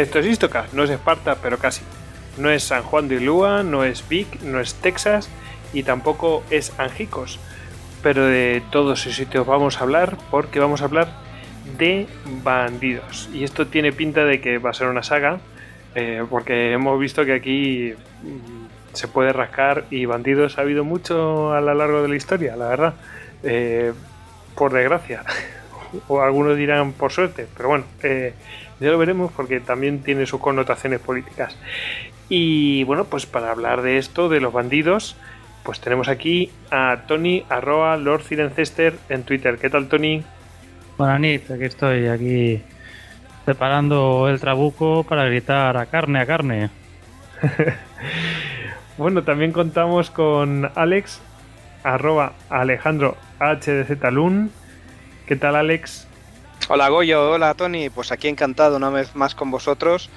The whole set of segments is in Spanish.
Esto es Istocast, no es Esparta, pero casi. No es San Juan de Lua, no es Vic, no es Texas y tampoco es Angicos. Pero de todos esos sitios vamos a hablar porque vamos a hablar de bandidos. Y esto tiene pinta de que va a ser una saga, eh, porque hemos visto que aquí mm, se puede rascar y bandidos ha habido mucho a lo largo de la historia, la verdad. Eh, por desgracia. o algunos dirán por suerte, pero bueno, eh, ya lo veremos porque también tiene sus connotaciones políticas. Y bueno, pues para hablar de esto, de los bandidos, pues tenemos aquí a Tony arroba Lord Cirencester en Twitter. ¿Qué tal, Tony? Buenas noches, aquí estoy, aquí preparando el trabuco para gritar a carne, a carne. bueno, también contamos con Alex, arroba Alejandro HDZ Lun. ¿Qué tal, Alex? Hola Goyo, hola Tony, pues aquí encantado una vez más con vosotros,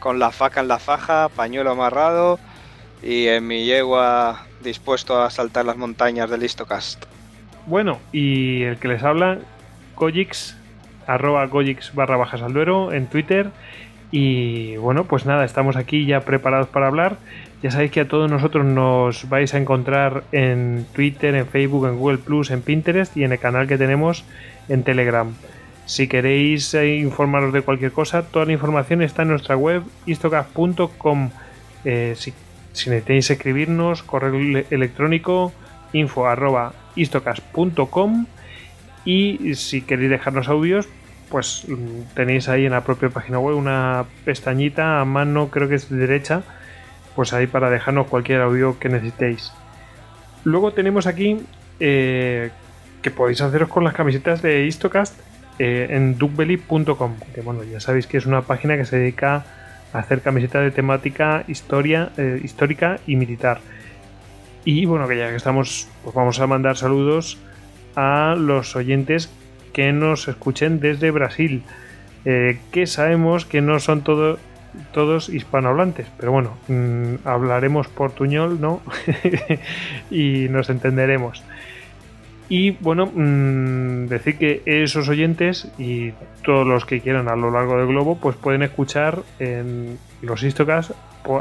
con la faca en la faja, pañuelo amarrado y en mi yegua dispuesto a saltar las montañas del Istocast. Bueno, y el que les habla, Gojix, arroba Gojix barra bajas al en Twitter. Y bueno, pues nada, estamos aquí ya preparados para hablar. Ya sabéis que a todos nosotros nos vais a encontrar en Twitter, en Facebook, en Google Plus, en Pinterest y en el canal que tenemos en Telegram. Si queréis eh, informaros de cualquier cosa, toda la información está en nuestra web istocast.com. Eh, si, si, necesitáis escribirnos, correo electrónico info arroba istocast.com y si queréis dejarnos audios, pues mm, tenéis ahí en la propia página web una pestañita a mano, creo que es de derecha, pues ahí para dejarnos cualquier audio que necesitéis. Luego tenemos aquí eh, que podéis haceros con las camisetas de Istocast eh, en duckbelly.com, que bueno, ya sabéis que es una página que se dedica a hacer camisetas de temática historia, eh, histórica y militar. Y bueno, que ya que estamos, pues vamos a mandar saludos a los oyentes que nos escuchen desde Brasil, eh, que sabemos que no son todos hispanohablantes, pero bueno, mm, hablaremos portuñol, ¿no? y nos entenderemos. Y bueno, mmm, decir que esos oyentes y todos los que quieran a lo largo del globo, pues pueden escuchar en los Istocast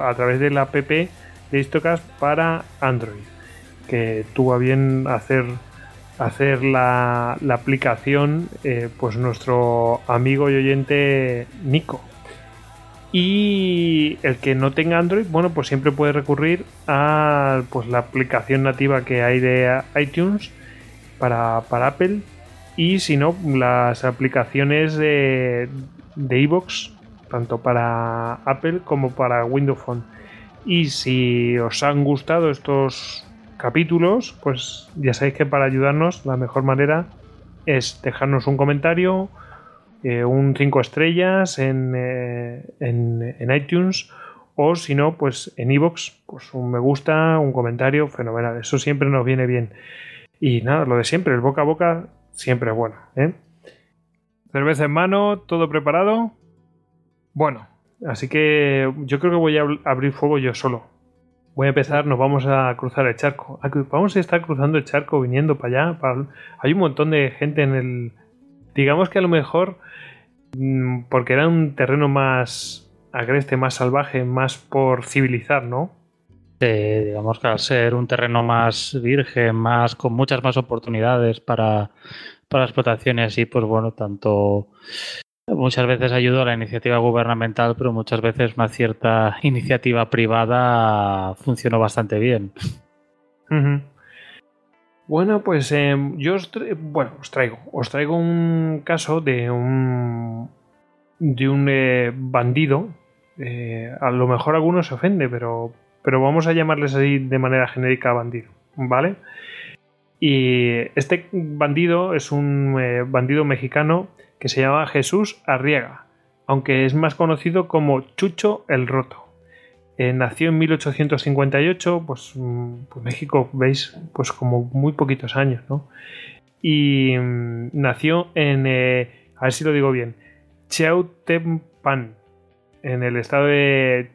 a través de la app de Istocast para Android, que tuvo bien hacer, hacer la, aplicación eh, pues nuestro amigo y oyente Nico. Y el que no tenga Android, bueno, pues siempre puede recurrir a pues, la aplicación nativa que hay de iTunes para, para Apple y si no, las aplicaciones de iVoox, tanto para Apple como para Windows Phone. Y si os han gustado estos capítulos, pues ya sabéis que para ayudarnos la mejor manera es dejarnos un comentario, eh, un 5 estrellas en, eh, en, en, iTunes o si no, pues en iVoox, pues un me gusta, un comentario, fenomenal. Eso siempre nos viene bien. Y nada, lo de siempre, el boca a boca siempre es bueno. ¿eh? Cerveza en mano, todo preparado. Bueno, así que yo creo que voy a abrir fuego yo solo. Voy a empezar, nos vamos a cruzar el charco. Vamos a estar cruzando el charco viniendo para allá. Hay un montón de gente en el... Digamos que a lo mejor, mm, porque era un terreno más agreste, más salvaje, más por civilizar, ¿no? Digamos que al ser un terreno más virgen, más con muchas más oportunidades para, para explotaciones y pues bueno, tanto muchas veces ayudó a la iniciativa gubernamental, pero muchas veces una cierta iniciativa privada funcionó bastante bien. Bueno, pues em, yo os, bueno, os traigo, os traigo un caso de un de un eh, bandido. Eh, a lo mejor alguno se ofende, pero pero vamos a llamarles así de manera genérica bandido, ¿vale? Y este bandido es un eh, bandido mexicano que se llama Jesús Arriaga, aunque es más conocido como Chucho el Roto. Eh, nació en 1858, pues, mm, pues, México, veis, pues como muy poquitos años, ¿no? Y mm, nació en, eh, a ver si lo digo bien, Chautempan, en el estado de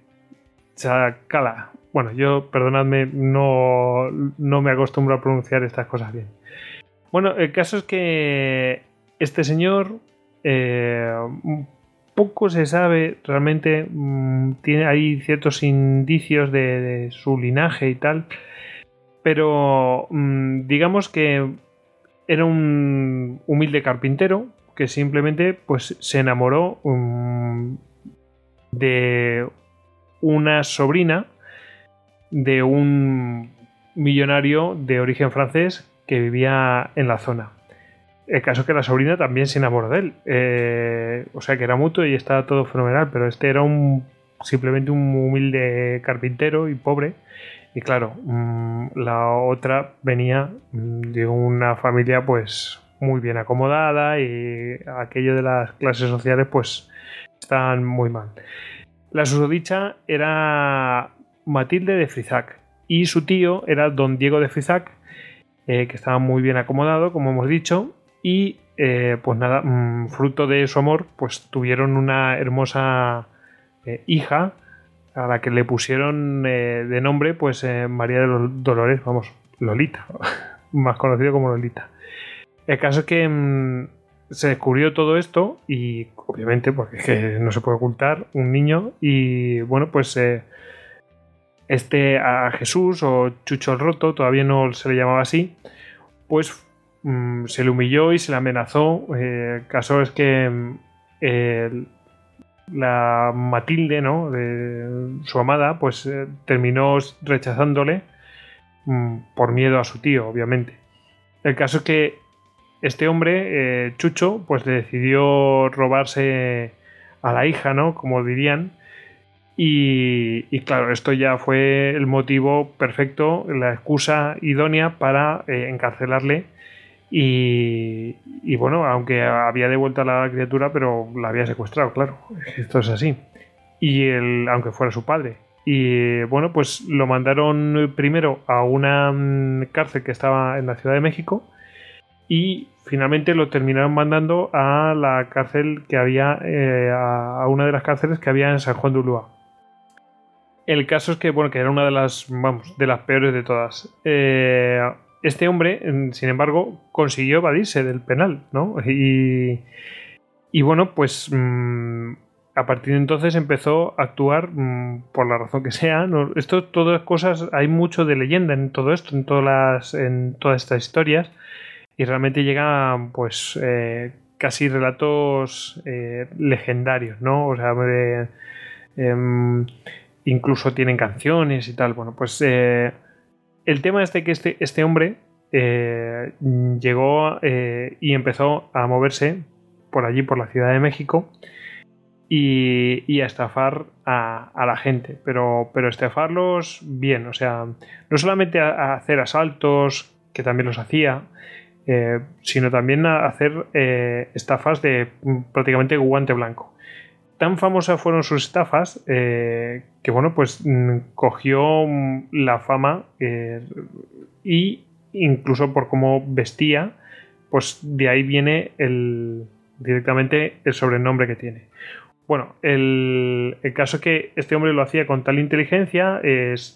Chacala. Bueno, yo, perdonadme, no, no me acostumbro a pronunciar estas cosas bien. Bueno, el caso es que este señor, eh, poco se sabe realmente. Mm, tiene hay ciertos indicios de, su linaje y tal. Pero mm, digamos que era un humilde carpintero que simplemente pues, se enamoró mm, de una sobrina de un millonario de origen francés que vivía en la zona. El caso es que la sobrina también se enamoró de él. Eh, o sea que era mutuo y estaba todo fenomenal, pero este era un simplemente un humilde carpintero y pobre. Y claro, mm, la otra venía de una familia pues muy bien acomodada y aquello de las clases sociales pues estaban muy mal. La susodicha era Matilde de Frizac y su tío era don Diego de Frizac, eh, que estaba muy bien acomodado, como hemos dicho, y eh, pues nada, mm, fruto de su amor, pues tuvieron una hermosa eh, hija a la que le pusieron de nombre pues María de los Dolores, vamos, Lolita, más conocido como Lolita. El caso es que mm, se descubrió todo esto y obviamente porque no se puede ocultar un niño y bueno pues este a Jesús o Chucho el Roto, todavía no se le llamaba así, pues mm, se le humilló y se le amenazó. Eh, el caso es que mm, la Matilde, ¿no? Su amada, pues eh, terminó rechazándole mm, por miedo a su tío, obviamente. El caso es que este hombre, eh, Chucho, pues decidió robarse a la hija, ¿no? Como dirían, y, claro, esto ya fue el motivo perfecto, la excusa idónea para eh, encarcelarle. Y, bueno, aunque había devuelto a la criatura, pero la había secuestrado, claro. Esto es así. Y él, aunque fuera su padre. Y bueno, pues lo mandaron primero a una mm, cárcel que estaba en la Ciudad de México. Y finalmente lo terminaron mandando a la cárcel que había, eh, a una de las cárceles que había en San Juan de Ulúa. El caso es que, bueno, que era una de las, vamos, de las peores de todas. Eh, este hombre, sin embargo, consiguió evadirse del penal, ¿no? Y, y bueno, pues mm, a partir de entonces empezó a actuar mm, por la razón que sea. Esto, todas cosas, hay mucho de leyenda en todo esto, en todas, las, en todas estas historias. Y realmente llegan, pues, eh, casi relatos eh, legendarios, ¿no? O sea, em, incluso tienen canciones y tal. Bueno, pues eh, el tema es de que este, este hombre llegó y empezó a moverse por allí, por la Ciudad de México, y, a estafar a, la gente, pero, pero estafarlos bien, o sea, no solamente a, hacer asaltos, que también los hacía, sino también a hacer estafas de prácticamente guante blanco tan famosas fueron sus estafas eh, que, bueno, pues mm, cogió mm, la fama eh, y incluso por cómo vestía, pues de ahí viene el, directamente el sobrenombre que tiene. Bueno, el, caso es que este hombre lo hacía con tal inteligencia,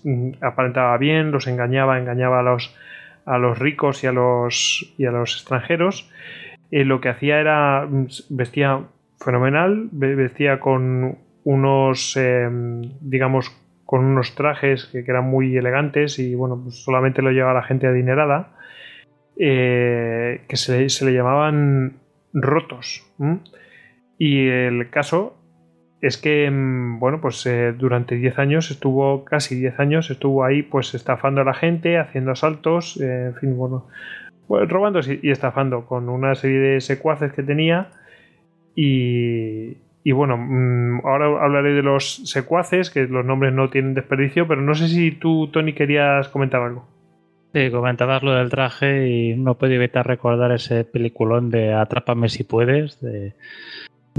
mm, aparentaba bien, los engañaba, engañaba a los, a los ricos y a los, y a los extranjeros. Eh, lo que hacía era, vestía fenomenal, vestía con unos, em, digamos, con unos trajes que, eran muy elegantes y bueno, pues solamente lo llevaba la gente adinerada, eh, que se, le llamaban rotos. Y el caso es que, em, bueno, pues eh, durante 10 años estuvo, casi 10 años, estuvo ahí pues estafando a la gente, haciendo asaltos, eh, en fin, bueno, pues, robando y estafando con una serie de secuaces que tenía y, bueno, mm, ahora hablaré de los secuaces, que los nombres no tienen desperdicio, pero no sé si tú, Tony, querías comentar algo. Sí, comentabas lo del traje y no puedo evitar recordar ese peliculón de Atrápame si puedes, de,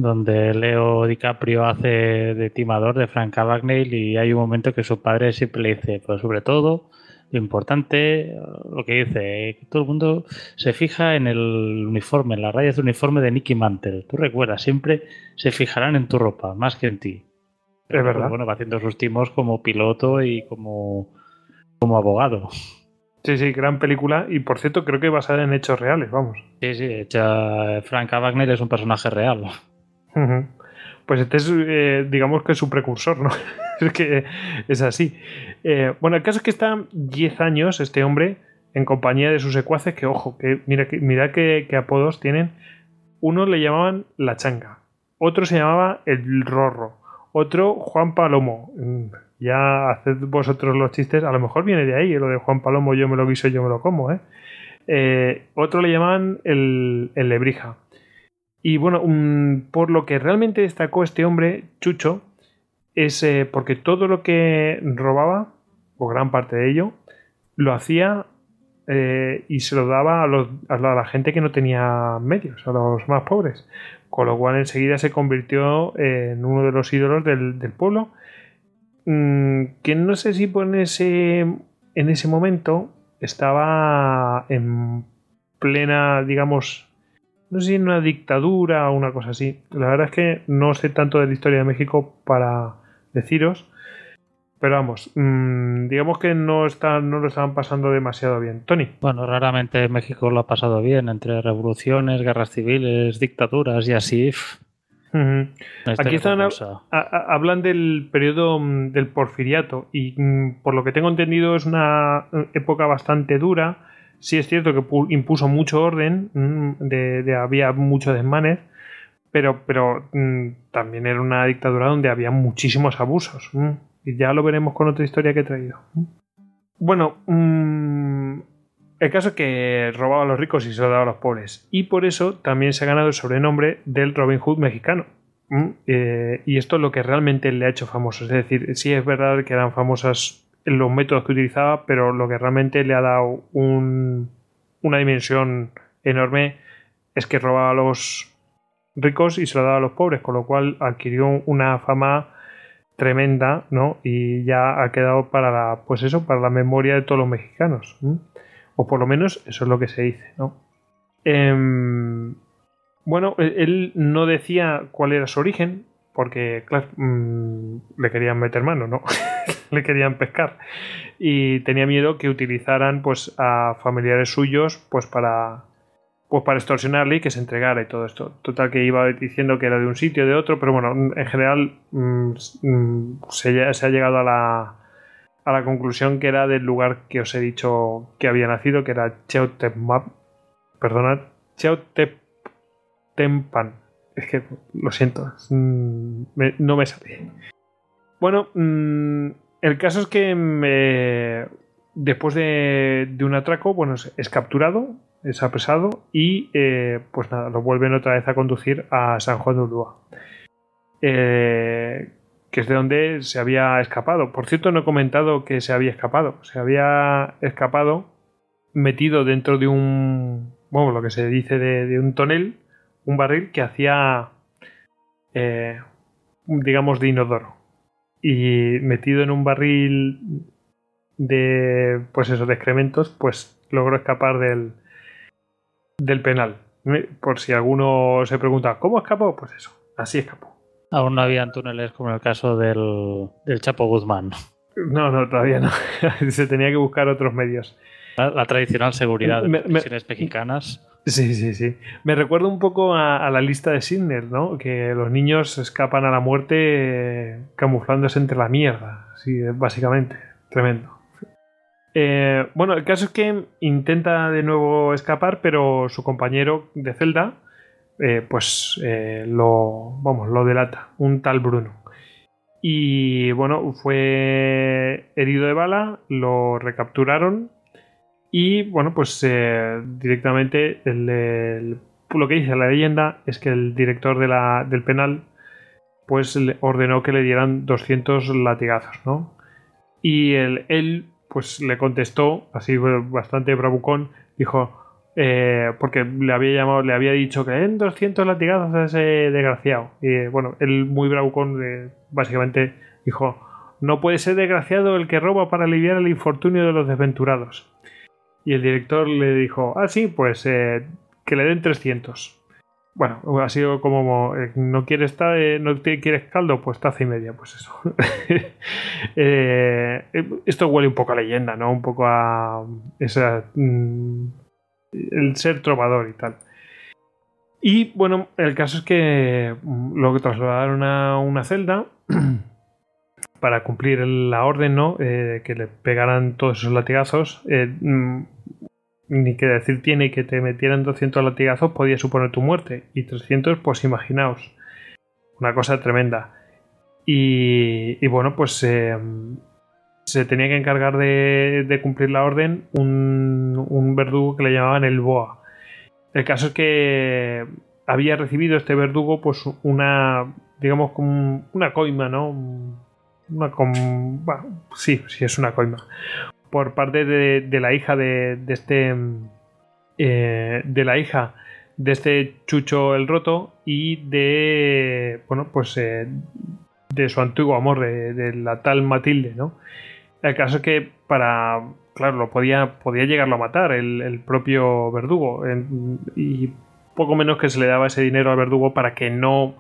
donde Leo DiCaprio hace de timador de Frank Abagnale y hay un momento que su padre siempre le dice, pues sobre todo lo importante, lo que dice, que todo el mundo se fija en el uniforme, en las rayas del uniforme de Nicky Mantle. Tú recuerdas, siempre se fijarán en tu ropa, más que en ti. Es verdad. bueno, va haciendo sus timos como piloto y como, como abogado. Sí, sí, gran película. Y por cierto, creo que basada en hechos reales, vamos. Sí, sí, hecha Frank Wagner es un personaje real. Pues este es, eh, digamos que su precursor, ¿no? es que es así. Eh, bueno, el caso es que está 10 años este hombre en compañía de sus secuaces, que ojo, que mira, que, que, apodos tienen. Uno le llamaban La Changa, otro se llamaba El Rorro, otro Juan Palomo. Mm, ya haced vosotros los chistes, a lo mejor viene de ahí, lo de Juan Palomo, yo me lo guiso, yo me lo como, ¿eh? eh otro le llamaban el, el Lebrija. Y bueno, por lo que realmente destacó este hombre, Chucho, es eh, porque todo lo que robaba, o gran parte de ello, lo hacía eh, y se lo daba a, la gente que no tenía medios, a los más pobres. Con lo cual enseguida se convirtió en uno de los ídolos del, pueblo. Mm, que no sé si en ese, en ese momento estaba en plena, digamos, no sé si en una dictadura o una cosa así. La verdad es que no sé tanto de la historia de México para deciros. Pero vamos, mmm, digamos que no, está, no lo estaban pasando demasiado bien. Tony. Bueno, raramente México lo ha pasado bien entre revoluciones, guerras civiles, dictaduras y así. Aquí están hablan del periodo mm, del porfiriato y mm, por lo que tengo entendido es una época bastante dura Sí es cierto que impuso mucho orden, mm, había muchos desmanes, pero, pero mm, también era una dictadura donde había muchísimos abusos. Mm, y ya lo veremos con otra historia que he traído. Bueno, el caso es que robaba a los ricos y se a los pobres. Y por eso también se ha ganado el sobrenombre del Robin Hood mexicano. Eh, y esto es lo que realmente le ha hecho famoso. Es decir, sí es verdad que eran famosas los métodos que utilizaba, pero lo que realmente le ha dado una dimensión enorme es que robaba a los ricos y se lo daba a los pobres, con lo cual adquirió una fama tremenda, ¿no? Y ya ha quedado para la, pues eso, para la memoria de todos los mexicanos. O por lo menos eso es lo que se dice, ¿no? Em, bueno, e-, él no decía cuál era su origen, porque mm, le querían meter mano, ¿no? le querían pescar y tenía miedo que utilizaran pues a familiares suyos pues para pues para extorsionarle y que se entregara y todo esto. Total que iba diciendo que era de un sitio de otro, pero bueno, en general mm, mm, se, ha llegado a la, a la conclusión que era del lugar que os he dicho que había nacido, que era Cheotepmap, perdonad, Cheotetempan es que lo siento, no me sale. Bueno, mm, el caso es que después de, un atraco, bueno, es, capturado, es apresado y eh, pues nada, lo vuelven otra vez a conducir a San Juan de Ulúa. Eh, que es de donde se había escapado. Por cierto, no he comentado que se había escapado. Se había escapado metido dentro de un, bueno, lo que se dice de un tonel un barril que hacía, eh, digamos, de inodoro. Y metido en un barril de, pues eso, de excrementos, pues logró escapar del, del penal. Por si alguno se pregunta, ¿cómo escapó? Pues eso, así escapó. Aún no habían túneles como en el caso del, del Chapo Guzmán. No, no, todavía no. se tenía que buscar otros medios. La, tradicional seguridad de las misiones mexicanas. Sí, sí, sí. Me recuerda un poco a, la lista de Sidner, ¿no? Que los niños escapan a la muerte camuflándose entre la mierda. Sí, básicamente. Tremendo. Eh, bueno, el caso es que intenta de nuevo escapar, pero su compañero de celda, eh, pues eh, lo, vamos, lo delata, un tal Bruno. Y bueno, fue herido de bala, lo recapturaron y bueno, pues eh, directamente lo que dice la leyenda es que el director del penal pues le ordenó que le dieran 200 latigazos, ¿no? Y él, pues le contestó, así bastante bravucón, dijo, eh, porque le había llamado, le había dicho que en 200 latigazos a ese desgraciado. Y bueno, él muy bravucón eh, básicamente dijo, no puede ser desgraciado el que roba para aliviar el infortunio de los desventurados. Y el director le dijo, ah, sí, pues eh, que le den 300. Bueno, ha sido como, eh, ¿no quieres, eh, no quieres caldo? Pues taza y media, pues eso. esto huele un poco a leyenda, ¿no? Un poco a esa, mm, el ser trovador y tal. Y bueno, el caso es que lo trasladaron a una celda para cumplir la orden, ¿no? Eh, que le pegaran todos esos latigazos. Eh, mm, ni que decir tiene que te metieran 200 latigazos podía suponer tu muerte. Y 300, pues imaginaos. Una cosa tremenda. Y, bueno, pues eh, se tenía que encargar de, cumplir la orden un, verdugo que le llamaban el BOA. El caso es que había recibido este verdugo pues una, digamos, una coima, ¿no? Una com... bueno, sí, sí es una coima. Por parte de, la hija de, este... Eh, de la hija de este Chucho el Roto y de, bueno, pues eh, de su antiguo amor, de, la tal Matilde, ¿no? El caso es que para, claro, lo podía, podía llegarlo a matar el, propio verdugo y poco menos que se le daba ese dinero al verdugo para que no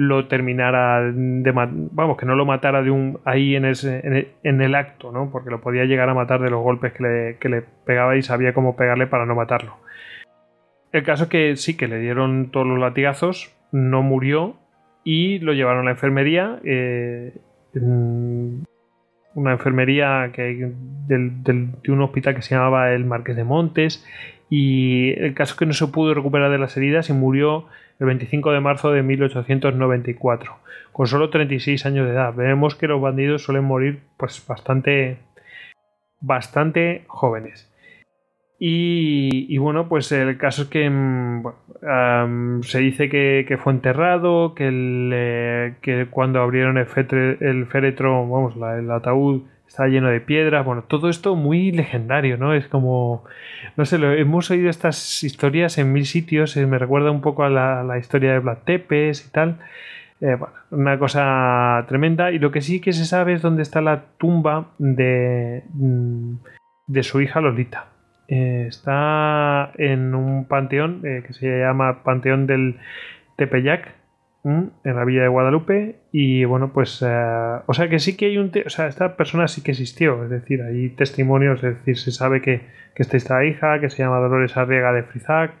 lo terminara de vamos, que no lo matara de un ahí en, ese, en, el, acto, ¿no? Porque lo podía llegar a matar de los golpes que le, que le pegaba y sabía cómo pegarle para no matarlo. El caso es que sí, que le dieron todos los latigazos, no murió y lo llevaron a la enfermería. Eh, una enfermería que de un hospital que se llamaba el Marqués de Montes. Y el caso es que no se pudo recuperar de las heridas y murió el 25 de marzo de 1894, con solo 36 años de edad. Vemos que los bandidos suelen morir pues bastante, bastante jóvenes. Y, bueno, pues el caso es que mm, se dice que, fue enterrado, que, que cuando abrieron el, el féretro, vamos, el ataúd estaba lleno de piedras. Bueno, todo esto muy legendario, ¿no? Es como, no sé, hemos oído estas historias en mil sitios, eh, me recuerda un poco a la, historia de Black Tepes y tal. Eh, bueno, una cosa tremenda. Y lo que sí que se sabe es dónde está la tumba de, mm, de su hija Lolita. Eh, está en un panteón que se llama Panteón del Tepeyac, en la villa de Guadalupe. Y bueno, pues. Eh, o sea que sí que hay un. O sea, esta persona sí que existió. Es decir, hay testimonios, es decir, se sabe que, que está esta hija, que se llama Dolores Arriega de Frizac.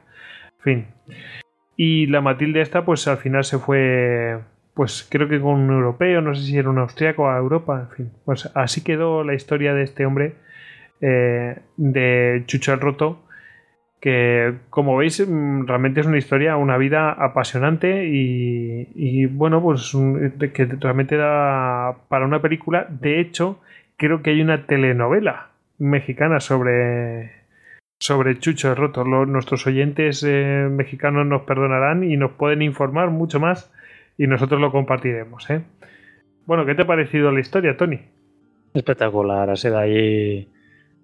En fin. Y la Matilde esta, pues al final se fue. Pues creo que con un europeo, no sé si era un austriaco a Europa, en fin. Pues así quedó la historia de este hombre eh, de Chucho el Roto, que como veis mm, realmente es una historia, una vida apasionante y, bueno, pues que realmente da para una película. De hecho, creo que hay una telenovela mexicana sobre, sobre Chucho Roto. nuestros oyentes eh, mexicanos nos perdonarán y nos pueden informar mucho más y nosotros lo compartiremos. ¿eh? Bueno, ¿qué te ha parecido la historia, Tony? Espectacular, ha sido ahí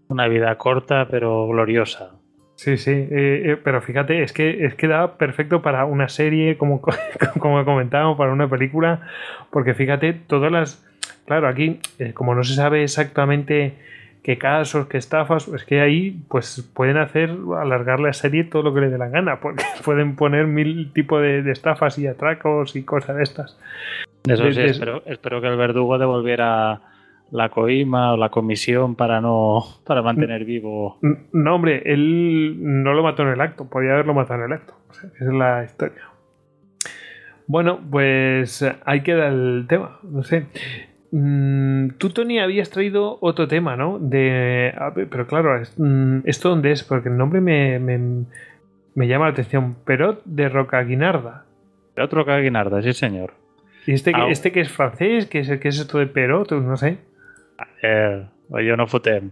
una vida corta pero gloriosa. Sí, sí, eh, eh, pero fíjate, es que, es que da perfecto para una serie, como, como comentábamos, para una película, porque fíjate, todas las... Claro, aquí, eh, como no se sabe exactamente qué casos, qué estafas, es que ahí pues pueden hacer, alargar la serie todo lo que les dé la gana, porque pueden poner mil tipos de, estafas y atracos y cosas de estas. Eso sí, espero, espero que el verdugo devolviera la coima o la comisión para no para mantener vivo. No, hombre, él no lo mató en el acto, podía haberlo matado en el acto. esa es la historia. Bueno, pues ahí queda el tema, no sé. Mm, tú, Tony, habías traído otro tema, ¿no? De, pero claro, mm, ¿esto dónde es? Porque el nombre me, me, llama la atención. Perot de Roca Guinarda. Perot Roca Guinarda, sí, señor. ¿Y este, que, este que es francés? ¿Qué es, qué es esto de Perot? No sé. Eh, yo no fotem.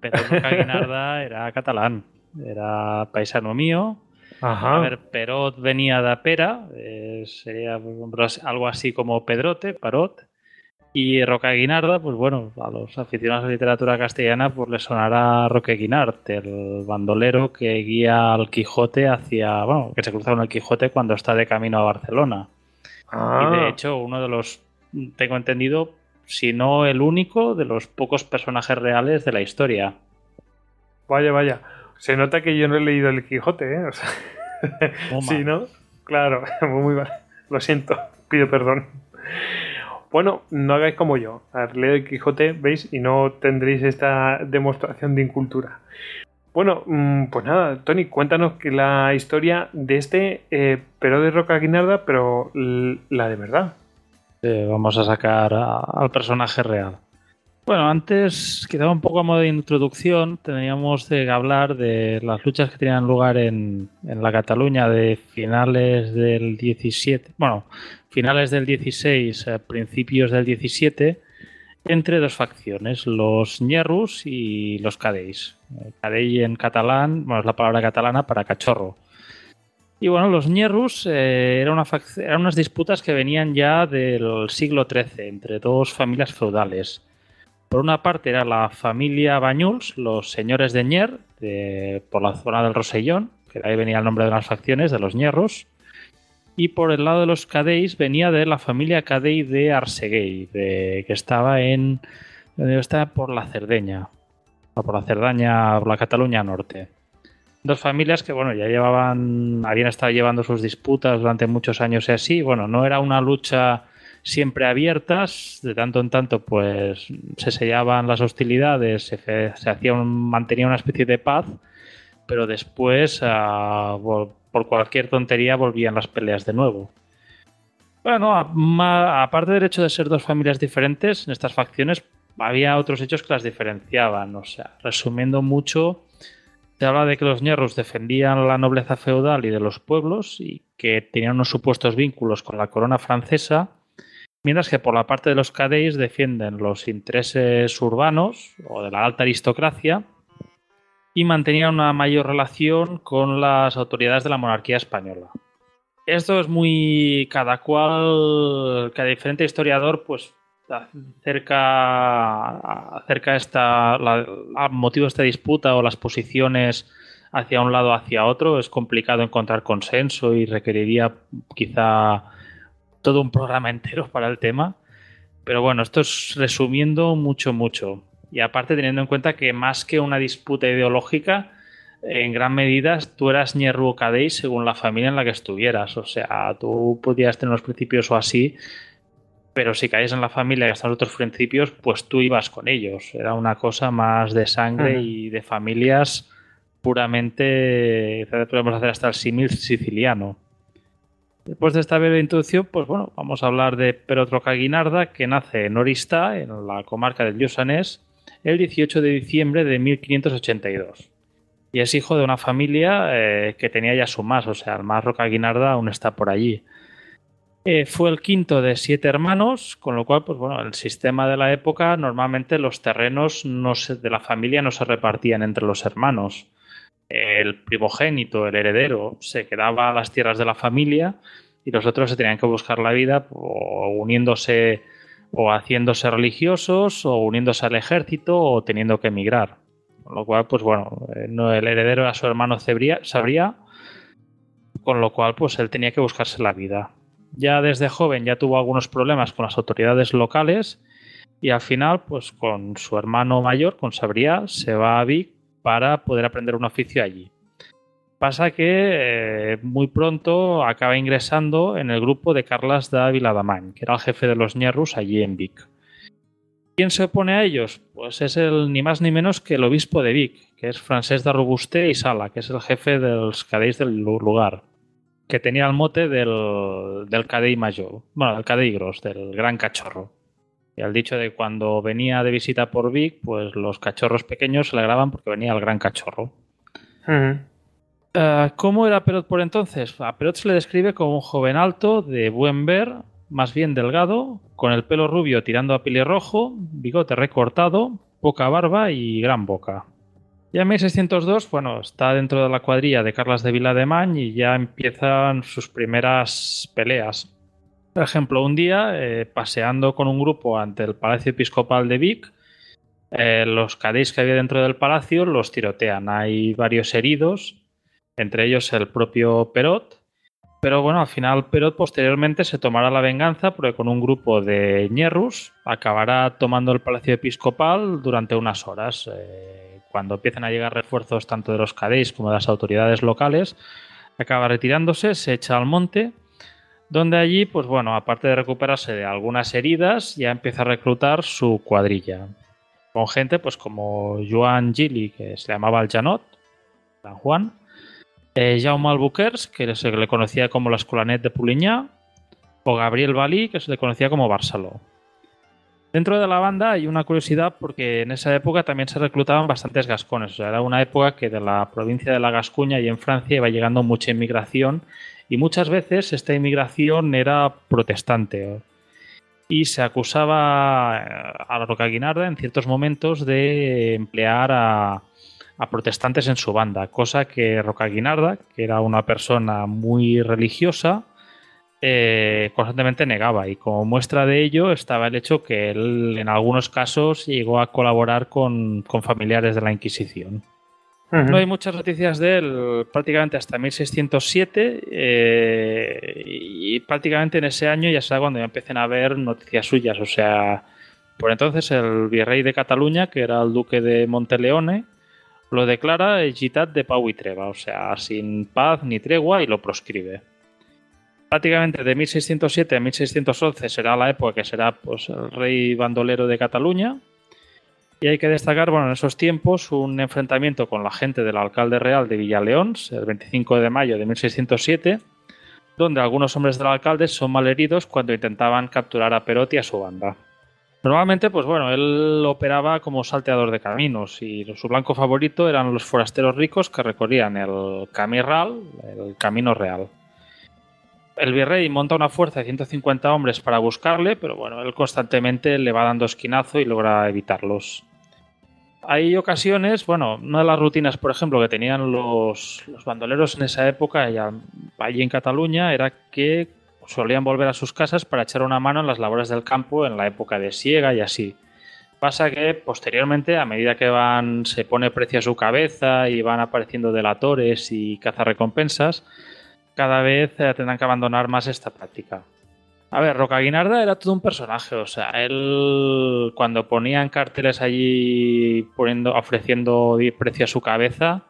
Pero Guinarda era catalán, era paisano mío. A ver, Perot venía de Pera, eh, sería algo así como Pedrote, Parot. Y Roca Guinarda, pues bueno, a los aficionados a la literatura castellana, pues le sonará Roque Guinart, el bandolero que guía al Quijote hacia, bueno, que se cruza con el Quijote cuando está de camino a Barcelona. Y de ah. hecho, uno de los, tengo entendido, sino el único de los pocos personajes reales de la historia. Vaya, vaya. Se nota que yo no he leído el Quijote, ¿eh? sí, ¿no? Claro, muy mal. Lo siento, pido perdón. Bueno, no hagáis como yo. Leed el Quijote, ¿veis? Y no tendréis esta demostración de incultura. Bueno, mm, pues nada, Tony, cuéntanos que la historia de este, eh, pero de Roca Guinarda, pero la de verdad. Vamos a sacar al personaje real. Bueno, antes, quedaba un poco a modo de introducción, teníamos que hablar de las luchas que tenían lugar en, en la Cataluña de finales del 17, bueno, finales del 16, eh, principios del 17, entre dos facciones, los ñerrus y los cadells. Eh, cadell en catalán, bueno, es la palabra catalana para cachorro. Y bueno, los ñerrus eh, eran, una eran unas disputas que venían ya del siglo XIII entre dos familias feudales. Por una parte era la familia Bañuls, los señores de Ñer, por la zona del Rosellón, que de ahí venía el nombre de las facciones, de los ñerros. Y por el lado de los Cadells venía de la familia Cadell de Arseguey, que estaba en. Estaba por la Cerdeña. O por la Cerdaña, por la Cataluña Norte. Dos familias que, bueno, ya llevaban. habían estado llevando sus disputas durante muchos años y así. Bueno, no era una lucha siempre abiertas, de tanto en tanto, pues se sellaban las hostilidades, se, hacía mantenía una especie de paz, pero después. Ah, por cualquier tontería volvían las peleas de nuevo. Bueno, aparte del hecho de ser dos familias diferentes, en estas facciones había otros hechos que las diferenciaban. O sea, resumiendo mucho, se habla de que los ñerros defendían la nobleza feudal y de los pueblos y que tenían unos supuestos vínculos con la corona francesa, mientras que por la parte de los cadells defienden los intereses urbanos o de la alta aristocracia y mantenía una mayor relación con las autoridades de la monarquía española. Esto es muy cada cual, cada diferente historiador, pues acerca, acerca esta, la, motivo de esta disputa o las posiciones hacia un lado o hacia otro. Es complicado encontrar consenso y requeriría quizá todo un programa entero para el tema. Pero bueno, esto es resumiendo mucho, mucho. Y aparte teniendo en cuenta que más que una disputa ideológica, en gran medida tú eras Ñerru o según la familia en la que estuvieras. O sea, tú podías tener unos principios o así, pero si caías en la familia y hasta otros principios, pues tú ibas con ellos. Era una cosa más de sangre y de familias puramente, podemos hacer hasta el símil siciliano. Después de esta breve introducción, pues bueno, vamos a hablar de Perotro Caguinarda, que nace en Orista, en la comarca del Lluçanès, el 18 de diciembre de 1582. Y es hijo de una familia eh, que tenía ya su más, o sea, el más Roca Guinarda aún está por allí. Eh, fue el quinto de siete hermanos, con lo cual, pues bueno, el sistema de la época, normalmente los terrenos no de la familia no se repartían entre los hermanos. El primogénito, el heredero, se quedaba a las tierras de la familia y los otros se tenían que buscar la vida o uniéndose o haciéndose religiosos o uniéndose al ejército o teniendo que emigrar. Con lo cual, pues bueno, eh, el heredero era su hermano Sabría, con lo cual pues él tenía que buscarse la vida. Ya desde joven ya tuvo algunos problemas con las autoridades locales y al final pues con su hermano mayor, con Sabría, se va a Vic para poder aprender un oficio allí. Pasa que eh, muy pronto acaba ingresando en el grupo de Carlas de Viladamany, que era el jefe de los ñerrus allí en Vic. ¿Quién se opone a ellos? Pues es el ni más ni menos que el obispo de Vic, que es Francés de Robuste y Sala, que es el jefe de los cadells del lugar, que tenía el mote del, del cadell mayor, bueno, del cadell gros, del gran cachorro. Y al dicho de cuando venía de visita por Vic, pues los cachorros pequeños se le graban porque venía el gran cachorro. Eh, ¿Cómo era Perot por entonces? A Perot se le describe como un joven alto, de buen ver, más bien delgado, con el pelo rubio tirando a rojo, bigote recortado, poca barba y gran boca. Ya en 1602, bueno, está dentro de la cuadrilla de Carlas de Vilademán y ya empiezan sus primeras peleas. Por ejemplo, un día, eh, paseando con un grupo ante el Palacio Episcopal de Vic, eh, los cadéis que había dentro del palacio los tirotean. Hay varios heridos entre ellos el propio Perot. Pero bueno, al final Perot posteriormente se tomará la venganza porque con un grupo de ñerrus acabará tomando el Palacio Episcopal durante unas horas. Eh, cuando empiezan a llegar refuerzos tanto de los cadéis como de las autoridades locales, acaba retirándose, se echa al monte, donde allí, pues bueno, aparte de recuperarse de algunas heridas, ya empieza a reclutar su cuadrilla. Con gente pues como Joan Gili, que se llamaba el Janot, San Juan. Eh, Jaume que se le conocía como la Escolanet de Puliñá, o Gabriel Balí, que se le conocía como Barceló. Dentro de la banda hay una curiosidad porque en esa época también se reclutaban bastantes gascones. Era una época que de la provincia de la Gascuña y en Francia iba llegando mucha inmigración y muchas veces esta inmigración era protestante. Y se acusaba a la Roca Guinarda en ciertos momentos de emplear a, protestantes en su banda, cosa que Roca que era una persona muy religiosa, eh, constantemente negaba y como muestra de ello estaba el hecho que él en algunos casos llegó a colaborar con, familiares de la Inquisición. No hay muchas noticias de él prácticamente hasta 1607 eh, y prácticamente en ese año ya será cuando ya empiecen a haber noticias suyas. O sea, por entonces el virrey de Cataluña, que era el duque de Monteleone, lo declara Gitat de Pau y Treva, o sea, sin paz ni tregua y lo proscribe prácticamente de 1607 a 1611 será la época que será pues, el rey bandolero de Cataluña. Y hay que destacar, bueno, en esos tiempos un enfrentamiento con la gente del alcalde real de Villaleón, el 25 de mayo de 1607, donde algunos hombres del alcalde son malheridos cuando intentaban capturar a Perotti y a su banda. Normalmente, pues bueno, él operaba como salteador de caminos y su blanco favorito eran los forasteros ricos que recorrían el Camiral, el Camino Real el virrey monta una fuerza de 150 hombres para buscarle, pero bueno, él constantemente le va dando esquinazo y logra evitarlos. Hay ocasiones, bueno, una de las rutinas, por ejemplo, que tenían los, bandoleros en esa época, allí en Cataluña, era que solían volver a sus casas para echar una mano en las labores del campo en la época de siega y así. Pasa que posteriormente, a medida que van, se pone precio a su cabeza y van apareciendo delatores y cazarrecompensas, cada vez eh, tendrán que abandonar más esta práctica. A ver, Roca Guinarda era todo un personaje, o sea, él cuando ponían carteles allí poniendo, ofreciendo precio a su cabeza,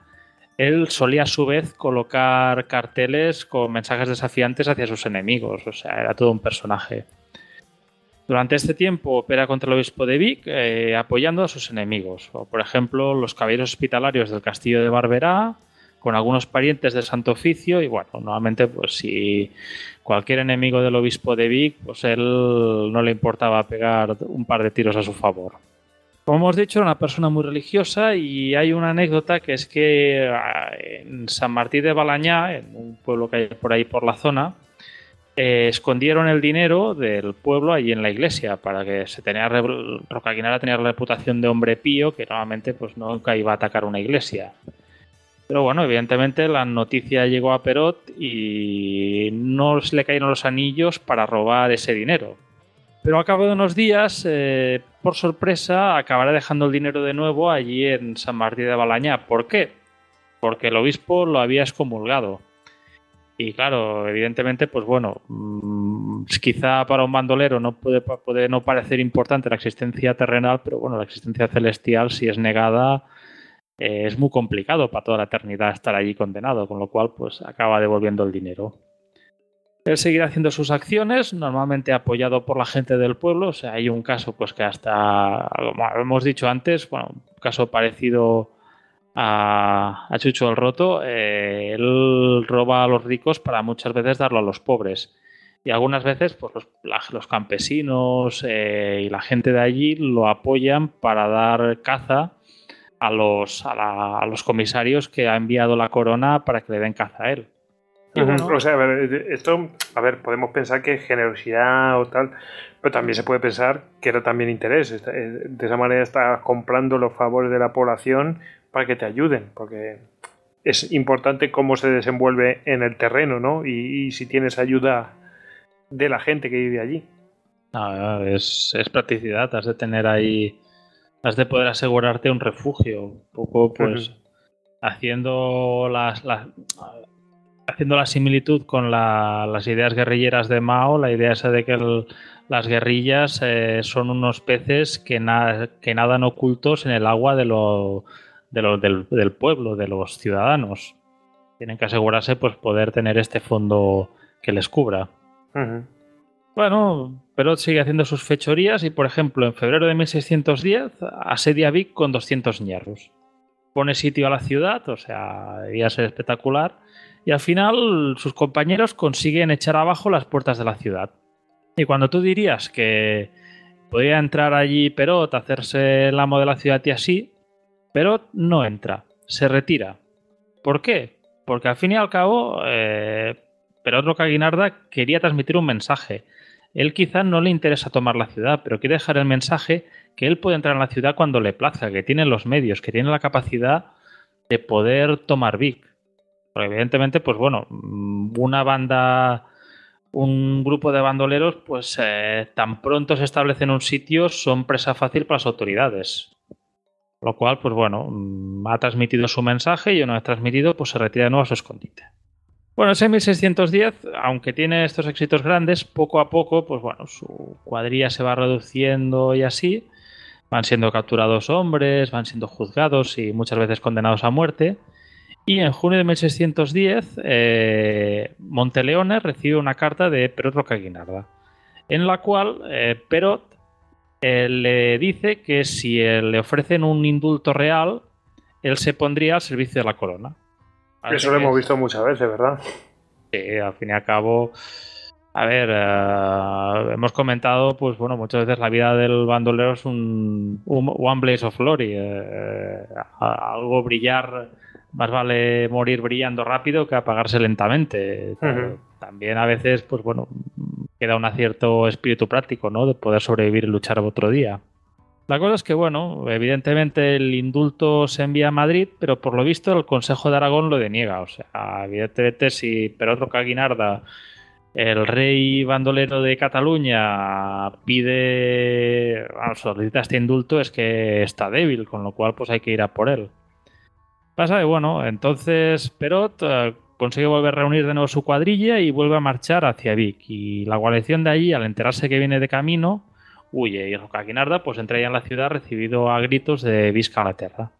él solía a su vez colocar carteles con mensajes desafiantes hacia sus enemigos, o sea, era todo un personaje. Durante este tiempo opera contra el obispo de Vic, eh, apoyando a sus enemigos, o por ejemplo los caballeros hospitalarios del castillo de Barberá, con algunos parientes del Santo Oficio y bueno, nuevamente pues si cualquier enemigo del obispo de Vic, pues él no le importaba pegar un par de tiros a su favor. Como hemos dicho, era una persona muy religiosa y hay una anécdota que es que ah, en San Martín de Balañá, en un pueblo que hay por ahí por la zona, eh, escondieron el dinero del pueblo allí en la iglesia para que se tenía Rocaguinara tenía la reputación de hombre pío que normalmente pues nunca iba a atacar una iglesia. Pero bueno, evidentemente la noticia llegó a Perot y no se le cayeron los anillos para robar ese dinero. Pero a cabo de unos días, eh, por sorpresa, acabará dejando el dinero de nuevo allí en San Martín de Balañá. ¿Por qué? Porque el obispo lo había excomulgado. Y claro, evidentemente, pues bueno, mm, quizá para un bandolero no puede, puede no parecer importante la existencia terrenal, pero bueno, la existencia celestial, si es negada, eh, es muy complicado para toda la eternidad estar allí condenado, con lo cual pues acaba devolviendo el dinero. Él seguirá haciendo sus acciones, normalmente apoyado por la gente del pueblo. O sea, hay un caso pues que hasta, como hemos dicho antes, bueno, un caso parecido a, Chucho el Roto. Eh, él roba a los ricos para muchas veces darlo a los pobres. Y algunas veces pues, los, campesinos eh, y la gente de allí lo apoyan para dar caza a los, a, los comisarios que ha enviado la corona para que le den caza a él. O sea, a ver, esto, a ver, podemos pensar que generosidad o tal, pero también se puede pensar que era también interés. Eh, de esa manera estás comprando los favores de la población para que te ayuden, porque es importante cómo se desenvuelve en el terreno, ¿no? Y, si tienes ayuda de la gente que vive allí. es, es practicidad, has de tener ahí has de poder asegurarte un refugio. Un poco, pues, haciendo las, haciendo la similitud con las ideas guerrilleras de Mao, la idea esa de que las guerrillas eh, son unos peces que, que nadan ocultos en el agua de lo, del, pueblo, de los ciudadanos. Tienen que asegurarse pues poder tener este fondo que les cubra. Bueno, Perot sigue haciendo sus fechorías y, por ejemplo, en febrero de 1610 asedia Vic con 200 ñerros. pone sitio a la ciudad, o sea, debía ser espectacular, y al final sus compañeros consiguen echar abajo las puertas de la ciudad. Y cuando tú dirías que podía entrar allí Perot, hacerse el amo de la ciudad y así, Perot no entra, se retira. ¿Por qué? Porque al fin y al cabo, eh, Perot Rocaguinarda quería transmitir un mensaje. Él quizá no le interesa tomar la ciudad, pero quiere dejar el mensaje que él puede entrar en la ciudad cuando le plazca, que tiene los medios, que tiene la capacidad de poder tomar Vic. Porque evidentemente, pues bueno, una banda un grupo de bandoleros, pues eh, tan pronto se establece en un sitio, son presa fácil para las autoridades. Lo cual, pues bueno, mm, ha transmitido su mensaje y una vez transmitido, pues se retira de nuevo a su escondite. Bueno, ese 1610, aunque tiene estos éxitos grandes, poco a poco, pues bueno, su cuadrilla se va reduciendo y así. Van siendo capturados hombres, van siendo juzgados y muchas veces condenados a muerte. Y en junio de 1610, eh, Monteleone recibe una carta de Perot Rocaguinarda, en la cual eh, Perot eh, le dice que si le ofrecen un indulto real, él se pondría al servicio de la corona. Eso lo hemos visto muchas veces, ¿verdad? Sí, al fin y al cabo. A ver, hemos comentado, pues bueno, muchas veces la vida del bandolero es un, one blaze of glory, algo brillar más vale morir brillando rápido que apagarse lentamente. También a veces, pues bueno, queda un cierto espíritu práctico, ¿no? De poder sobrevivir y luchar otro día. La cosa es que, bueno, evidentemente el indulto se envía a Madrid, pero por lo visto el Consejo de Aragón lo deniega. O sea, evidentemente si Perotro Caguinarda, el rey bandolero de Cataluña, pide, solicita este indulto, es que está débil, con lo cual pues hay que ir a por él. Pasa que, bueno, entonces Perot eh, consigue volver a reunir de nuevo su cuadrilla y vuelve a marchar hacia Vic. Y la guarnición de allí, al enterarse que viene de camino, huye. Y Rocaguinarda pues entra ya en la ciudad recibido a gritos de Visca a la tierra.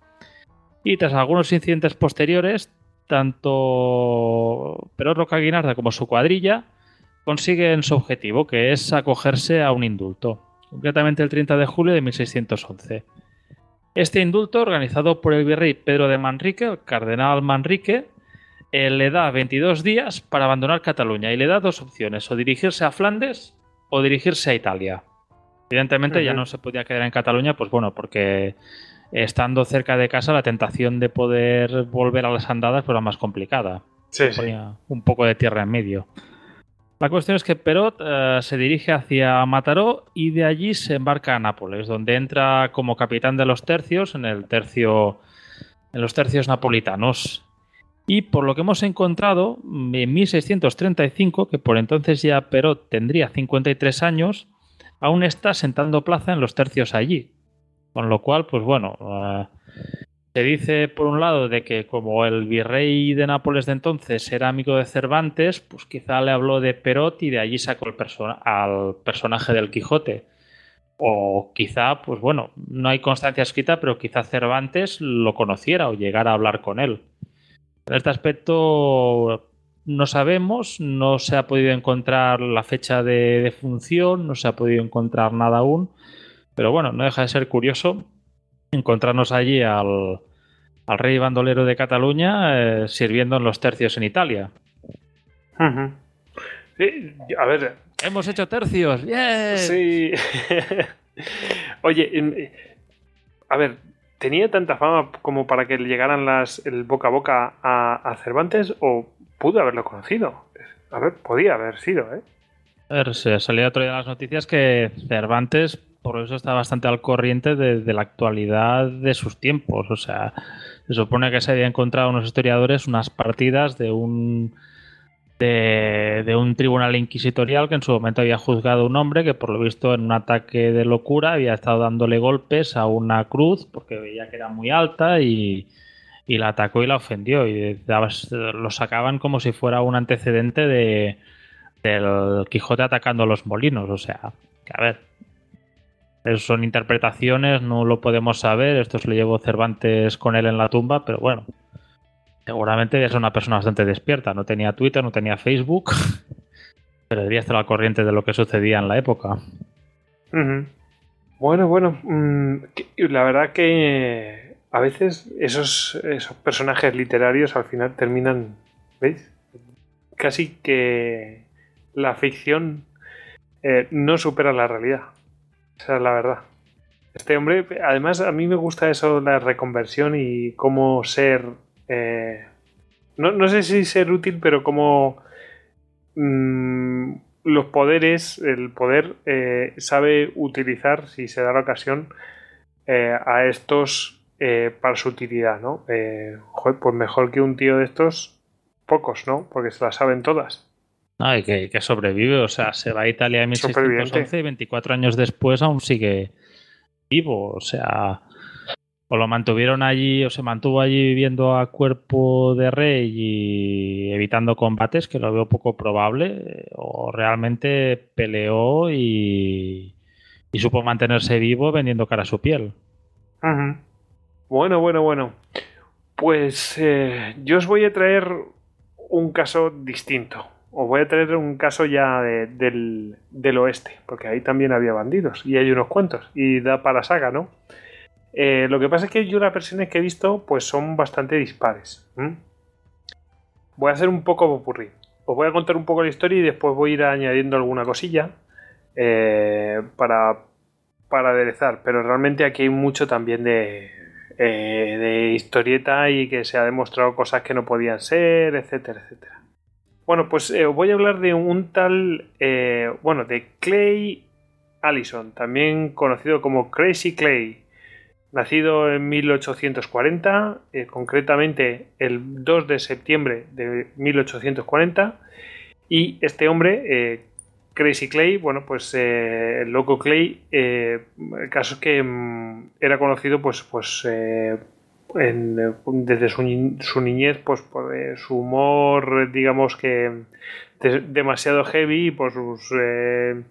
Y tras algunos incidentes posteriores, tanto Perot Rocaguinarda como su cuadrilla consiguen su objetivo, que es acogerse a un indulto, concretamente el 30 de julio de 1611. Este indulto, organizado por el virrey Pedro de Manrique, el cardenal Manrique, eh, le da 22 días para abandonar Cataluña y le da dos opciones, o dirigirse a Flandes o dirigirse a Italia. Evidentemente ya no se podía quedar en Cataluña, pues bueno, porque estando cerca de casa la tentación de poder volver a las andadas pues, era más complicada. Sí, Un poco de tierra en medio. La cuestión es que Perot eh, se dirige hacia Mataró y de allí se embarca a Nápoles, donde entra como capitán de los tercios en el tercio en los tercios napolitanos. Y por lo que hemos encontrado, en 1635, que por entonces ya Perot tendría 53 años, aún está sentando plaza en los tercios allí. Con lo cual, pues bueno, eh, se dice, por un lado, de que como el virrey de Nápoles de entonces era amigo de Cervantes, pues quizá le habló de Perot y de allí sacó el al personaje del Quijote. O quizá, pues bueno, no hay constancia escrita, pero quizá Cervantes lo conociera o llegara a hablar con él. En este aspecto no sabemos, no se ha podido encontrar la fecha de, de función, no se ha podido encontrar nada aún, pero bueno, no deja de ser curioso encontrarnos allí al, rey bandolero de Cataluña eh, sirviendo en los tercios en Italia. sí, a ver. Hemos hecho tercios. ¡Bien! Sí. Oye, a ver, ¿tenía tanta fama como para que le llegaran las, el boca a boca a, Cervantes o pudo haberlo conocido? A ver, podía haber sido, ¿eh? A ver, se salía otro día las noticias que Cervantes por eso está bastante al corriente de, la actualidad de sus tiempos. O sea, se supone que se había encontrado unos historiadores unas partidas de un de, un tribunal inquisitorial que en su momento había juzgado a un hombre que por lo visto en un ataque de locura había estado dándole golpes a una cruz porque veía que era muy alta y, y la atacó y la ofendió y lo sacaban como si fuera un antecedente de del Quijote atacando a los molinos. O sea, que a ver, son interpretaciones, no lo podemos saber. Esto se lo llevó Cervantes con él en la tumba, pero bueno. Seguramente es una persona bastante despierta. No tenía Twitter, no tenía Facebook. pero debería estar al corriente de lo que sucedía en la época. Bueno, bueno. Mm, la verdad que. A veces esos, esos personajes literarios al final terminan, ¿veis? Casi que la ficción eh, no supera la realidad. Esa es la verdad. Este hombre, además a mí me gusta eso, la reconversión y cómo ser... Eh, no, sé si ser útil, pero cómo mm, los poderes, el poder eh, sabe utilizar, si se da la ocasión, a estos para su utilidad, ¿no? joder, pues mejor que un tío de estos, pocos, ¿no? Porque se las saben todas. No, y que, sobrevive, o sea, se va a Italia en 1611 y 24 años después aún sigue vivo, o sea, o lo mantuvieron allí o se mantuvo allí viviendo a cuerpo de rey y evitando combates, que lo veo poco probable, o realmente peleó y, supo mantenerse vivo vendiendo cara a su piel. Bueno, bueno, bueno. Pues eh, yo os voy a traer un caso distinto os voy a traer un caso ya del, oeste, porque ahí también había bandidos y hay unos cuantos y da para saga, ¿no? Eh, lo que pasa es que yo las versiones que he visto pues son bastante dispares. Voy a hacer un poco popurrí. Os voy a contar un poco la historia y después voy a ir añadiendo alguna cosilla eh, para, para aderezar, pero realmente aquí hay mucho también de, eh, de historieta y que se ha demostrado cosas que no podían ser, etcétera, etcétera. Bueno, pues eh, voy a hablar de un tal, eh, bueno, de Clay Allison, también conocido como Crazy Clay, nacido en 1840, eh, concretamente el 2 de septiembre de 1840, y este hombre, Crazy Clay, bueno, pues el loco Clay, el caso es que mm, era conocido pues, pues desde su, niñez, pues por eh, su humor, digamos que demasiado heavy y por sus. Eh,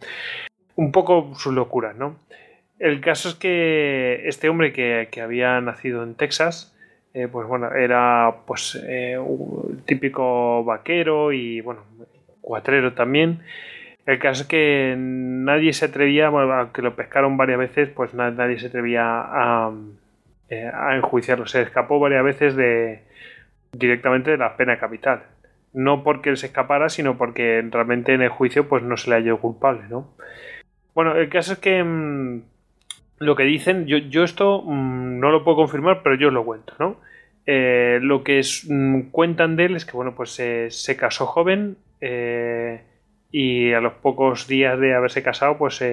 un poco sus locuras, ¿no? El caso es que este hombre que, había nacido en Texas, eh, pues bueno, era pues un típico vaquero y bueno, cuatrero también. El caso es que nadie se atrevía, bueno, aunque lo pescaron varias veces, pues nadie se atrevía a, eh, a enjuiciarlo. Se escapó varias veces de directamente de la pena capital. No porque él se escapara, sino porque realmente en el juicio pues no se le halló culpable, ¿no? Bueno, el caso es que mm, lo que dicen, yo, yo esto mm, no lo puedo confirmar, pero yo lo cuento, ¿no? Eh, lo que mm, cuentan de él es que, bueno, pues se casó joven eh, y a los pocos días de haberse casado, pues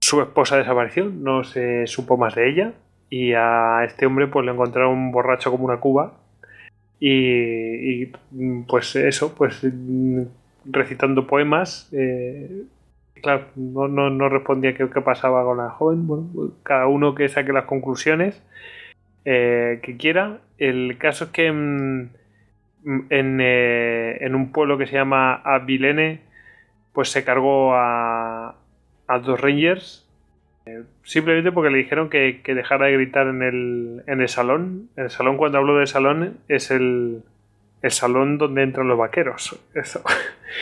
su esposa desapareció, no se supo más de ella y a este hombre pues le encontraron borracho como una cuba y, pues eso, pues recitando poemas. Eh, claro, no, no, respondía qué, qué, pasaba con la joven. Bueno, pues, cada uno que saque las conclusiones eh, que quiera. El caso es que mm, en, eh, en, un pueblo que se llama Abilene, pues se cargó a, a dos rangers simplemente porque le dijeron que, dejara de gritar en el, en el salón. El salón, cuando hablo de salón, es el, el salón donde entran los vaqueros. Eso.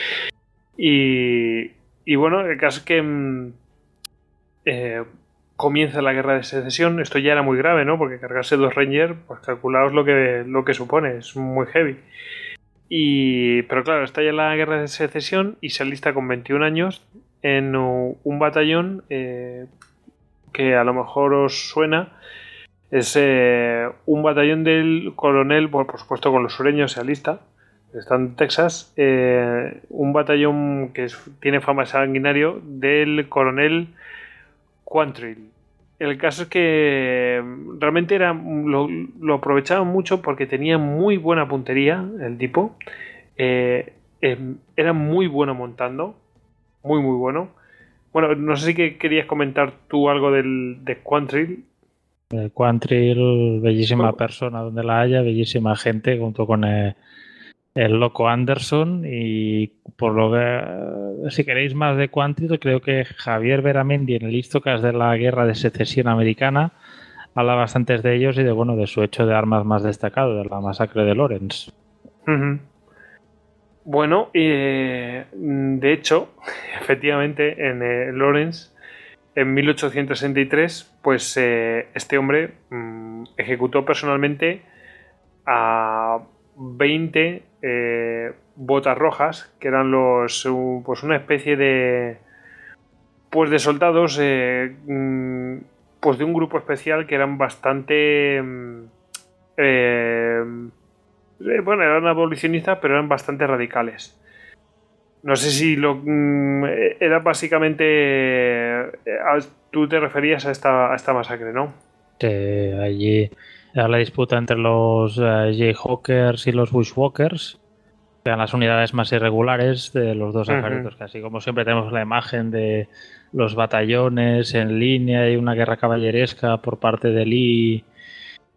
y, y bueno, el caso es que mm, eh, comienza la guerra de secesión. Esto ya era muy grave, ¿no? Porque cargarse dos Rangers, pues calculaos lo que, lo que supone, es muy heavy. Y, pero claro, está ya la guerra de secesión y se alista con 21 años en un batallón eh, que a lo mejor os suena, es eh, un batallón del coronel, por, supuesto con los sureños se alista, está en Texas, eh, un batallón que tiene fama sanguinario del coronel Quantrill. El caso es que mm, realmente era, lo, lo aprovechaban mucho porque tenía muy buena puntería el tipo. Eh, em, era muy bueno montando, muy muy bueno. Bueno, no sé si querías comentar tú algo del, de Quantrill. El Quantrill, bellísima persona donde la haya, bellísima gente, junto con el, loco Anderson. Y por lo que, si queréis más de Quantrill, creo que Javier Veramendi en el Histocast de la Guerra de Secesión Americana habla bastantes de ellos y de bueno de su hecho de armas más destacado, de la masacre de Lawrence. Bueno, eh, de hecho, efectivamente, en eh, Lawrence, en 1863, pues eh, este hombre, mm, mm, ejecutó personalmente a 20 eh, botas rojas, que eran los pues una especie de pues de soldados eh, mm, pues de un grupo especial que eran bastante mm, eh, bueno eran abolicionistas pero eran bastante radicales. No sé si lo mm, era básicamente tú te referías a esta, a esta masacre no allí la disputa entre los Jayhawkers y los Bushwalkers. Eran las unidades más irregulares de los dos ejércitos, que así como siempre tenemos la imagen de los batallones en línea y una guerra caballeresca por parte de Lee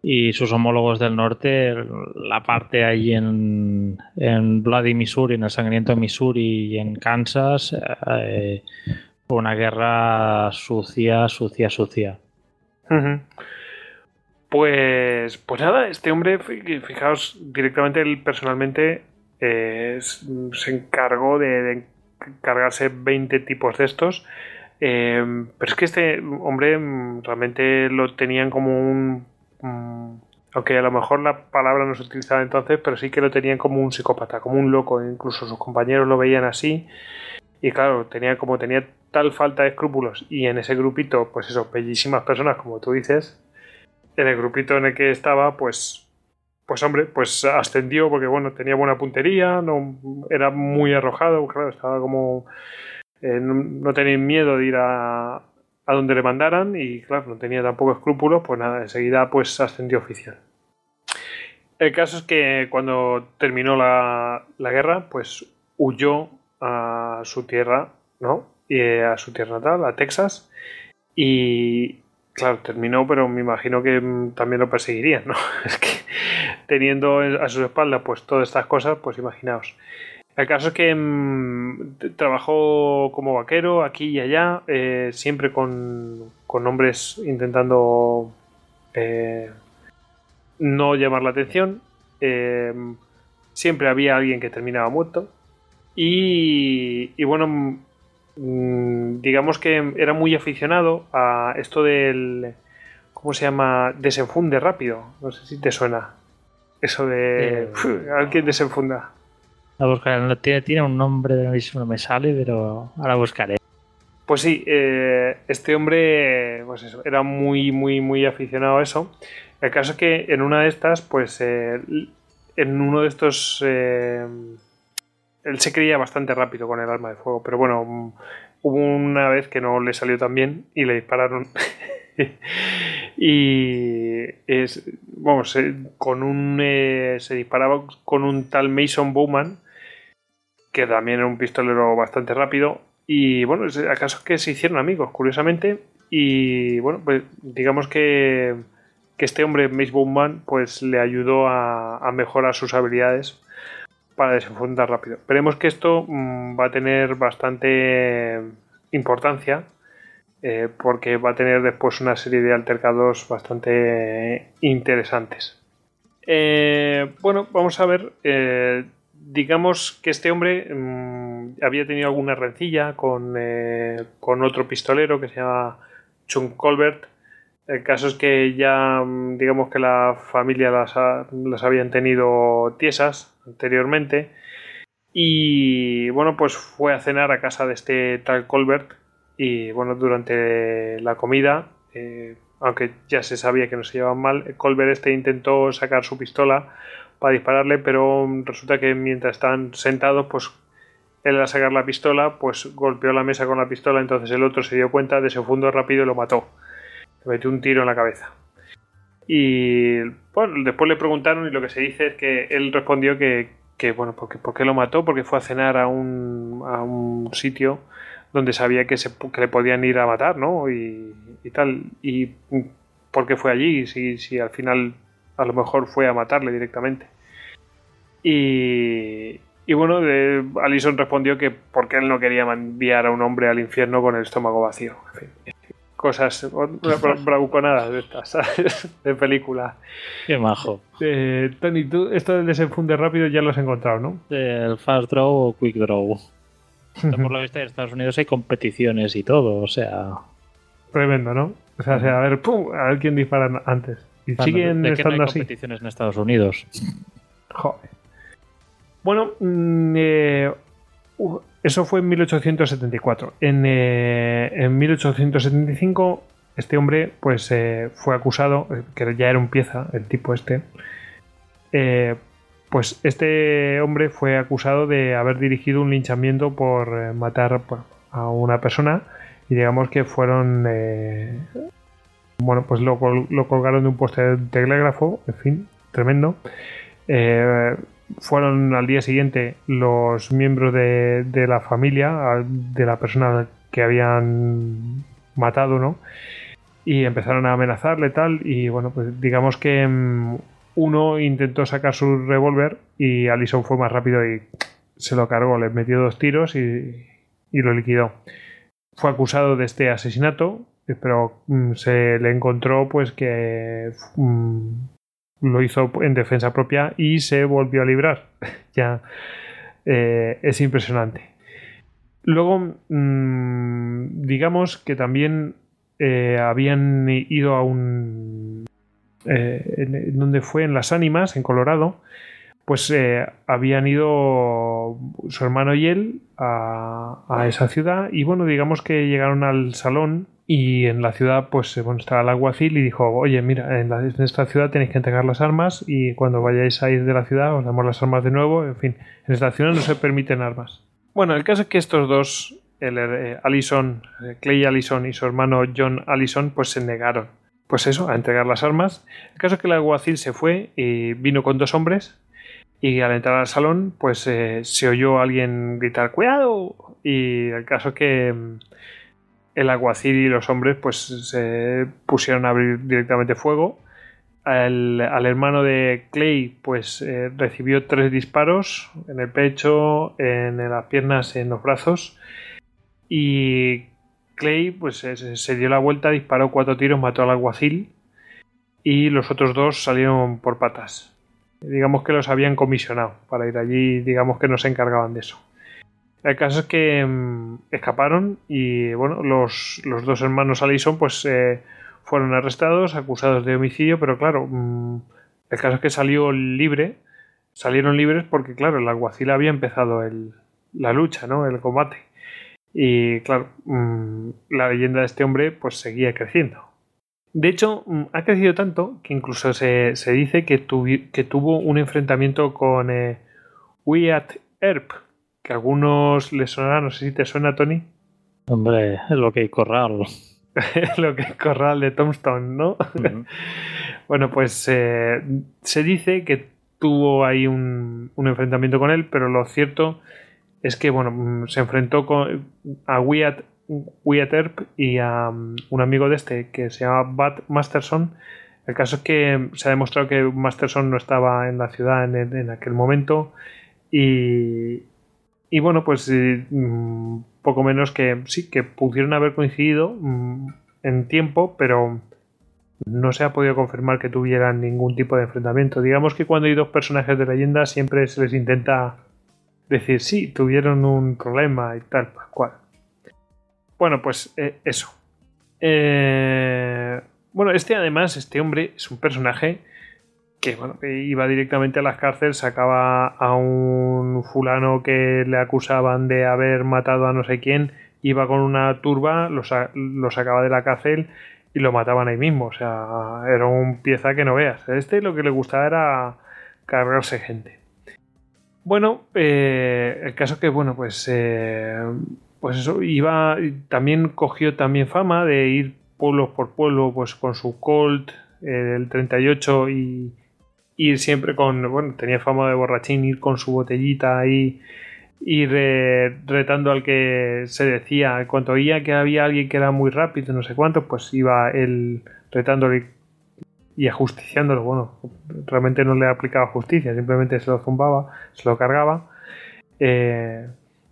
y sus homólogos del norte, la parte ahí en, en Bloody Missouri, en el sangriento Missouri y en Kansas, eh, fue una guerra sucia, sucia, sucia. Pues, pues nada, este hombre, fijaos, directamente él personalmente eh, se encargó de, cargarse 20 tipos de estos. Eh, pero es que este hombre mm, realmente lo tenían como un... Mm, aunque a lo mejor la palabra no se utilizaba entonces, pero sí que lo tenían como un psicópata, como un loco. Incluso sus compañeros lo veían así. Y claro, tenía como tenía tal falta de escrúpulos y en ese grupito, pues eso, bellísimas personas, como tú dices, en el grupito en el que estaba, pues pues hombre, pues ascendió porque bueno, tenía buena puntería, no era muy arrojado, claro, estaba como eh, no, tenía miedo de ir a, a donde le mandaran y claro, no tenía tampoco escrúpulos, pues nada, enseguida pues ascendió oficial. El caso es que cuando terminó la, la guerra, pues huyó a su tierra, ¿no? Y a su tierra natal, a Texas, y, Claro, terminó, pero me imagino que mm, también lo perseguirían, ¿no? Es que teniendo a sus espaldas pues todas estas cosas, pues imaginaos. El caso es que mm, trabajó como vaquero aquí y allá, eh, siempre con, con, hombres intentando eh, no llamar la atención. Eh, siempre había alguien que terminaba muerto. Y, y bueno, Mm, digamos que era muy aficionado a esto del. ¿Cómo se llama? Desenfunde rápido. No sé si te suena. Eso de. Eh, alguien desenfunda. A buscar. Tiene, tiene un nombre, no me sale, pero ahora buscaré. Pues sí, eh, este hombre pues eso, era muy, muy, muy aficionado a eso. El caso es que en una de estas, pues eh, en uno de estos él se creía bastante rápido con el arma de fuego, pero bueno, mm, hubo una vez que no le salió tan bien y le dispararon. y es, vamos, con un eh, se disparaba con un tal Mason Bowman, que también era un pistolero bastante rápido. Y bueno, acaso que se hicieron amigos, curiosamente. Y bueno, pues digamos que, que este hombre, Mason Bowman, pues le ayudó a mejorar sus habilidades para desenfundar rápido. Veremos que esto mm, va a tener bastante importancia eh, porque va a tener después una serie de altercados bastante interesantes. Eh, bueno, vamos a ver. Eh, digamos que este hombre mm, había tenido alguna rencilla con, con, otro pistolero que se llama Chung Colbert. El caso es que ya, mm, digamos que la familia las, las habían tenido tiesas anteriormente. Y bueno, pues fue a cenar a casa de este tal Colbert. Y bueno, durante la comida, eh, aunque ya se sabía que no se llevaban mal, Colbert este intentó sacar su pistola para dispararle, pero resulta que mientras estaban sentados, pues él al sacar la pistola, pues golpeó la mesa con la pistola, entonces el otro se dio cuenta, de ese fondo rápido y lo mató. Metió un tiro en la cabeza. Y bueno, después le preguntaron y lo que se dice es que él respondió que, bueno, porque, ¿por qué lo mató? Porque fue a cenar a un, a un sitio donde sabía que, se, que le podían ir a matar, ¿no? Y, tal. Y por qué fue allí, si, si al final a lo mejor fue a matarle directamente. Y, y bueno, de, Alison respondió que porque él no quería enviar a un hombre al infierno con el estómago vacío. En fin cosas, bravuconadas de estas, ¿sabes? De película. Qué majo. Eh, Tony, tú esto del desenfunde rápido ya lo has encontrado, ¿no? El fast draw o quick draw. Por lo visto en Estados Unidos hay competiciones y todo, o sea... Tremendo, ¿no? O sea, a ver, ¡pum! A ver quién dispara antes. Y Bueno, siguen ¿de qué no hay estando así. competiciones en Estados Unidos? Joder. Bueno, mm, eh, uh, eso fue en 1874. En, eh, en 1875 este hombre pues eh, fue acusado, eh, que ya era un pieza, el tipo este, eh, pues este hombre fue acusado de haber dirigido un linchamiento por eh, matar bueno, a una persona y digamos que fueron... eh, bueno, pues lo, lo colgaron de un poste de telégrafo, en fin, tremendo. Fueron al día siguiente los miembros de, de la familia, de la persona que habían matado, ¿no? Y empezaron a amenazarle tal. Y bueno, pues digamos que mm, uno intentó sacar su revólver y Allison fue más rápido y se lo cargó, le metió dos tiros y, y lo liquidó. Fue acusado de este asesinato, pero mm, se le encontró pues que mm, lo hizo en defensa propia y se volvió a librar. ya eh, es impresionante. Luego, mm, digamos que también eh, habían ido a un... eh, donde fue en Las Ánimas, en Colorado, pues habían ido su hermano y él a esa ciudad y bueno, digamos que llegaron al salón y en la ciudad pues bueno, estaba el alguacil y dijo, oye, mira, en, la- esta ciudad tenéis que entregar las armas y cuando vayáis a ir de la ciudad os damos las armas de nuevo, en fin, en esta ciudad no se permiten armas. Bueno, el caso es que estos dos, el eh, Allison, eh, Clay Allison y su hermano John Allison, pues se negaron. Pues eso, a entregar las armas. El caso es que el alguacil se fue y vino con dos hombres y al entrar al salón, pues eh, se oyó a alguien gritar ¡Cuidado! Y el caso es que mm, el alguacil y los hombres pues se pusieron a abrir directamente fuego. Al, hermano de Clay pues eh, recibió tres disparos en el pecho, en, las piernas, en los brazos. Y Clay pues se, se dio la vuelta, disparó cuatro tiros, mató al alguacil y los otros dos salieron por patas digamos que los habían comisionado para ir allí, digamos que no se encargaban de eso. El caso es que mm, escaparon y bueno, los, los dos hermanos Allison pues eh, fueron arrestados, acusados de homicidio, pero claro, mm, el caso es que salió libre, salieron libres porque claro, el alguacil había empezado el- la lucha, ¿no? El combate. Y claro, mm, la leyenda de este hombre pues seguía creciendo. De hecho, ha crecido tanto que incluso se, se dice que, tuvi- que tuvo un enfrentamiento con eh, Wyatt Earp, que a algunos les sonará, no sé si te suena, Tony, Hombre, es lo que hay corral. lo que es Corral de Tombstone, ¿no? Bueno, pues eh, se dice que tuvo ahí un, un enfrentamiento con él, pero lo cierto es que, bueno, mm, se enfrentó con, a Wyatt, Wyatt Earp y a mm, un amigo de este que se llama Bud Masterson. El caso es que se ha demostrado que Masterson no estaba en la ciudad en, en aquel momento y, y bueno, pues eh, mm, poco menos que sí, que pudieron haber coincidido mm, en tiempo, pero no se ha podido confirmar que tuvieran ningún tipo de enfrentamiento. Digamos que cuando hay dos personajes de leyenda siempre se les intenta decir sí, tuvieron un problema y tal, cual. Bueno, pues eh, eso. Eh, bueno, este además, este hombre es un personaje que bueno, iba directamente a las cárceles, sacaba a un fulano que le acusaban de haber matado a no sé quién, iba con una turba, lo, sa- sacaba de la cárcel y lo mataban ahí mismo. O sea, era un pieza que no veas. Este lo que le gustaba era cargarse gente. Bueno, eh, el caso que, bueno, pues, eh, pues eso, iba, también cogió también fama de ir pueblo por pueblo, pues con su Colt, eh, el 38 y ir siempre con, bueno, tenía fama de borrachín, ir con su botellita ahí, ir eh, retando al que se decía, en cuanto oía que había alguien que era muy rápido, no sé cuánto, pues iba él retándole y ajusticiándolo. Bueno, realmente no le aplicaba justicia, simplemente se lo zumbaba, se lo cargaba. Eh,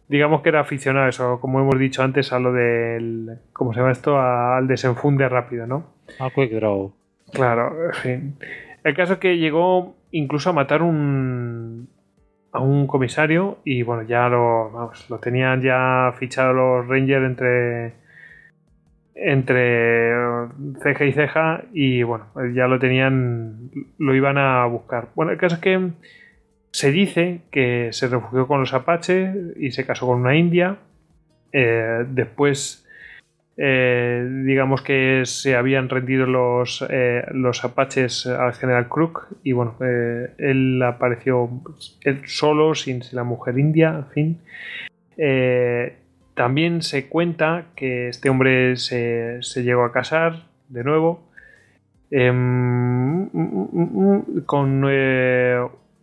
digamos que era aficionado a eso, como hemos dicho antes, a lo del, ¿cómo se llama esto? A- al desenfunde rápido, ¿no? A Quick Draw. Claro, en fin. El caso es que llegó incluso a matar un, a un comisario y bueno, ya lo, vamos, lo tenían ya fichado los Rangers entre entre ceja y ceja y bueno, ya lo tenían, lo iban a buscar. Bueno, el caso es que se dice que se refugió con los apaches y se casó con una india. Eh, después, eh, digamos que se habían rendido los, eh, los apaches al general Crook y bueno, él apareció él solo, sin, la mujer india, en fin. también se cuenta que este hombre se, se llegó a casar de nuevo em, con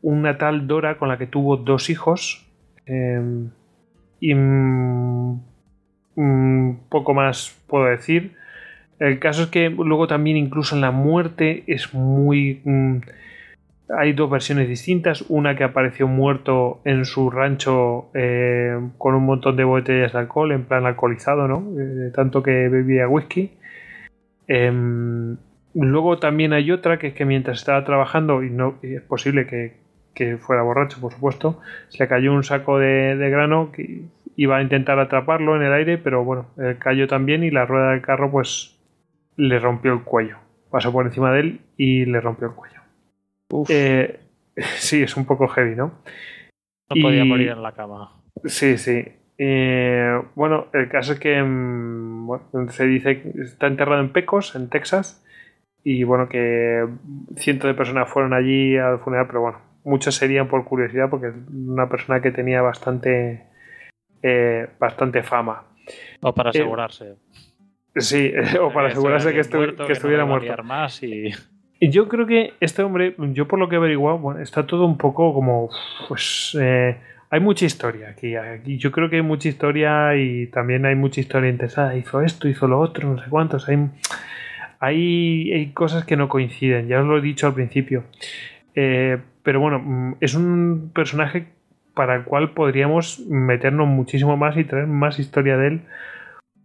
una tal Dora con la que tuvo dos hijos. Em, y un poco más puedo decir. El caso es que luego también incluso en la muerte es muy... Mm, hay dos versiones distintas. Una que apareció muerto en su rancho eh, con un montón de botellas de alcohol, en plan alcoholizado, ¿no? Eh, tanto que bebía whisky. Em, luego también hay otra que es que mientras estaba trabajando, y no es posible que, que fuera borracho, por supuesto, se le cayó un saco de, grano que iba a intentar atraparlo en el aire, pero bueno, cayó también y la rueda del carro pues le rompió el cuello. Pasó por encima de él y le rompió el cuello. Eh, sí, es un poco heavy, ¿no? No podía morir en la cama. Sí, sí. Eh, bueno, el caso es que mm, se dice que está enterrado en Pecos, en Texas, y bueno, que cientos de personas fueron allí al funeral, pero bueno, muchos serían por curiosidad porque es una persona que tenía bastante, eh, bastante fama. O para eh, asegurarse. sí, o para asegurarse que, estuviera muerto. Más y... yo creo que este hombre, yo por lo que he averiguado, bueno, está todo un poco como, pues, eh, hay mucha historia aquí, aquí. Yo creo que hay mucha historia y también hay mucha historia interesada. Hizo esto, hizo lo otro, no sé cuántos. Hay, hay, hay cosas que no coinciden, ya os lo he dicho al principio. Eh, pero bueno, mm, es un personaje para el cual podríamos meternos muchísimo más y traer más historia de él.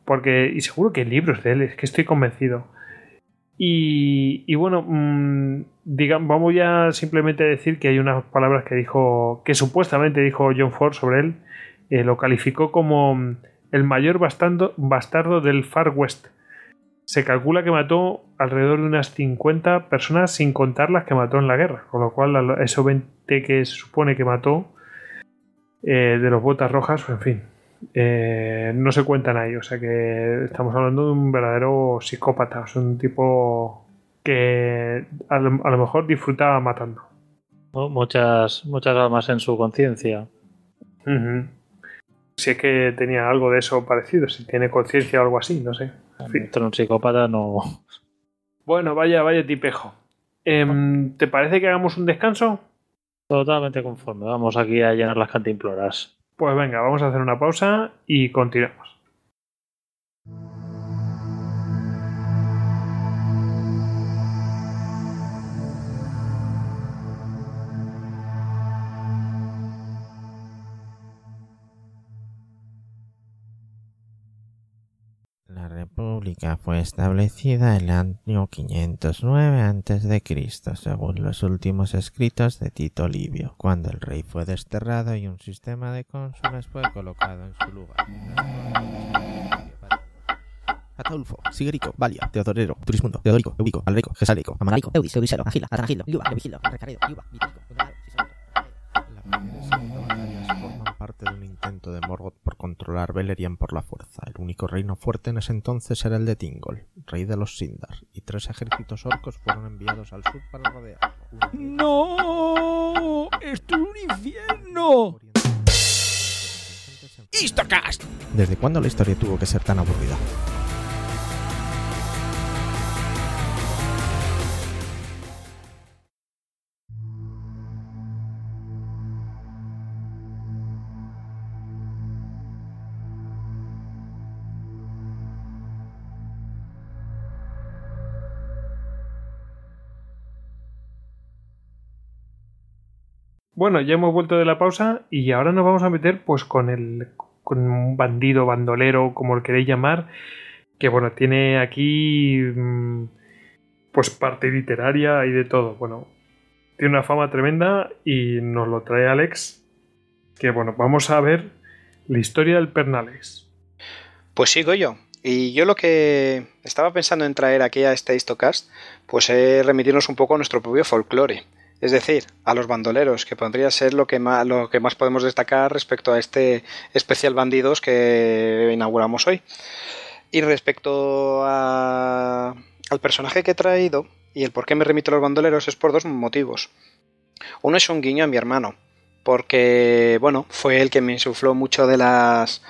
Porque, y seguro que hay libros de él, es que estoy convencido. Y, bueno, mm, digamos, vamos ya simplemente a decir que hay unas palabras que dijo, que supuestamente dijo John Ford sobre él. Eh, lo calificó como mm, el mayor bastardo del Far West se calcula que mató alrededor de unas 50 personas sin contar las que mató en la guerra, con lo cual esos 20 que se supone que mató eh, de los botas rojas, en fin, eh, no se cuentan ahí, o sea que estamos hablando de un verdadero psicópata, o un tipo que a lo, mejor disfrutaba matando. Muchas, muchas almas en su conciencia. Si es que tenía algo de eso parecido, si tiene conciencia o algo así, no sé. Un psicópata no. Bueno, vaya, vaya tipejo. Em, ¿Te parece que hagamos un descanso? Totalmente conforme. Vamos aquí a llenar las cantimploras. Pues venga, vamos a hacer una pausa y continuamos. República fue establecida en el año 509 a.C., según los últimos escritos de Tito Livio, cuando el rey fue desterrado y un sistema de cónsules fue colocado en su lugar. Ataulfo, Sigerico, Valia, Teodorero, Turismundo, Teodorico, Eurico, Alrico, Gesalico, Amanarico, Eudis, Eudisero, Agila, Atanagilo, Liuba, Levigilo, Recaredo, Liuba, Vitilico, parte de un intento de Morgoth por controlar Beleriand por la fuerza. El único reino fuerte en ese entonces era el de Tingol, rey de los Sindar, y tres ejércitos orcos fueron enviados al sur para rodearlo. ¡No! ¡Esto es un infierno! ¡Istocast! ¿Desde cuándo la historia tuvo que ser tan aburrida? Bueno, ya hemos vuelto de la pausa y ahora nos vamos a meter pues con el con un bandido, bandolero, como lo queréis llamar, que bueno, tiene aquí mm, pues parte literaria y de todo. Bueno, tiene una fama tremenda y nos lo trae Alex, que bueno, vamos a ver la historia del Pernales. Pues sigo yo. Y yo lo que estaba pensando en traer aquí a este Histocast, pues es remitirnos un poco a nuestro propio folclore. Es decir, a los bandoleros, que podría ser lo que más, lo que más podemos destacar respecto a este especial bandidos que inauguramos hoy. Y respecto a, al personaje que he traído y el por qué me remito a los bandoleros es por dos motivos. Uno es un guiño a mi hermano, porque, bueno, fue el que me insufló mucho de las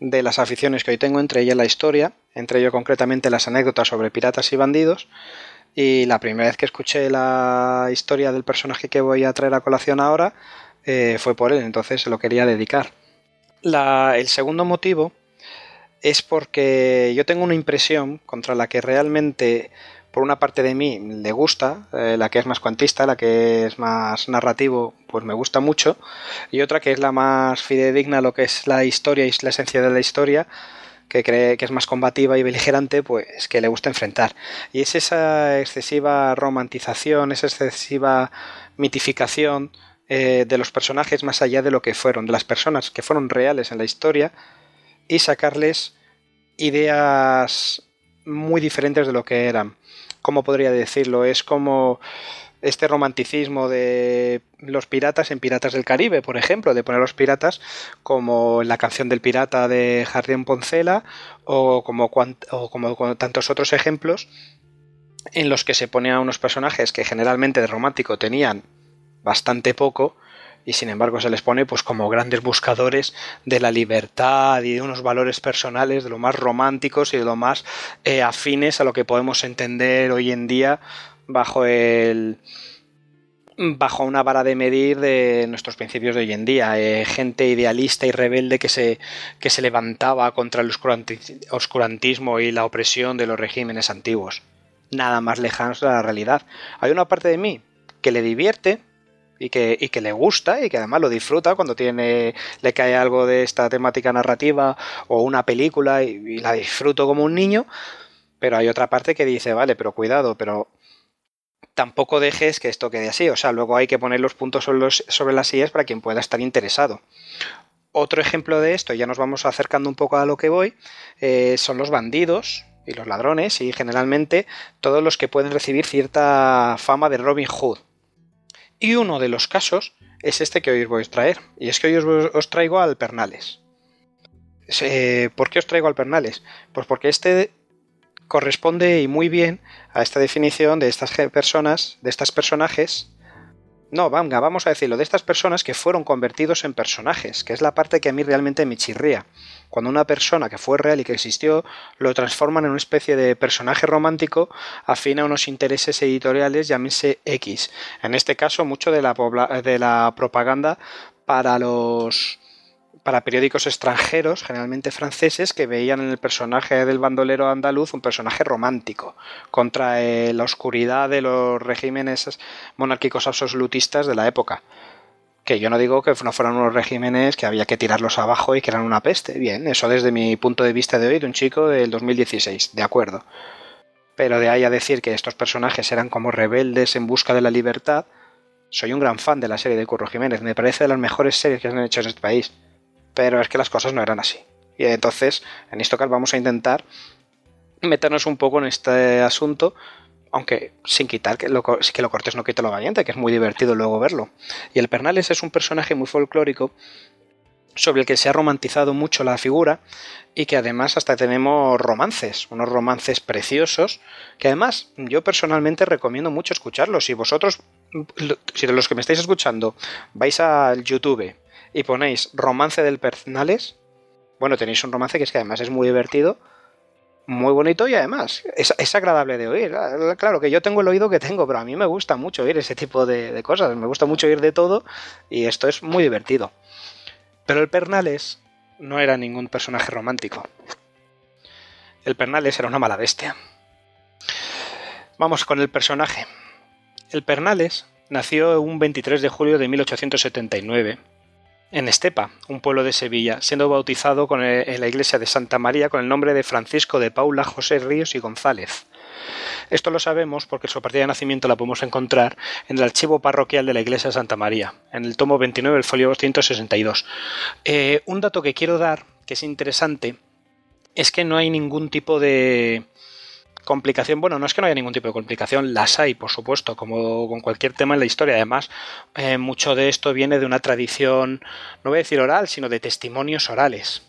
de las aficiones que hoy tengo, entre ellas la historia, entre ello concretamente las anécdotas sobre piratas y bandidos. Y la primera vez que escuché la historia del personaje que voy a traer a colación ahora eh, fue por él, entonces se lo quería dedicar. el segundo motivo es porque yo tengo una impresión contra la que realmente por una parte de mí le gusta, eh, la que es más cuantista, la que es más narrativo, pues me gusta mucho, y otra que es la más fidedigna a lo que es la historia y la esencia de la historia, que cree que es más combativa y beligerante, pues que le gusta enfrentar. Y es esa excesiva romantización, esa excesiva mitificación eh, de los personajes más allá de lo que fueron, de las personas que fueron reales en la historia, y sacarles ideas muy diferentes de lo que eran. ¿cómo podría decirlo? Es como este romanticismo de los piratas en Piratas del Caribe, por ejemplo, de poner a los piratas como en la canción del pirata de Jardín Poncela o como, o como tantos otros ejemplos en los que se pone a unos personajes que generalmente de romántico tenían bastante poco y sin embargo se les pone pues como grandes buscadores de la libertad y de unos valores personales de lo más románticos y de lo más eh, afines a lo que podemos entender hoy en día bajo el bajo una vara de medir de nuestros principios de hoy en día. Eh, gente idealista y rebelde que se, que se levantaba contra el oscurantismo y la opresión de los regímenes antiguos. Nada más lejanos de la realidad. Hay una parte de mí que le divierte, y que, y que le gusta y que además lo disfruta cuando tiene le cae algo de esta temática narrativa o una película y, la disfruto como un niño pero hay otra parte que dice vale pero cuidado pero tampoco dejes que esto quede así o sea luego hay que poner los puntos sobre, sobre las sillas para quien pueda estar interesado otro ejemplo de esto, ya nos vamos acercando un poco a lo que voy, eh, son los bandidos y los ladrones y generalmente todos los que pueden recibir cierta fama de Robin Hood. Y uno de los casos es este que hoy os voy a traer. Y es que hoy os, traigo al Pernales. Eh, ¿Por qué os traigo al Pernales? Pues porque este corresponde y muy bien a esta definición de estas personas, de estos personajes no, venga, vamos a decirlo, de estas personas que fueron convertidos en personajes, que es la parte que a mí realmente me chirría. Cuando una persona que fue real y que existió lo transforman en una especie de personaje romántico afín a unos intereses editoriales, llámense X. En este caso, mucho de la, de la propaganda para los para periódicos extranjeros, generalmente franceses, que veían en el personaje del bandolero andaluz un personaje romántico contra eh, la oscuridad de los regímenes monárquicos absolutistas de la época. Que yo no digo que no fueran unos regímenes que había que tirarlos abajo y que eran una peste. Bien, eso desde mi punto de vista de hoy, de un chico del 2016, de acuerdo. Pero de ahí a decir que estos personajes eran como rebeldes en busca de la libertad, soy un gran fan de la serie de Curro Jiménez, me parece de las mejores series que se han hecho en este país pero es que las cosas no eran así. Y entonces, en Istocast vamos a intentar meternos un poco en este asunto, aunque sin quitar que lo, que lo cortés no quite lo valiente, que es muy divertido luego verlo. Y el Pernales es un personaje muy folclórico sobre el que se ha romantizado mucho la figura y que además hasta tenemos romances, unos romances preciosos, que además yo personalmente recomiendo mucho escucharlos. Si vosotros, si de los que me estáis escuchando, vais al YouTube y ponéis romance del Pernales, bueno, tenéis un romance que es que además es muy divertido, muy bonito y además es, agradable de oír. Claro que yo tengo el oído que tengo, pero a mí me gusta mucho oír ese tipo de, cosas, me gusta mucho oír de todo y esto es muy divertido. Pero el Pernales no era ningún personaje romántico. El Pernales era una mala bestia. Vamos con el personaje. El Pernales nació un 23 de julio de 1879 en Estepa, un pueblo de Sevilla, siendo bautizado en la iglesia de Santa María con el nombre de Francisco de Paula José Ríos y González. Esto lo sabemos porque su partida de nacimiento la podemos encontrar en el archivo parroquial de la iglesia de Santa María, en el tomo 29 del folio 262. Eh, un dato que quiero dar, que es interesante, es que no hay ningún tipo de complicación. Bueno, no es que no haya ningún tipo de complicación, las hay, por supuesto, como con cualquier tema en la historia. Además, eh, mucho de esto viene de una tradición, no voy a decir oral, sino de testimonios orales.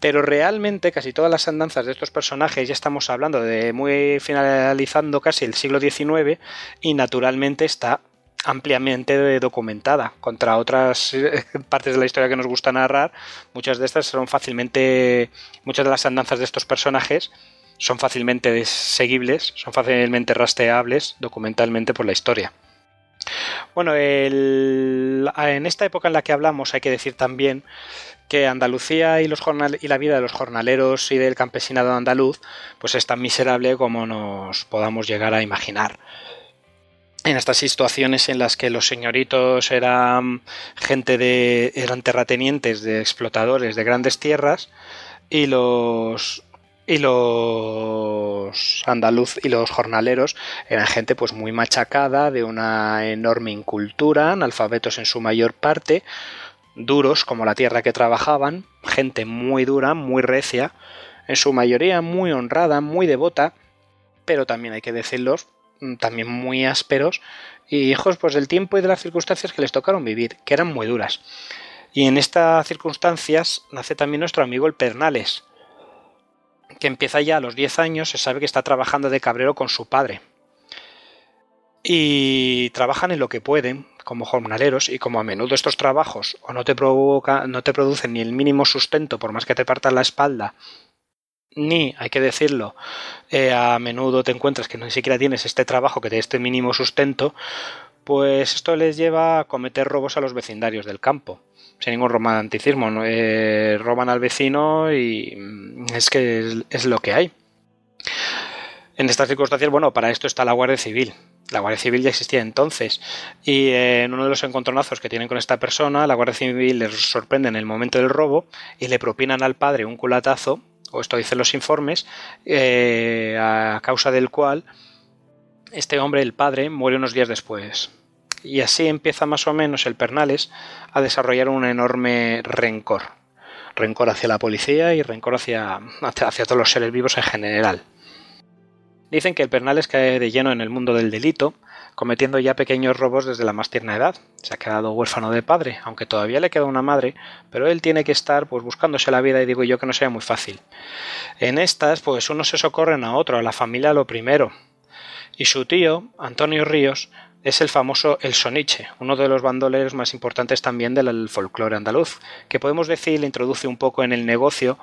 Pero realmente casi todas las andanzas de estos personajes, ya estamos hablando de muy finalizando casi el siglo XIX, y naturalmente está ampliamente documentada contra otras eh, partes de la historia que nos gusta narrar muchas de estas son fácilmente muchas de las andanzas de estos personajes son fácilmente seguibles son fácilmente rastreables documentalmente por la historia. Bueno en esta época en la que hablamos hay que decir también que Andalucía y, los jornal y la vida de los jornaleros y del campesinado andaluz pues es tan miserable como nos podamos llegar a imaginar. En estas situaciones en las que los señoritos eran gente de eran terratenientes de explotadores de grandes tierras y los y los andaluz y los jornaleros eran gente pues muy machacada de una enorme incultura analfabetos en su mayor parte duros como la tierra que trabajaban gente muy dura muy recia en su mayoría muy honrada muy devota pero también hay que decirlos Mm, también muy ásperos y hijos pues del tiempo y de las circunstancias que les tocaron vivir, que eran muy duras. Y en estas circunstancias nace también nuestro amigo el Pernales, que empieza ya a los 10 años, se sabe que está trabajando de cabrero con su padre. Y trabajan en lo que pueden, como jornaleros, y como a menudo estos trabajos o no te, provoca, no te producen ni el mínimo sustento por más que te partan la espalda, ni, hay que decirlo, eh, a menudo te encuentras que ni siquiera tienes este trabajo que te dé este mínimo sustento, pues esto les lleva a cometer robos a los vecindarios del campo. Sin ningún romanticismo, ¿no? Eh, roban al vecino y mm, es que es, lo que hay. En estas circunstancias, bueno, para esto está la Guardia Civil. La Guardia Civil ya existía entonces y eh, en uno de los encontronazos que tienen con esta persona, la Guardia Civil les sorprende en el momento del robo y le propinan al padre un culatazo o esto dicen los informes, eh, a causa del cual este hombre, el padre, muere unos días después. Y así empieza más o menos el Pernales a desarrollar un enorme rencor. Rencor hacia la policía y rencor hacia, hacia todos los seres vivos en general. Dicen que el Pernales cae de lleno en el mundo del delito, cometiendo ya pequeños robos desde la más tierna edad. Se ha quedado huérfano de padre, aunque todavía le queda una madre, pero él tiene que estar pues buscándose la vida y digo yo que no sea muy fácil. En estas, pues unos se socorren a otro, a la familia lo primero. Y su tío, Antonio Ríos, es el famoso El Soniche, uno de los bandoleros más importantes también del folclore andaluz, que podemos decir le introduce un poco en el negocio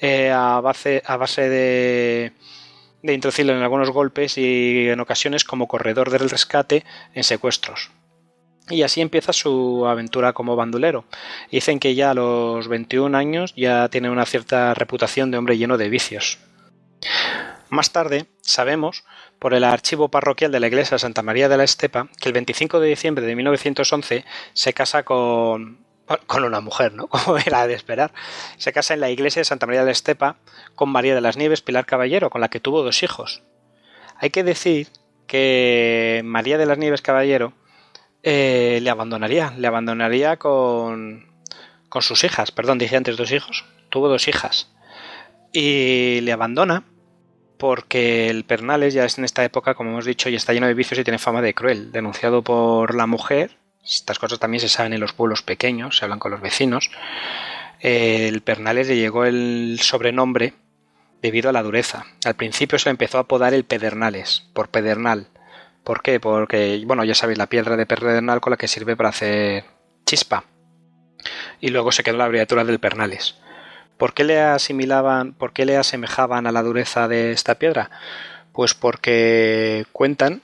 eh, a, base, a base de de introducirlo en algunos golpes y en ocasiones como corredor del rescate en secuestros. Y así empieza su aventura como bandolero. Dicen que ya a los 21 años ya tiene una cierta reputación de hombre lleno de vicios. Más tarde, sabemos, por el archivo parroquial de la iglesia Santa María de la Estepa, que el 25 de diciembre de 1911 se casa con con una mujer, ¿no? Como era de esperar. Se casa en la iglesia de Santa María de la Estepa con María de las Nieves Pilar Caballero, con la que tuvo dos hijos. Hay que decir que María de las Nieves Caballero eh, le abandonaría, le abandonaría con, con sus hijas, perdón, dije antes dos hijos, tuvo dos hijas. Y le abandona porque el Pernales ya es en esta época, como hemos dicho, y está lleno de vicios y tiene fama de cruel, denunciado por la mujer estas cosas también se saben en los pueblos pequeños, se hablan con los vecinos. El Pernales le llegó el sobrenombre debido a la dureza. Al principio se le empezó a apodar el Pedernales, por Pedernal. ¿Por qué? Porque, bueno, ya sabéis, la piedra de Pedernal con la que sirve para hacer chispa. Y luego se quedó la abreviatura del Pernales. ¿Por qué le asimilaban, por qué le asemejaban a la dureza de esta piedra? Pues porque cuentan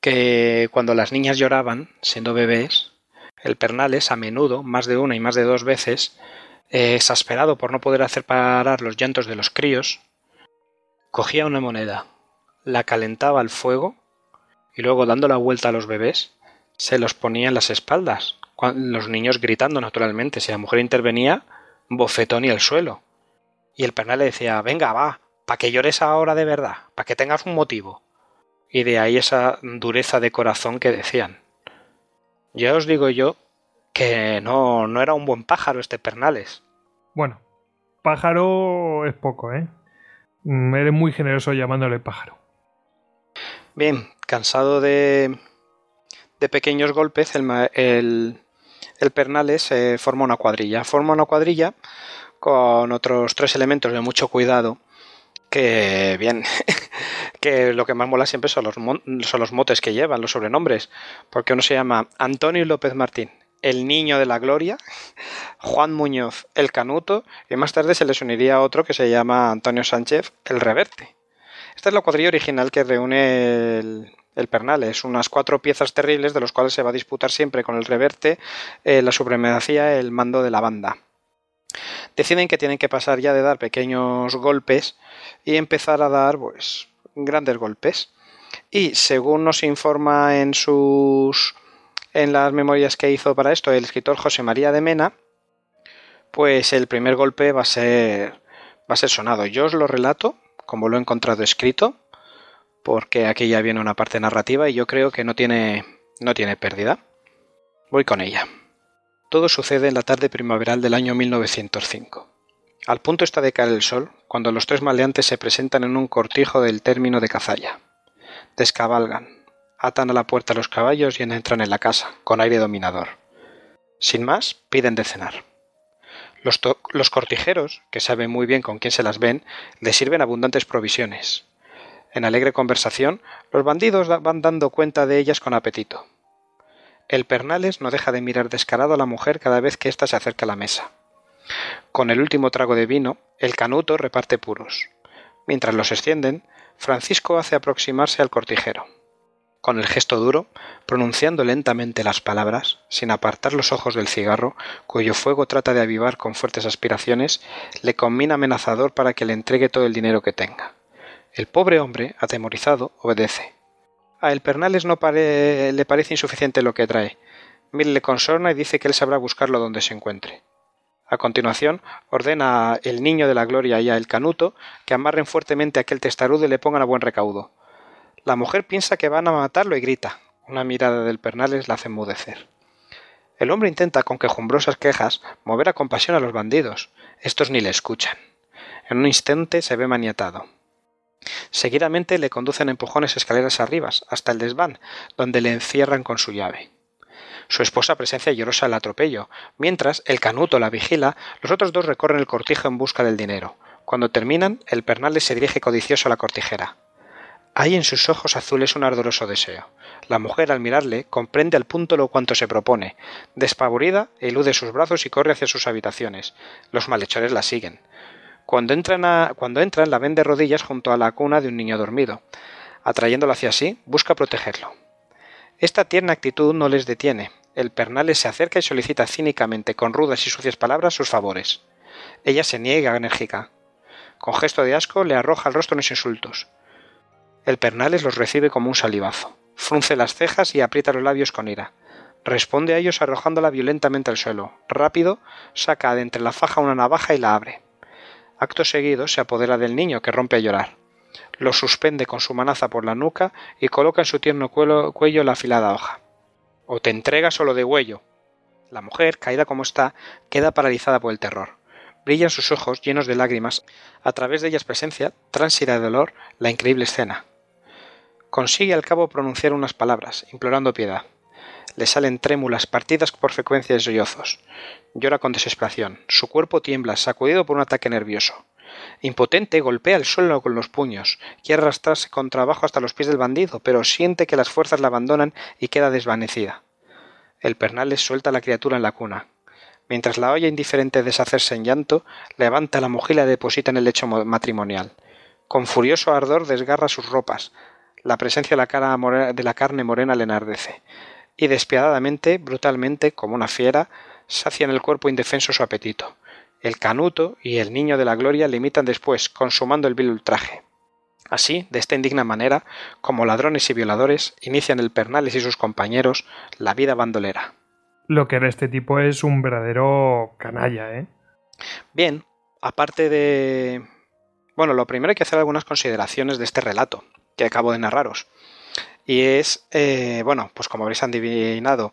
que cuando las niñas lloraban, siendo bebés, el Pernales a menudo, más de una y más de dos veces, eh, exasperado por no poder hacer parar los llantos de los críos, cogía una moneda, la calentaba al fuego y luego dando la vuelta a los bebés, se los ponía en las espaldas, los niños gritando naturalmente, si la mujer intervenía, bofetón y al suelo. Y el Pernal le decía, venga, va, para que llores ahora de verdad, para que tengas un motivo y de ahí esa dureza de corazón que decían. Ya os digo yo que no, no era un buen pájaro este Pernales. Bueno, pájaro es poco, ¿eh? Mm, Eres muy generoso llamándole pájaro. Bien, cansado de, de pequeños golpes, el, el, el Pernales eh, forma una cuadrilla. Forma una cuadrilla con otros tres elementos de mucho cuidado que, bien, que lo que más mola siempre son los, son los motes que llevan, los sobrenombres, porque uno se llama Antonio López Martín, el niño de la gloria, Juan Muñoz, el canuto, y más tarde se les uniría otro que se llama Antonio Sánchez, el reverte. Esta es la cuadrilla original que reúne el, el Pernales, unas cuatro piezas terribles de los cuales se va a disputar siempre con el reverte eh, la supremacía, el mando de la banda. Deciden que tienen que pasar ya de dar pequeños golpes y empezar a dar pues grandes golpes. Y según nos informa en sus en las memorias que hizo para esto el escritor José María de Mena, pues el primer golpe va a ser va a ser sonado. Yo os lo relato como lo he encontrado escrito, porque aquí ya viene una parte narrativa y yo creo que no tiene no tiene pérdida. Voy con ella. Todo sucede en la tarde primaveral del año 1905. Al punto está de caer el sol cuando los tres maleantes se presentan en un cortijo del término de Cazalla. Descabalgan, atan a la puerta los caballos y entran en la casa, con aire dominador. Sin más, piden de cenar. Los, los cortijeros, que saben muy bien con quién se las ven, les sirven abundantes provisiones. En alegre conversación, los bandidos van dando cuenta de ellas con apetito. El Pernales no deja de mirar descarado a la mujer cada vez que ésta se acerca a la mesa. Con el último trago de vino, el canuto reparte puros. Mientras los extienden, Francisco hace aproximarse al cortijero. Con el gesto duro, pronunciando lentamente las palabras, sin apartar los ojos del cigarro, cuyo fuego trata de avivar con fuertes aspiraciones, le combina amenazador para que le entregue todo el dinero que tenga. El pobre hombre, atemorizado, obedece. A el Pernales no pare- le parece insuficiente lo que trae. Mil le consorna y dice que él sabrá buscarlo donde se encuentre. A continuación, ordena a el niño de la gloria y a el canuto que amarren fuertemente a aquel testarudo y le pongan a buen recaudo. La mujer piensa que van a matarlo y grita. Una mirada del Pernales la hace enmudecer. El hombre intenta con quejumbrosas quejas mover a compasión a los bandidos. Estos ni le escuchan. En un instante se ve maniatado. Seguidamente le conducen empujones escaleras arriba, hasta el desván, donde le encierran con su llave. Su esposa presencia llorosa el atropello. Mientras, el canuto la vigila, los otros dos recorren el cortijo en busca del dinero. Cuando terminan, el Pernales se dirige codicioso a la cortijera. Hay en sus ojos azules un ardoroso deseo. La mujer, al mirarle, comprende al punto lo cuanto se propone. Despavorida, elude sus brazos y corre hacia sus habitaciones. Los malhechores la siguen. Cuando entran, cuando entran la ven de rodillas junto a la cuna de un niño dormido. Atrayéndolo hacia sí, busca protegerlo. Esta tierna actitud no les detiene. El Pernales se acerca y solicita cínicamente, con rudas y sucias palabras, sus favores. Ella se niega enérgica. Con gesto de asco le arroja al rostro unos insultos. El Pernales los recibe como un salivazo. Frunce las cejas y aprieta los labios con ira. Responde a ellos arrojándola violentamente al suelo. Rápido, saca de entre la faja una navaja y la abre. Acto seguido se apodera del niño, que rompe a llorar. Lo suspende con su manaza por la nuca y coloca en su tierno cuello, la afilada hoja. O te entregas o lo degüello. La mujer, caída como está, queda paralizada por el terror. Brillan sus ojos llenos de lágrimas. A través de ellas presencia, tránsida de dolor, la increíble escena. Consigue al cabo pronunciar unas palabras, implorando piedad. Le salen trémulas, partidas por frecuencia de sollozos. Llora con desesperación. Su cuerpo tiembla, sacudido por un ataque nervioso. Impotente, golpea el suelo con los puños. Quiere arrastrarse con trabajo hasta los pies del bandido, pero siente que las fuerzas la abandonan y queda desvanecida. El Pernales suelta a la criatura en la cuna. Mientras la oye indiferente deshacerse en llanto, levanta la mujer y deposita en el lecho mo- matrimonial. Con furioso ardor desgarra sus ropas. La presencia de la, cara de la carne morena le enardece. Y despiadadamente, brutalmente, como una fiera, sacia en el cuerpo indefenso su apetito. El canuto y el niño de la gloria le imitan después, consumando el vil ultraje. Así, de esta indigna manera, como ladrones y violadores, inician el Pernales y sus compañeros la vida bandolera. Lo que era este tipo es un verdadero canalla, ¿eh? Bien, aparte de... Bueno, lo primero hay que hacer algunas consideraciones de este relato que acabo de narraros. Y es, eh, bueno, pues como habréis adivinado,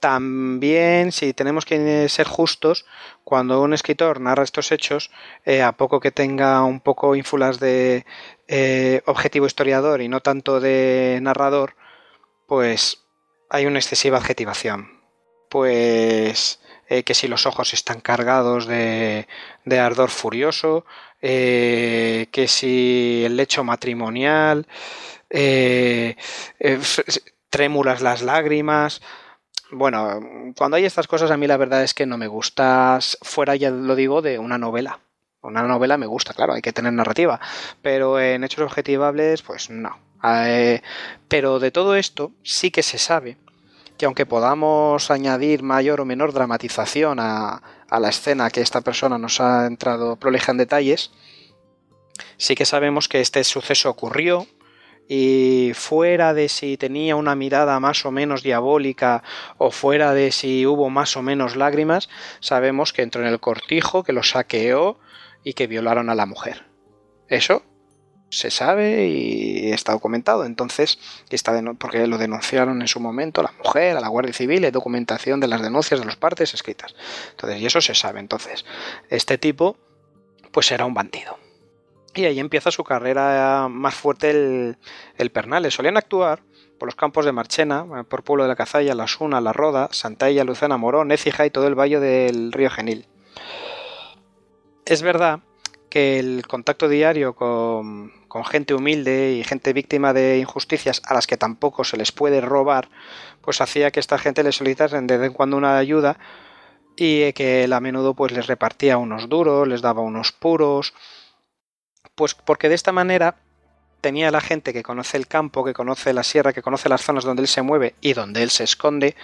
También, si tenemos que ser justos, cuando un escritor narra estos hechos, eh, a poco que tenga un poco ínfulas de eh, objetivo historiador y no tanto de narrador, pues hay una excesiva adjetivación. Pues eh, que si los ojos están cargados de, de ardor furioso, que si el lecho matrimonial, trémulas las lágrimas, bueno, cuando hay estas cosas a mí la verdad es que no me gusta, fuera ya lo digo, de una novela. Una novela me gusta, claro, hay que tener narrativa, pero en hechos objetivables, pues no. Eh, pero de todo esto sí que se sabe que aunque podamos añadir mayor o menor dramatización a, a la escena que esta persona nos ha entrado prolija en detalles, sí que sabemos que este suceso ocurrió, y fuera de si tenía una mirada más o menos diabólica o fuera de si hubo más o menos lágrimas, sabemos que entró en el cortijo, que lo saqueó y que violaron a la mujer. Eso se sabe y está documentado. Entonces, está porque lo denunciaron en su momento la mujer, a la Guardia Civil, hay documentación de las denuncias de las partes escritas. Entonces, y eso se sabe. Entonces, este tipo, pues era un bandido. Y ahí empieza su carrera más fuerte el, el Pernales. Solían actuar por los campos de Marchena, por Pueblo de la Cazalla, La Suna, La Roda, Santalla, Lucena, Morón, Écija y todo el valle del río Genil. Es verdad que el contacto diario con, gente humilde y gente víctima de injusticias a las que tampoco se les puede robar, pues hacía que esta gente les solicitase de vez en cuando una ayuda y que él a menudo pues les repartía unos duros, les daba unos puros, pues porque de esta manera tenía la gente que conoce el campo, que conoce la sierra, que conoce las zonas donde él se mueve y donde él se esconde,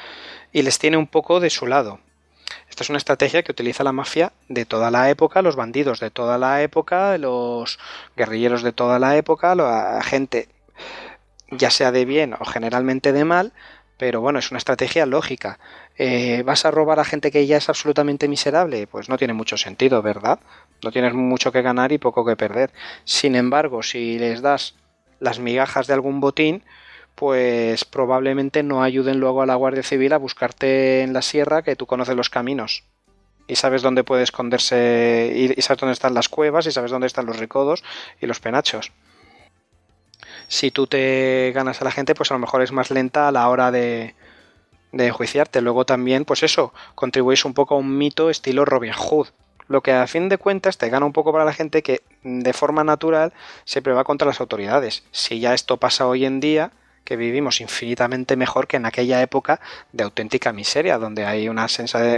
y les tiene un poco de su lado. Esta es una estrategia que utiliza la mafia de toda la época, los bandidos de toda la época, los guerrilleros de toda la época, la gente ya sea de bien o generalmente de mal, pero bueno, es una estrategia lógica. Eh, ¿Vas a robar a gente que ya es absolutamente miserable? Pues no tiene mucho sentido, ¿verdad? No tienes mucho que ganar y poco que perder. Sin embargo, si les das las migajas de algún botín, pues probablemente no ayuden luego a la Guardia Civil a buscarte en la sierra que tú conoces los caminos y sabes dónde puede esconderse y sabes dónde están las cuevas y sabes dónde están los recodos y los penachos si tú te ganas a la gente, pues a lo mejor es más lenta a la hora de, de enjuiciarte. Luego también, pues eso, contribuís un poco a un mito estilo Robin Hood. Lo que a fin de cuentas te gana un poco para la gente que de forma natural siempre va contra las autoridades. Si ya esto pasa hoy en día, que vivimos infinitamente mejor que en aquella época de auténtica miseria, donde hay una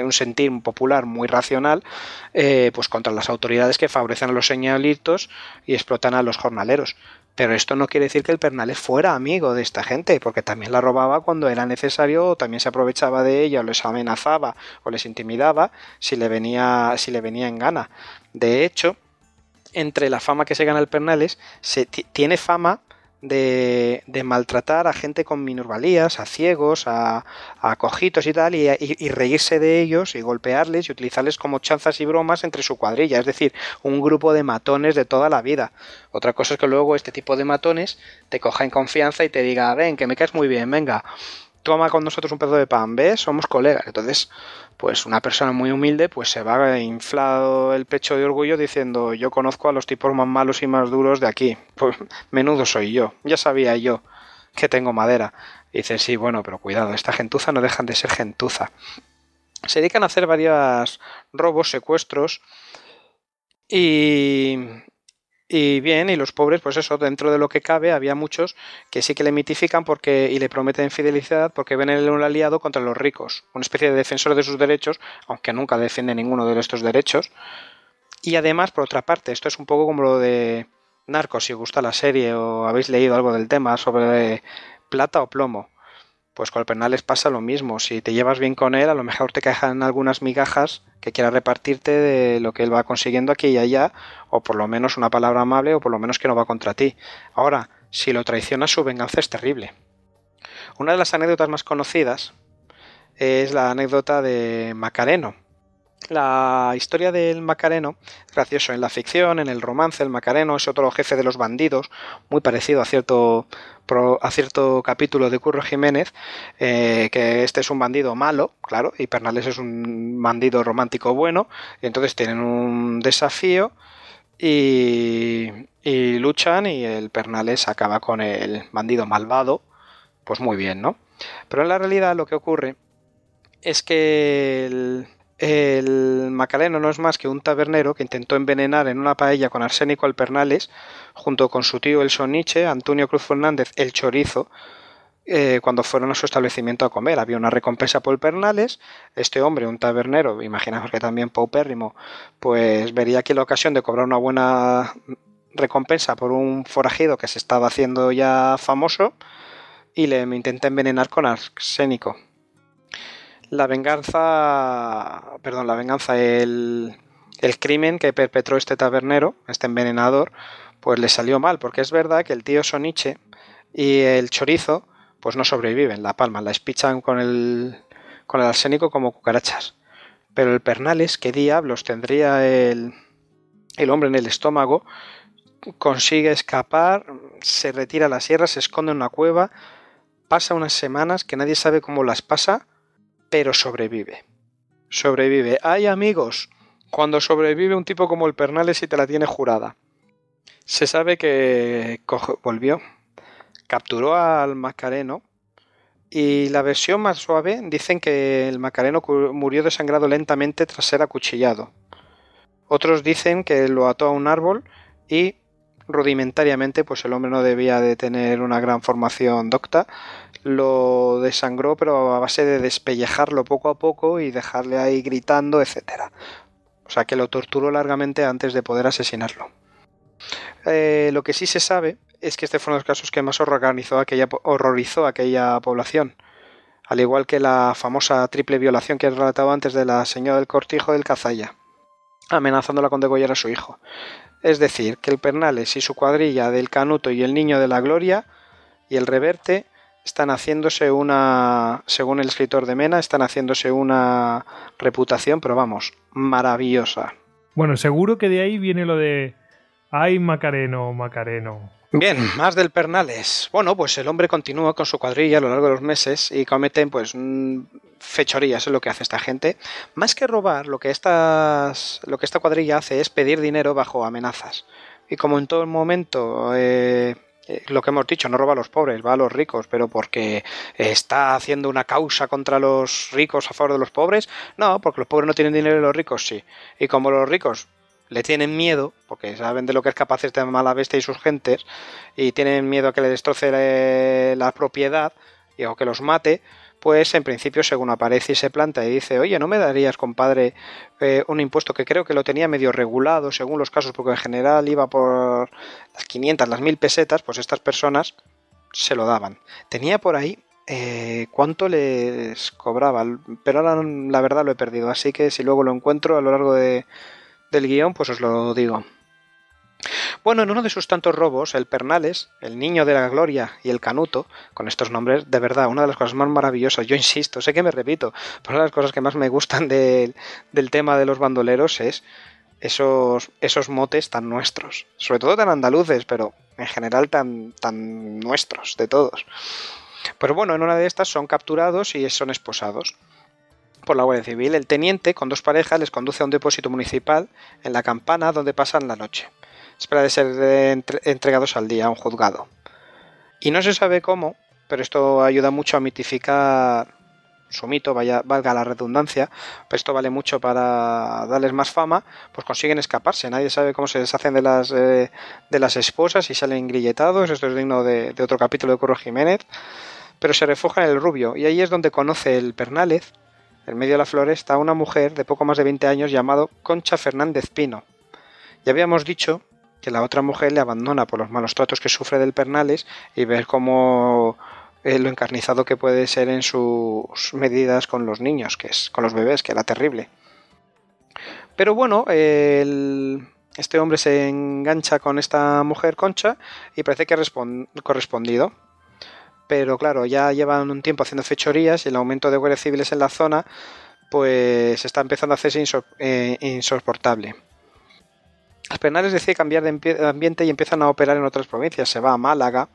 un sentir popular muy racional, eh, pues contra las autoridades que favorecen a los señalitos y explotan a los jornaleros. Pero esto no quiere decir que el Pernales fuera amigo de esta gente, porque también la robaba cuando era necesario, o también se aprovechaba de ella, o les amenazaba, o les intimidaba, si le venía, si le venía en gana. De hecho, entre la fama que se gana el Pernales, se tiene fama de, maltratar a gente con minusvalías, a ciegos, a, a cojitos y tal, y, y, reírse de ellos y golpearles y utilizarles como chanzas y bromas entre su cuadrilla, es decir, un grupo de matones de toda la vida. Otra cosa es que luego este tipo de matones te coja en confianza y te diga, ven, que me caes muy bien, venga, toma con nosotros un pedazo de pan, ¿ves? Somos colegas. Entonces, pues una persona muy humilde, pues se va inflado el pecho de orgullo diciendo, yo conozco a los tipos más malos y más duros de aquí. Pues menudo soy yo, ya sabía yo que tengo madera. Y dice, sí, bueno, pero cuidado, esta gentuza no dejan de ser gentuza. Se dedican a hacer varios robos, secuestros y, y bien, y los pobres, pues eso, dentro de lo que cabe, había muchos que sí que le mitifican porque, y le prometen fidelidad porque ven en él un aliado contra los ricos, una especie de defensor de sus derechos, aunque nunca defiende ninguno de estos derechos. Y además, por otra parte, esto es un poco como lo de Narcos, si os gusta la serie o habéis leído algo del tema sobre plata o plomo. Pues con el Pernales pasa lo mismo. Si te llevas bien con él, a lo mejor te quejan algunas migajas que quiera repartirte de lo que él va consiguiendo aquí y allá, o por lo menos una palabra amable, o por lo menos que no va contra ti. Ahora, si lo traicionas, su venganza es terrible. Una de las anécdotas más conocidas es la anécdota de Macareno. La historia del Macareno gracioso. En la ficción, en el romance, el Macareno es otro jefe de los bandidos, muy parecido a cierto, a cierto capítulo de Curro Jiménez, eh, que este es un bandido malo, claro, y Pernales es un bandido romántico bueno, y entonces tienen un desafío y, y luchan y el Pernales acaba con el bandido malvado, pues muy bien, ¿no? Pero en la realidad lo que ocurre es que el, el Macareno no es más que un tabernero que intentó envenenar en una paella con arsénico al Pernales, junto con su tío el Soniche, Antonio Cruz Fernández, el Chorizo, eh, cuando fueron a su establecimiento a comer. Había una recompensa por Pernales. Este hombre, un tabernero, imaginamos que también paupérrimo, pues vería aquí la ocasión de cobrar una buena recompensa por un forajido que se estaba haciendo ya famoso y le intenta envenenar con arsénico. La venganza, perdón, la venganza, el, el crimen que perpetró este tabernero, este envenenador, pues le salió mal, porque es verdad que el tío Soniche y el chorizo, pues no sobreviven, la palma, la espichan con el, con el arsénico como cucarachas. Pero el Pernales, ¿qué diablos tendría el, el hombre en el estómago? Consigue escapar, se retira a la sierra, se esconde en una cueva, pasa unas semanas que nadie sabe cómo las pasa, pero sobrevive. Sobrevive. ¡Ay, amigos! Cuando sobrevive un tipo como el Pernales y te la tiene jurada. Se sabe que volvió, capturó al Macareno y la versión más suave dicen que el Macareno murió desangrado lentamente tras ser acuchillado. Otros dicen que lo ató a un árbol y rudimentariamente, pues el hombre no debía de tener una gran formación docta, lo desangró pero a base de despellejarlo poco a poco y dejarle ahí gritando, etcétera. O sea que lo torturó largamente antes de poder asesinarlo. Eh, lo que sí se sabe es que este fue uno de los casos que más horrorizó aquella, horrorizó aquella población. Al igual que la famosa triple violación que he relatado antes de la señora del cortijo del Cazalla, amenazándola con degollar a su hijo. Es decir, que el Pernales y su cuadrilla del Canuto y el Niño de la Gloria y el Reverte están haciéndose una, según el escritor de Mena, están haciéndose una reputación, pero vamos, maravillosa. Bueno, seguro que de ahí viene lo de. Ay, Macareno, Macareno. Bien, más del Pernales. Bueno, pues el hombre continúa con su cuadrilla a lo largo de los meses y cometen pues mm, fechorías, es lo que hace esta gente. Más que robar, lo que, estas, lo que esta cuadrilla hace es pedir dinero bajo amenazas. Y como en todo momento, eh, eh, lo que hemos dicho, no roba a los pobres, va a los ricos, pero porque está haciendo una causa contra los ricos a favor de los pobres, no, porque los pobres no tienen dinero y los ricos sí. Y como los ricos le tienen miedo, porque saben de lo que es capaz este mala bestia y sus gentes, y tienen miedo a que le destroce la propiedad y o que los mate, pues en principio según aparece y se planta y dice, oye, ¿no me darías, compadre, eh, un impuesto que creo que lo tenía medio regulado según los casos, porque en general iba por las 500, las 1000 pesetas, pues estas personas se lo daban. Tenía por ahí eh, cuánto les cobraba, pero ahora la verdad lo he perdido, así que si luego lo encuentro a lo largo de, del guion, pues os lo digo. Bueno, en uno de sus tantos robos, el Pernales, el Niño de la Gloria y el Canuto, con estos nombres, de verdad, una de las cosas más maravillosas, yo insisto, sé que me repito, pero una de las cosas que más me gustan de- del tema de los bandoleros es esos, esos motes tan nuestros, sobre todo tan andaluces, pero en general tan, tan nuestros, de todos. Pero bueno, en una de estas son capturados y son esposados por la Guardia Civil. El teniente, con dos parejas, les conduce a un depósito municipal en la campana donde pasan la noche. Espera de ser entre- entregados al día a un juzgado. Y no se sabe cómo, pero esto ayuda mucho a mitificar su mito, vaya, valga la redundancia, pero esto vale mucho para darles más fama, pues consiguen escaparse. Nadie sabe cómo se deshacen de las, eh, de las esposas y salen grilletados. Esto es digno de, otro capítulo de Curro Jiménez. Pero se refugian en el rubio, y ahí es donde conoce el Pernález, en medio de la floresta, a una mujer de poco más de 20 años llamado Concha Fernández Pino. Ya habíamos dicho que la otra mujer le abandona por los malos tratos que sufre del Pernales y ver cómo eh, lo encarnizado que puede ser en sus medidas con los niños, que es con los bebés, que era terrible. Pero bueno, este hombre se engancha con esta mujer Concha y parece que ha respon- correspondido. Pero claro, ya llevan un tiempo haciendo fechorías y el aumento de guardias civiles en la zona pues está empezando a hacerse eh, insoportable. Los Pernales decide cambiar de ambiente y empiezan a operar en otras provincias. Se va a Málaga,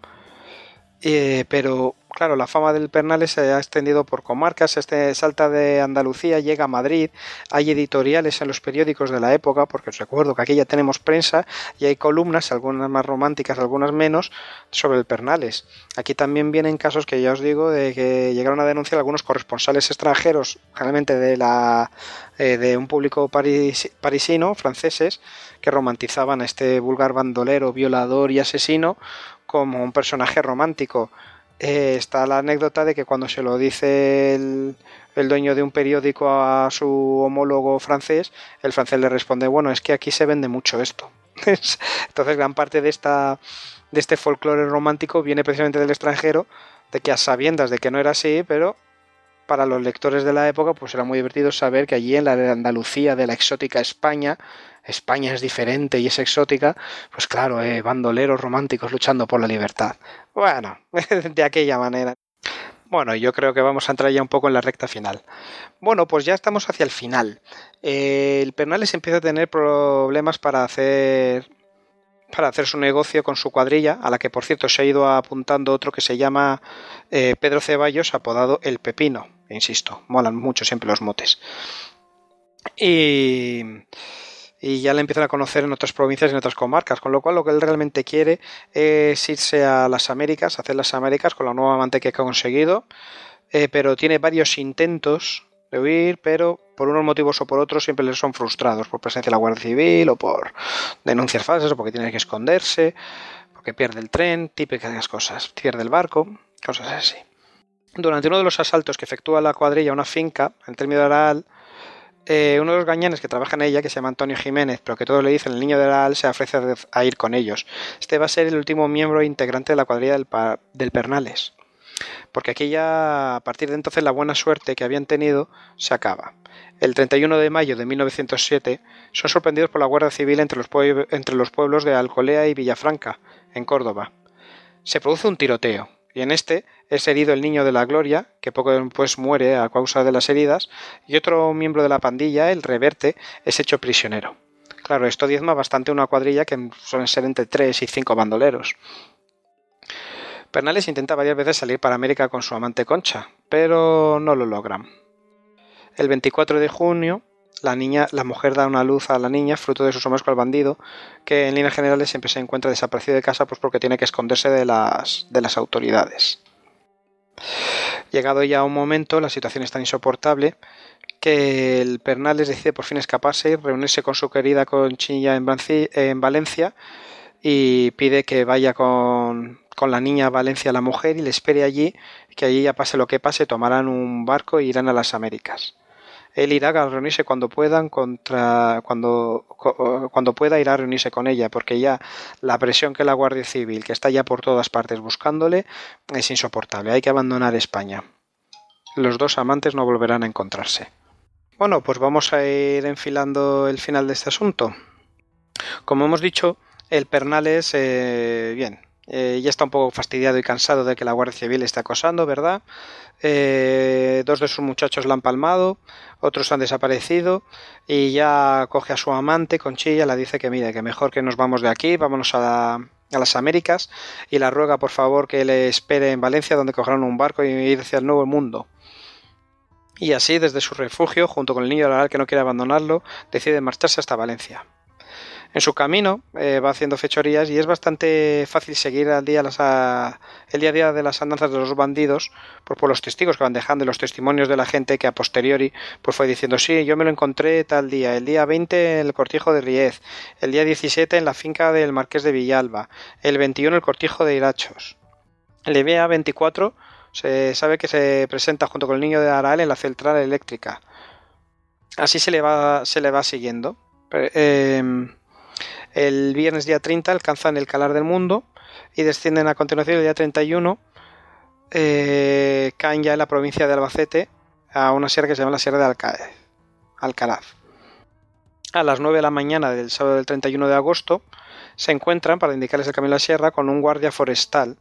eh, pero claro, la fama del Pernales se ha extendido por comarcas, este salta de Andalucía, llega a Madrid, hay editoriales en los periódicos de la época, porque os recuerdo que aquí ya tenemos prensa y hay columnas, algunas más románticas, algunas menos, sobre el Pernales. Aquí también vienen casos que ya os digo de que llegaron a denunciar algunos corresponsales extranjeros, generalmente de la eh, de un público paris- parisino, franceses, que romantizaban a este vulgar bandolero, violador y asesino como un personaje romántico. Eh, está la anécdota de que cuando se lo dice el, el dueño de un periódico a su homólogo francés, el francés le responde, bueno, es que aquí se vende mucho esto. Entonces gran parte de, esta, de este folclore romántico viene precisamente del extranjero, de que a sabiendas de que no era así, pero para los lectores de la época pues era muy divertido saber que allí en la Andalucía de la exótica España, España es diferente y es exótica, pues claro, eh, bandoleros románticos luchando por la libertad. Bueno, de aquella manera. Bueno, yo creo que vamos a entrar ya un poco en la recta final. Bueno, pues ya estamos hacia el final. Eh, el Pernales empieza a tener problemas para hacer para hacer su negocio con su cuadrilla, a la que por cierto se ha ido apuntando otro que se llama eh, Pedro Ceballos, apodado El Pepino. Insisto, molan mucho siempre los motes. Y, y ya le empiezan a conocer en otras provincias y en otras comarcas, con lo cual lo que él realmente quiere es irse a las Américas, hacer las Américas con la nueva amante que ha conseguido, eh, pero tiene varios intentos de huir, pero por unos motivos o por otros siempre les son frustrados, por presencia de la Guardia Civil o por denuncias falsas o porque tiene que esconderse, porque pierde el tren, típicas cosas, pierde el barco, cosas así. Durante uno de los asaltos que efectúa la cuadrilla a una finca, en término de Araal, eh, uno de los gañanes que trabaja en ella, que se llama Antonio Jiménez, pero que todos le dicen el niño de Araal, se ofrece a- ir con ellos. Este va a ser el último miembro integrante de la cuadrilla del, del Pernales. Porque aquí ya, a partir de entonces, la buena suerte que habían tenido se acaba. El 31 de mayo de 1907 son sorprendidos por la Guardia Civil entre los pueblos de Alcolea y Villafranca, en Córdoba. Se produce un tiroteo, y en este es herido el niño de la Gloria, que poco después muere a causa de las heridas, y otro miembro de la pandilla, el Reverte, es hecho prisionero. Claro, esto diezma bastante una cuadrilla que suelen ser entre 3 y 5 bandoleros. Pernales intenta varias veces salir para América con su amante Concha, pero no lo logran. El 24 de junio, la niña, la mujer da una luz a la niña, fruto de sus hombres con el bandido, que en líneas generales siempre se encuentra desaparecido de casa, pues porque tiene que esconderse de las, de las autoridades. Llegado ya un momento, la situación es tan insoportable que el Pernales decide por fin escaparse reunirse con su querida Conchilla en, en Valencia y pide que vaya con, con la niña a Valencia la mujer y le espere allí, que allí ya pase lo que pase, tomarán un barco e irán a las Américas. Él irá a reunirse cuando puedan contra cuando, co- cuando pueda irá a reunirse con ella, porque ya la presión que la Guardia Civil, que está ya por todas partes buscándole, es insoportable. Hay que abandonar España. Los dos amantes no volverán a encontrarse. Bueno, pues vamos a ir enfilando el final de este asunto. Como hemos dicho, el Pernales, eh, bien, eh, ya está un poco fastidiado y cansado de que la Guardia Civil esté acosando, ¿verdad? Eh, dos de sus muchachos la han palmado, otros han desaparecido y ya coge a su amante, Conchilla, la dice que mire, que mejor que nos vamos de aquí, vámonos a, la- a las Américas y la ruega por favor que le espere en Valencia donde cogerán un barco y ir hacia el nuevo mundo. Y así, desde su refugio, junto con el niño Laral que no quiere abandonarlo, decide marcharse hasta Valencia. En su camino eh, va haciendo fechorías y es bastante fácil seguir al día las, a- el día a día de las andanzas de los bandidos pues, por los testigos que van dejando y los testimonios de la gente que a posteriori pues, fue diciendo sí, yo me lo encontré tal día, el día 20 en el cortijo de Riez, el día 17 en la finca del Marqués de Villalba, el 21 en el cortijo de Irachos. El día 24 se sabe que se presenta junto con el niño de Arael en la central eléctrica. Así se le va, se le va siguiendo. Eh, el viernes día 30 alcanzan el calar del mundo y descienden a continuación el día 31. Eh, caen ya en la provincia de Albacete a una sierra que se llama la Sierra de Alcaez. A las 9 de la mañana del sábado del 31 de agosto se encuentran, para indicarles el camino a la sierra, con un guardia forestal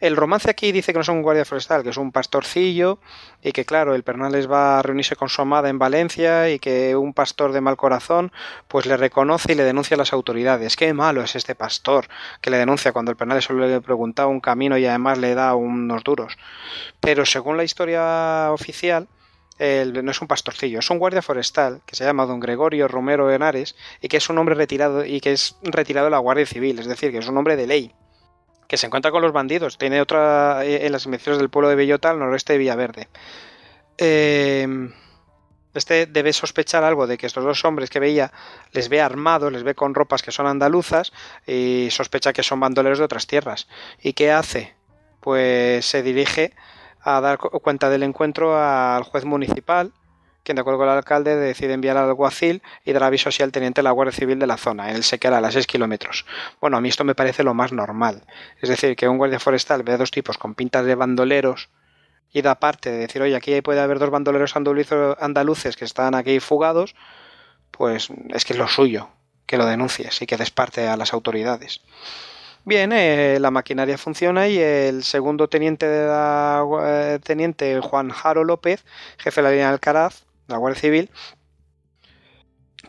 El romance aquí dice que no es un guardia forestal, que es un pastorcillo y que claro, el Pernales va a reunirse con su amada en Valencia y que un pastor de mal corazón pues le reconoce y le denuncia a las autoridades. Qué malo es este pastor que le denuncia cuando el Pernales solo le preguntaba un camino y además le da unos duros. Pero según la historia oficial, él no es un pastorcillo, es un guardia forestal que se llama don Gregorio Romero Henares y que es un hombre retirado y que es retirado de la Guardia Civil, es decir, que es un hombre de ley que se encuentra con los bandidos. Tiene otra eh, en las inmediaciones del pueblo de Bellota, al noroeste de Villaverde. Eh, este debe sospechar algo de que estos dos hombres que veía les ve armados, les ve con ropas que son andaluzas y sospecha que son bandoleros de otras tierras. ¿Y qué hace? Pues se dirige a dar cuenta del encuentro al juez municipal quien de acuerdo con el alcalde decide enviar al alguacil y dar aviso así al teniente de la Guardia Civil de la zona, en el Sequera, a las 6 kilómetros. Bueno, a mí esto me parece lo más normal. Es decir, que un guardia forestal vea dos tipos con pintas de bandoleros y da parte de decir, oye, aquí puede haber dos bandoleros andaluces que están aquí fugados, pues es que es lo suyo, que lo denuncies y que des parte a las autoridades. Bien, eh, la maquinaria funciona y el segundo teniente de la, eh, teniente Juan Jaro López, jefe de la línea de Alcaraz, la Guardia Civil,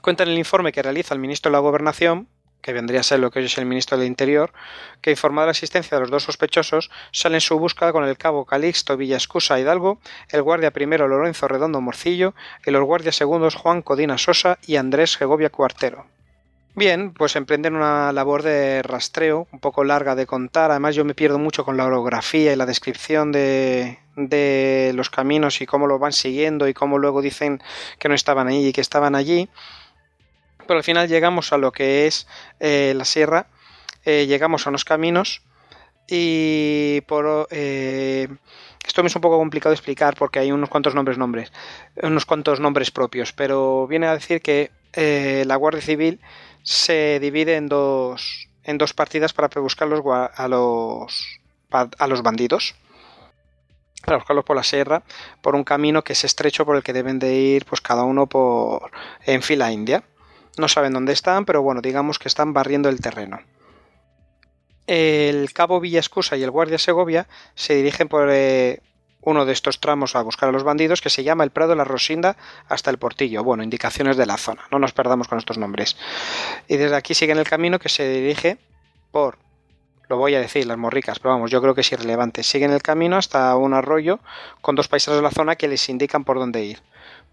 cuenta en el informe que realiza el ministro de la Gobernación, que vendría a ser lo que hoy es el ministro del Interior, que informado de la existencia de los dos sospechosos, sale en su búsqueda con el cabo Calixto Villascusa Hidalgo, el guardia primero Lorenzo Redondo Morcillo y los guardias segundos Juan Codina Sosa y Andrés Segovia Cuartero. Bien, pues emprenden una labor de rastreo un poco larga de contar. Además, yo me pierdo mucho con la orografía y la descripción de, de los caminos y cómo lo van siguiendo y cómo luego dicen que no estaban allí y que estaban allí. Pero al final llegamos a lo que es eh, la sierra, eh, llegamos a unos caminos y por eh, esto me es un poco complicado de explicar porque hay unos cuantos nombres nombres unos cuantos nombres propios pero viene a decir que la Guardia Civil se divide en dos, en dos partidas para buscar los, a, los, a los bandidos. Para buscarlos por la sierra, por un camino que es estrecho por el que deben de ir pues cada uno por en fila india. No saben dónde están, pero bueno, digamos que están barriendo el terreno. El cabo Villascusa y el guardia Segovia se dirigen por, eh, uno de estos tramos a buscar a los bandidos que se llama el Prado de la Rosinda hasta el Portillo. Bueno, indicaciones de la zona, no nos perdamos con estos nombres. Y desde aquí siguen el camino que se dirige por, lo voy a decir, las morricas, pero vamos, yo creo que es irrelevante. Siguen el camino hasta un arroyo con dos paisanos de la zona que les indican por dónde ir.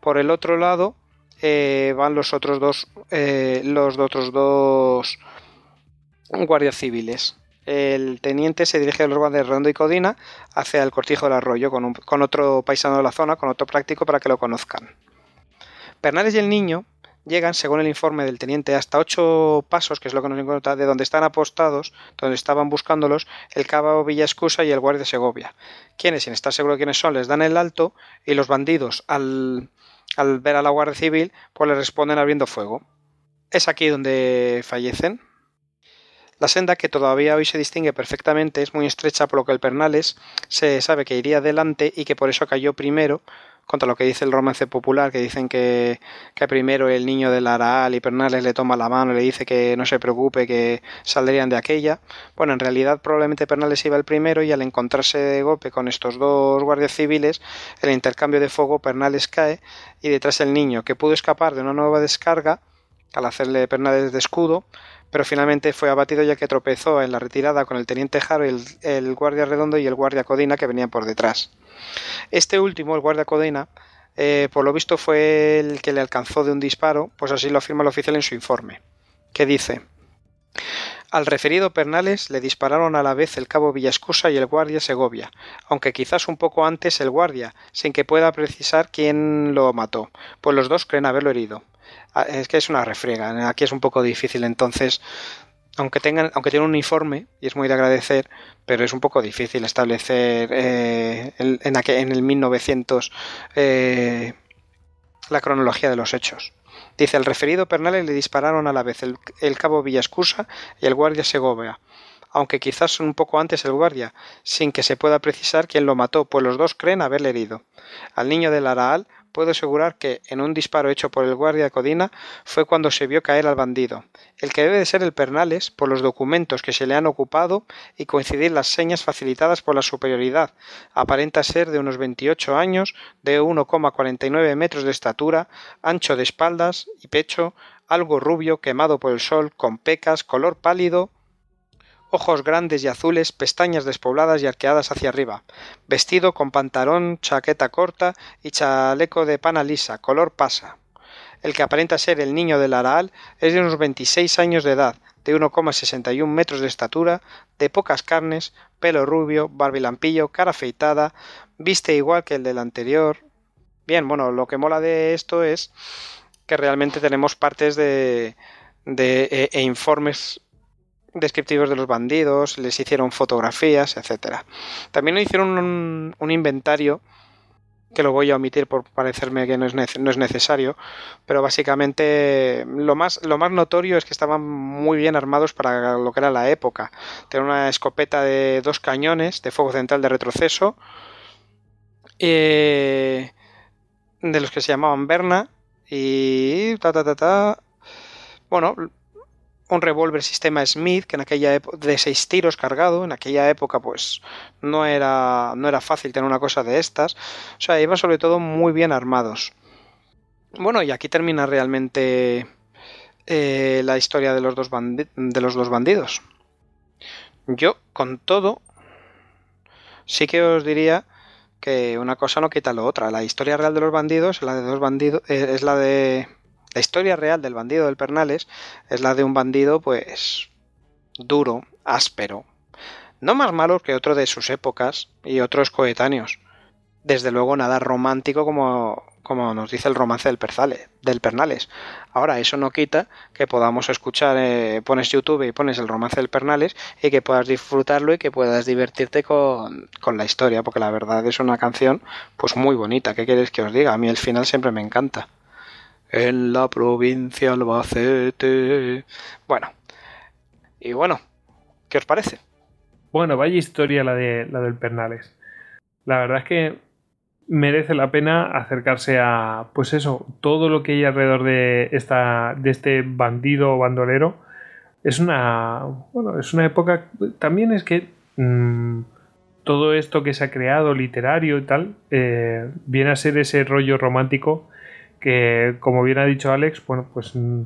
Por el otro lado eh, van los otros dos, eh, los otros dos guardias civiles el teniente se dirige a los guardias de Rondo y Codina hacia el cortijo del arroyo con, con otro paisano de la zona, con otro práctico para que lo conozcan. Pernales y el niño llegan, según el informe del teniente, hasta ocho pasos, que es lo que nos encuentra, de donde están apostados, donde estaban buscándolos, el cabo Villascusa y el guardia de Segovia. Quienes, sin estar seguro de quiénes son, les dan el alto y los bandidos, al, al ver a la Guardia Civil, pues le responden abriendo fuego. Es aquí donde fallecen. La senda, que todavía hoy se distingue perfectamente, es muy estrecha, por lo que el Pernales se sabe que iría adelante y que por eso cayó primero, contra lo que dice el romance popular, que dicen que, que primero el niño del Araal y Pernales le toma la mano y le dice que no se preocupe, que saldrían de aquella. Bueno, en realidad probablemente Pernales iba el primero y al encontrarse de golpe con estos dos guardias civiles, el intercambio de fuego, Pernales cae y detrás el niño, que pudo escapar de una nueva descarga, al hacerle Pernales de escudo, pero finalmente fue abatido ya que tropezó en la retirada con el teniente el, el guardia redondo y el guardia Codina que venían por detrás. Este último, el guardia Codina, eh, por lo visto fue el que le alcanzó de un disparo, pues así lo afirma el oficial en su informe, que dice al referido Pernales le dispararon a la vez el cabo Villascusa y el guardia Segovia, aunque quizás un poco antes el guardia, sin que pueda precisar quién lo mató, pues los dos creen haberlo herido. Ah, es que es una refriega. Aquí es un poco difícil, entonces, aunque tengan, aunque tienen un uniforme, y es muy de agradecer, pero es un poco difícil establecer eh, en, en, el 1900 eh, la cronología de los hechos. Dice, el referido Pernales le dispararon a la vez el, el cabo Villascusa y el guardia Segovia, aunque quizás un poco antes el guardia, sin que se pueda precisar quién lo mató, pues los dos creen haberle herido. Al niño del Araal puedo asegurar que, en un disparo hecho por el guardia Codina, fue cuando se vio caer al bandido, el que debe de ser el Pernales por los documentos que se le han ocupado y coincidir las señas facilitadas por la superioridad. Aparenta ser de unos 28 años, de 1,49 metros de estatura, ancho de espaldas y pecho, algo rubio, quemado por el sol, con pecas, color pálido, ojos grandes y azules, pestañas despobladas y arqueadas hacia arriba, vestido con pantalón, chaqueta corta y chaleco de pana lisa, color pasa. El que aparenta ser el niño del Araal es de unos 26 años de edad, de 1,61 metros de estatura, de pocas carnes, pelo rubio, barbilampillo, cara afeitada, viste igual que el del anterior. Bien, bueno, lo que mola de esto es que realmente tenemos partes de, de e, e informes descriptivos de los bandidos, les hicieron fotografías, etcétera. También hicieron un, un, inventario que lo voy a omitir por parecerme que no es, no es, necesario, pero básicamente lo más, lo más notorio es que estaban muy bien armados para lo que era la época. Tenían una escopeta de dos cañones de fuego central de retroceso, eh, de los que se llamaban Berna, y ta ta ta ta. Bueno, un revólver sistema Smith que en aquella época de seis tiros cargado en aquella época pues no era no era fácil tener una cosa de estas. O sea iban sobre todo muy bien armados. Bueno y aquí termina realmente eh, la historia de los dos de los dos bandidos. Yo con todo sí que os diría que una cosa no quita lo otra. La historia real de los bandidos la de dos bandidos eh, es la de la historia real del bandido del Pernales es la de un bandido, pues, duro, áspero, no más malo que otro de sus épocas y otros coetáneos. Desde luego nada romántico como, como nos dice el romance del, del Pernales. Ahora, eso no quita que podamos escuchar, eh, pones YouTube y pones el romance del Pernales y que puedas disfrutarlo y que puedas divertirte con, con la historia, porque la verdad es una canción pues muy bonita. ¿Qué quieres que os diga? A mí el final siempre me encanta en la provincia Albacete. Bueno, y bueno, ¿qué os parece? Bueno, vaya historia la, de, la del Pernales. La verdad es que merece la pena acercarse a, pues eso, todo lo que hay alrededor de, esta, de este bandido bandolero. Es una, bueno, es una época, también es que mmm, todo esto que se ha creado, literario y tal, eh, viene a ser ese rollo romántico que como bien ha dicho Alex, bueno, pues mm,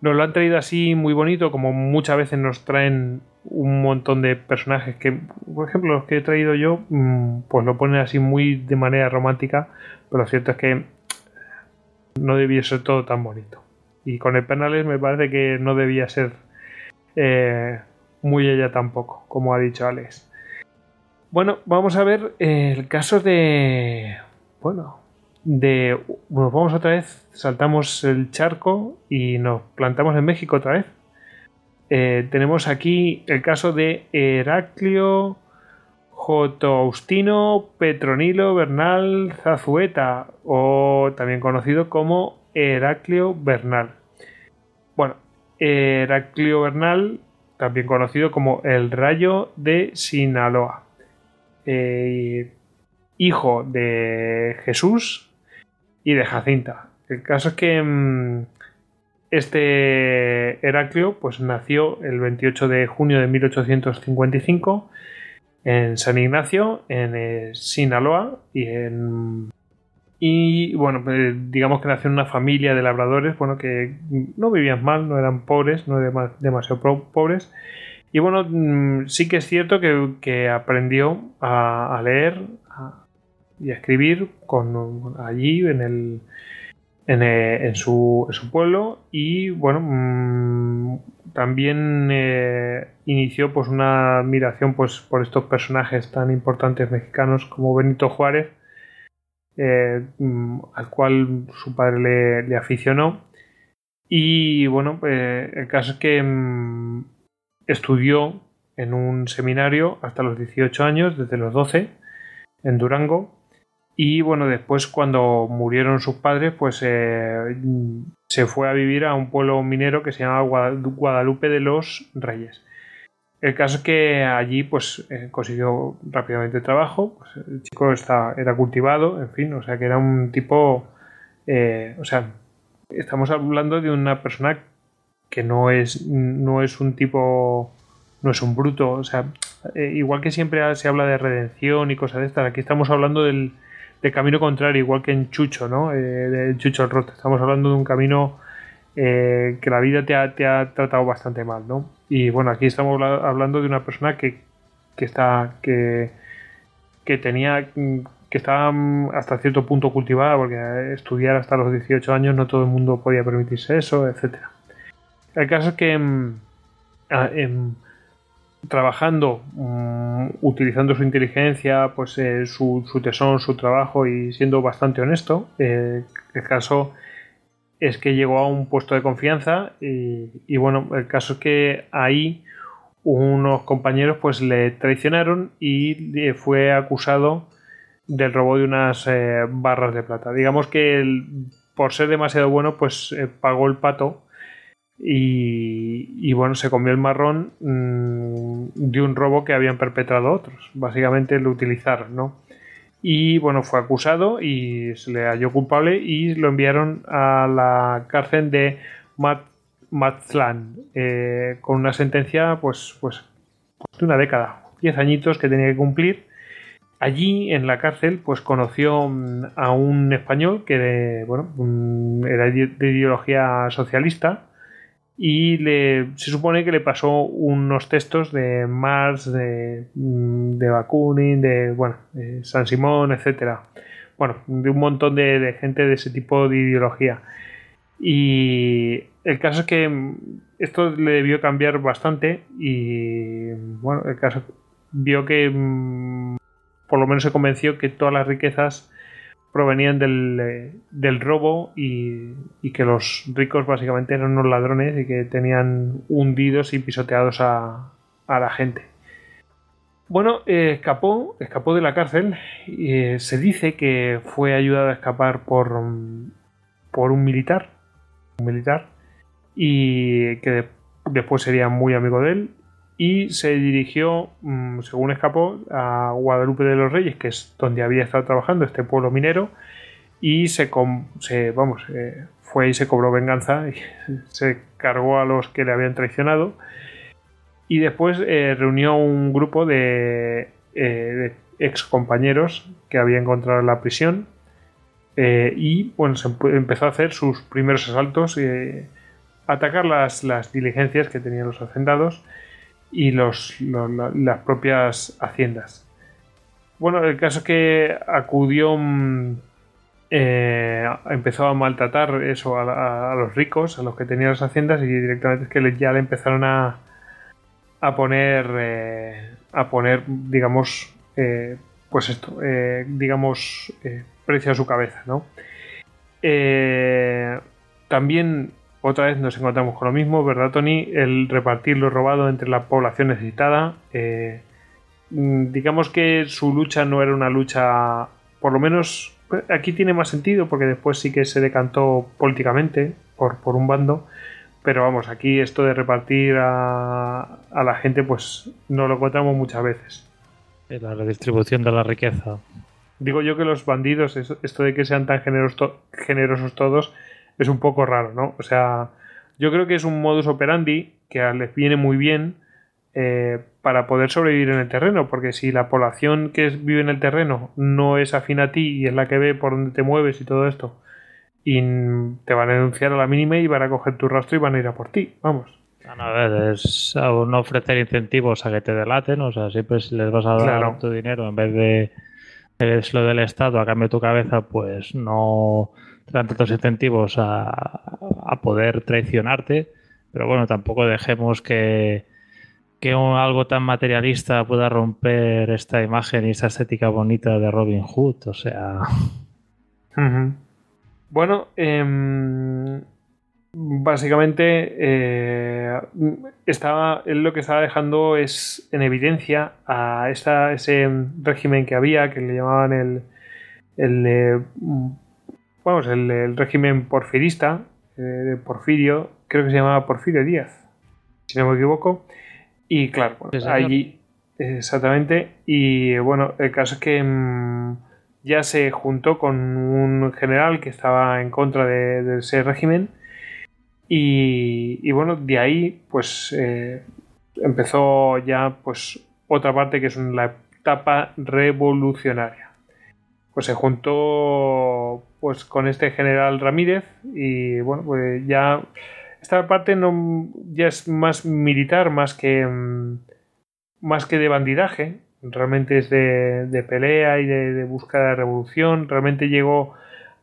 nos lo han traído así muy bonito, como muchas veces nos traen un montón de personajes que, por ejemplo, los que he traído yo, mm, pues lo ponen así muy de manera romántica, pero lo cierto es que no debía ser todo tan bonito. Y con el Penales me parece que no debía ser eh, muy ella tampoco, como ha dicho Alex. Bueno, vamos a ver el caso de... Bueno, de nos vamos otra vez, saltamos el charco y nos plantamos en México otra vez. Eh, tenemos aquí el caso de Heraclio Jotoustino Petronilo Bernal Zazueta, o también conocido como Heraclio Bernal. Bueno, Heraclio Bernal, también conocido como el Rayo de Sinaloa. Eh, hijo de Jesús y de Jacinta. El caso es que mm, este Heraclio pues, nació el 28 de junio de 1855 en San Ignacio, en eh, Sinaloa, y en bueno, pues, digamos que nació en una familia de labradores, bueno, que no vivían mal, no eran pobres, no eran demasiado pobres. Y bueno, mm, sí que es cierto que, aprendió a, a leer, y escribir con, allí en el eh, en, su, en, su, pueblo. Y bueno mmm, también eh, inició pues una admiración pues por estos personajes tan importantes mexicanos como Benito Juárez eh, mm, al cual su padre le, aficionó. Y bueno eh, el caso es que mmm, estudió en un seminario hasta los 18 años desde los 12 en Durango y bueno, después cuando murieron sus padres, pues eh, se fue a vivir a un pueblo minero que se llama Guadalupe de los Reyes. El caso es que allí pues eh, consiguió rápidamente trabajo, pues, el chico está, era cultivado, en fin, o sea que era un tipo eh, o sea, estamos hablando de una persona que no es, no es un tipo, no es un bruto, o sea, igual que siempre se habla de redención y cosas de estas, aquí estamos hablando del, camino contrario, igual que en Chucho, ¿no? Eh, de Chucho el Rote, estamos hablando de un camino que la vida te ha, te ha, tratado bastante mal, ¿no? Y bueno, aquí estamos hablando de una persona que, que está, que, que tenía que estaba mm, hasta cierto punto cultivada, porque estudiar hasta los 18 años no todo el mundo podía permitirse eso, etc. El caso es que mm, em, trabajando, mm, utilizando su inteligencia, pues eh, su, tesón, su trabajo y siendo bastante honesto, eh, el caso es que llegó a un puesto de confianza y, y, bueno, el caso es que ahí unos compañeros pues le traicionaron y fue acusado del robo de unas eh, barras de plata. Digamos que por ser demasiado bueno, pues pagó el pato y, bueno, se comió el marrón mm, de un robo que habían perpetrado otros. Básicamente lo utilizaron, ¿no? Y bueno, fue acusado y se le halló culpable y lo enviaron a la cárcel de Matzlan eh, con una sentencia pues, pues de una década, 10 añitos que tenía que cumplir Allí en la cárcel pues conoció mm, a un español que bueno, mm, era de ideología socialista y le, se supone que le pasó unos textos de Marx, de, mm, de Bakunin, de bueno, San Simón, etcétera. Bueno, de un montón de, de, gente de ese tipo de ideología. Y el caso es que esto le debió cambiar bastante y bueno, el caso vio que por lo menos se convenció que todas las riquezas provenían del, eh, robo y, que los ricos básicamente eran unos ladrones y que tenían hundidos y pisoteados a, la gente. Bueno, eh, escapó, escapó de la cárcel y eh, se dice que fue ayudado a escapar por, por un militar, un militar, y que después sería muy amigo de él y se dirigió, mm, según escapó, a Guadalupe de los Reyes, que es donde había estado trabajando este pueblo minero, y se, vamos, eh, fue y se cobró venganza, y se cargó a los que le habían traicionado, y después eh, reunió un grupo de, eh, ex compañeros que había encontrado en la prisión, y bueno, se empezó a hacer sus primeros asaltos, atacar las, las diligencias que tenían los hacendados, y los, las propias haciendas. Bueno, el caso es que acudió, eh, empezó a maltratar eso a, los ricos, a los que tenían las haciendas y directamente es que ya le empezaron a, a poner, eh, a poner, digamos, eh, pues esto, digamos, precio a su cabeza, ¿no? también otra vez nos encontramos con lo mismo, ¿verdad, Tony? El repartir lo robado entre la población necesitada. Eh, mm, digamos que su lucha no era una lucha, por lo menos aquí tiene más sentido, porque después sí que se decantó políticamente por, por un bando. Pero vamos, aquí esto de repartir a, la gente, pues no lo encontramos muchas veces. La redistribución de la riqueza. Digo yo que los bandidos, esto de que sean tan generosos todos, es un poco raro, ¿no? O sea, yo creo que es un modus operandi que les viene muy bien eh, para poder sobrevivir en el terreno, porque si la población que vive en el terreno no es afín a ti y es la que ve por dónde te mueves y todo esto, y te van a denunciar a la mínima y van a coger tu rastro y van a ir a por ti, vamos. A ver, es no ofrecer incentivos a que te delaten, o sea, siempre les vas a dar tu dinero en vez de es lo del Estado a cambio de tu cabeza, pues no dan tantos incentivos a, a, poder traicionarte, pero bueno, tampoco dejemos que, que algo tan materialista pueda romper esta imagen y esta estética bonita de Robin Hood, o sea... Bueno, em, básicamente eh, estaba, él lo que estaba dejando es en evidencia a esta, ese régimen que había, que le llamaban el, el vamos, el, régimen porfirista, eh, de Porfirio, creo que se llamaba Porfirio Díaz, si no me equivoco. Y claro, allí, exactamente. Y bueno, el caso es que mm, ya se juntó con un general que estaba en contra de, de ese régimen y, y bueno, de ahí pues eh, empezó ya pues otra parte que es la etapa revolucionaria. Pues se juntó pues con este general Ramírez y bueno, pues ya esta parte no ya es más militar más que mm, más que de bandidaje, realmente es de, de pelea y de, búsqueda de revolución, realmente llegó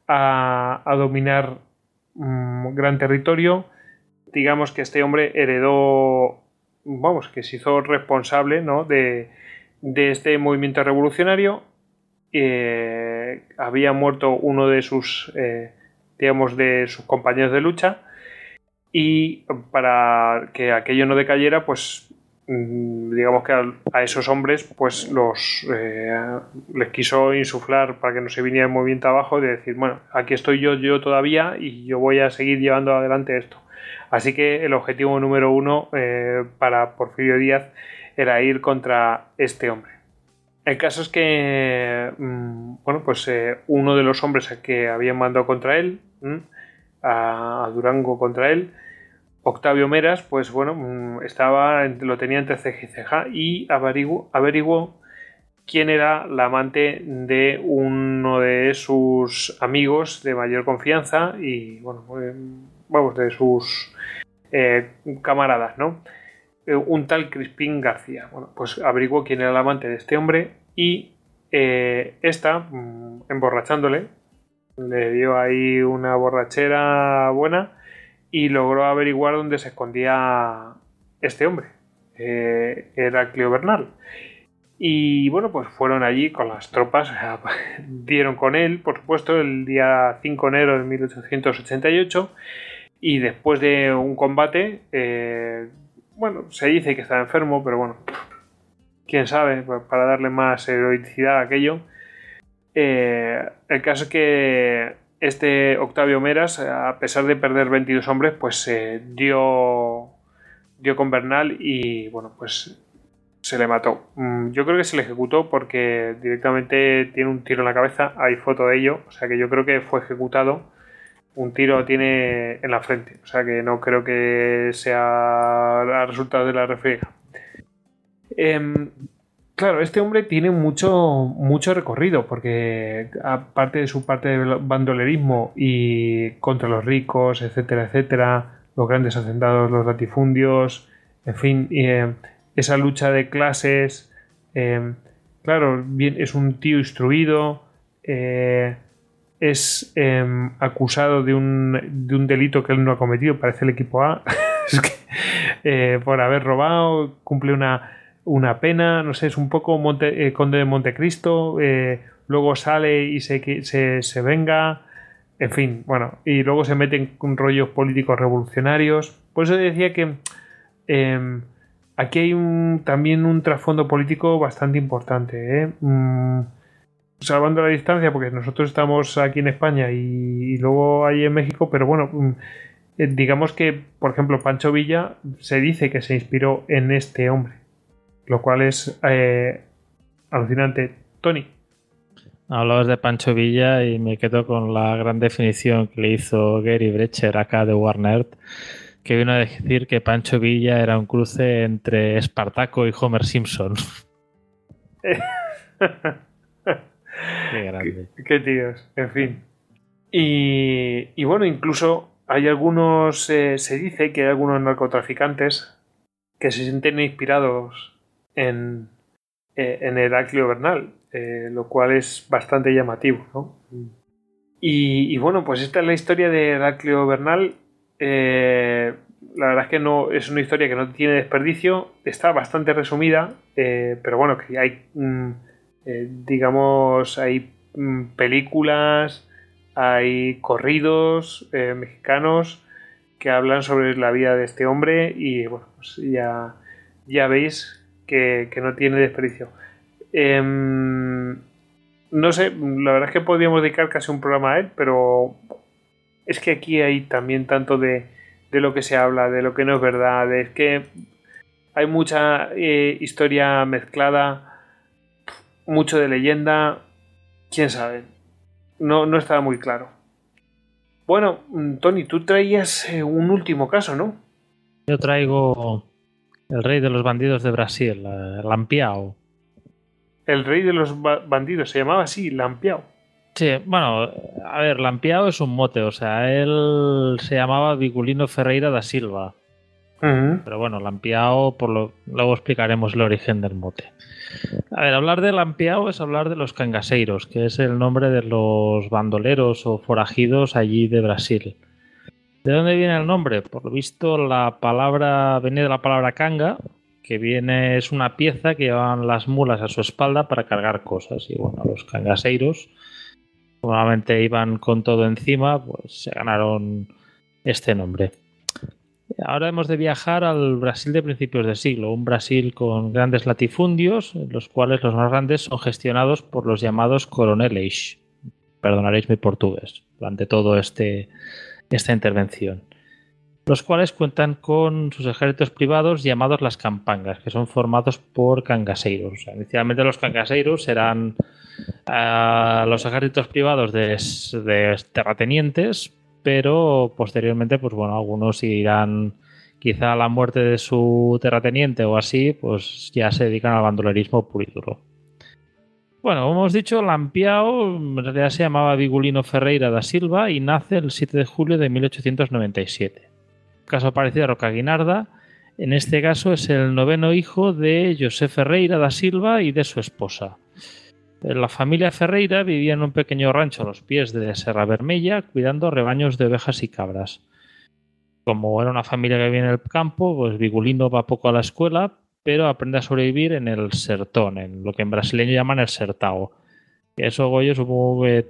a, a dominar un gran territorio. Digamos que este hombre heredó, vamos, que se hizo responsable ¿no? de, de este movimiento revolucionario. Eh, había muerto uno de sus, eh, digamos, de sus compañeros de lucha. Y para que aquello no decayera, pues digamos que a, esos hombres pues los eh, les quiso insuflar para que no se viniera el movimiento abajo de decir bueno aquí estoy yo yo todavía y yo voy a seguir llevando adelante esto así que el objetivo número uno para Porfirio Díaz era ir contra este hombre el caso es que mmm, bueno pues eh, uno de los hombres que habían mandado contra él mmm, a, Durango contra él Octavio Meras, pues bueno, estaba, lo tenía entre ceja y ceja y averiguó, averiguó quién era la amante de uno de sus amigos de mayor confianza y, bueno, vamos, de sus eh, camaradas, ¿no? Eh, un tal Crispín García. Bueno, pues averiguó quién era la amante de este hombre y eh, esta, mm, emborrachándole, le dio ahí una borrachera buena y logró averiguar dónde se escondía este hombre, eh, Heraclio Bernal. Y bueno, pues fueron allí con las tropas, dieron con él, por supuesto, el día 5 de enero de 1888 y después de un combate, eh, bueno, se dice que estaba enfermo, pero bueno, quién sabe, para darle más heroicidad a aquello. Eh, el caso es que este Octavio Meras, a pesar de perder 22 hombres, pues eh, dio, dio con Bernal y bueno, pues se le mató. Mm, yo creo que se le ejecutó porque directamente tiene un tiro en la cabeza, hay foto de ello, o sea que yo creo que fue ejecutado. Un tiro tiene en la frente, o sea que no creo que sea el resultado de la refriega. Eh, Claro, este hombre tiene mucho, mucho recorrido, porque aparte de su parte de bandolerismo y contra los ricos, etcétera, etcétera, los grandes hacendados, los latifundios, en fin, eh, esa lucha de clases, eh, claro, bien, es un tío instruido, eh, es em, acusado de un, de un, delito que él no ha cometido, parece el equipo A, es que, eh, por haber robado, cumple una una pena, no sé, es un poco Monte, eh, Conde de Montecristo, eh, luego sale y se, se, venga, en fin, bueno, y luego se meten con rollos políticos revolucionarios. Por eso decía que eh, aquí hay también un trasfondo político bastante importante. ¿eh? Mm, salvando la distancia, porque nosotros estamos aquí en España y, luego ahí en México, pero bueno, mm, digamos que, por ejemplo, Pancho Villa se dice que se inspiró en este hombre lo cual es eh, alucinante. Tony. Hablabas de Pancho Villa y me quedo con la gran definición que le hizo Gary Brecher acá de Warner, que vino a decir que Pancho Villa era un cruce entre Espartaco y Homer Simpson. qué grande. Qué, qué, tíos, en fin. Y, y bueno, incluso hay algunos, eh, se dice que hay algunos narcotraficantes que se sienten inspirados en, eh, en Heraclio Bernal, eh, lo cual es bastante llamativo. ¿no? Y, bueno, pues esta es la historia de Heraclio Bernal. Eh, la verdad es que no es una historia que no tiene desperdicio, está bastante resumida, pero bueno, que hay, mm, digamos, hay mm, películas, hay corridos mexicanos que hablan sobre la vida de este hombre y bueno, pues ya, ya veis que, no tiene desperdicio. Eh, no sé, la verdad es que podríamos dedicar casi un programa a él, pero es que aquí hay también tanto de, de lo que se habla, de lo que no es verdad, es que hay mucha eh, historia mezclada, mucho de leyenda, quién sabe. No, no estaba muy claro. Bueno, Tony, tú traías eh, un último caso, ¿no? Yo traigo el rey de los bandidos de Brasil, eh, Lampiao. El rey de los ba- bandidos se llamaba así, Lampiao. Sí, bueno, a ver, Lampiao es un mote, o sea, él se llamaba Vigulino Ferreira da Silva. Pero bueno, Lampiao, por lo, luego explicaremos el origen del mote. A ver, hablar de Lampiao es hablar de los cangaseiros, que es el nombre de los bandoleros o forajidos allí de Brasil. ¿De dónde viene el nombre? Por lo visto, la palabra viene de la palabra canga, que viene, es una pieza que llevaban las mulas a su espalda para cargar cosas. Y bueno, los cangaseiros, normalmente iban con todo encima, pues se ganaron este nombre. Ahora hemos de viajar al Brasil de principios de siglo, un Brasil con grandes latifundios, los cuales los más grandes son gestionados por los llamados coroneles. Perdonaréis mi portugués durante todo este esta intervención. Los cuales cuentan con sus ejércitos privados llamados las campangas, que son formados por cangaseiros. O sea, inicialmente los cangaseiros eran ah, los ejércitos privados de, de terratenientes, pero posteriormente, pues bueno, algunos irán quizá a la muerte de su terrateniente o así, pues ya se dedican al bandolerismo puro y duro. Bueno, como hemos dicho, Lampiao en realidad se llamaba Vigulino Ferreira da Silva y nace el 7 de julio de 1897. Caso parecido a Roca Guinarda, en este caso es el noveno hijo de José Ferreira da Silva y de su esposa. La familia Ferreira vivía en un pequeño rancho a los pies de Serra Vermella, cuidando rebaños de ovejas y cabras. Como era una familia que vivía en el campo, pues Vigulino va poco a la escuela, pero aprende a sobrevivir en el sertón, en lo que en brasileño llaman el sertao. Eso, Goyo, supongo que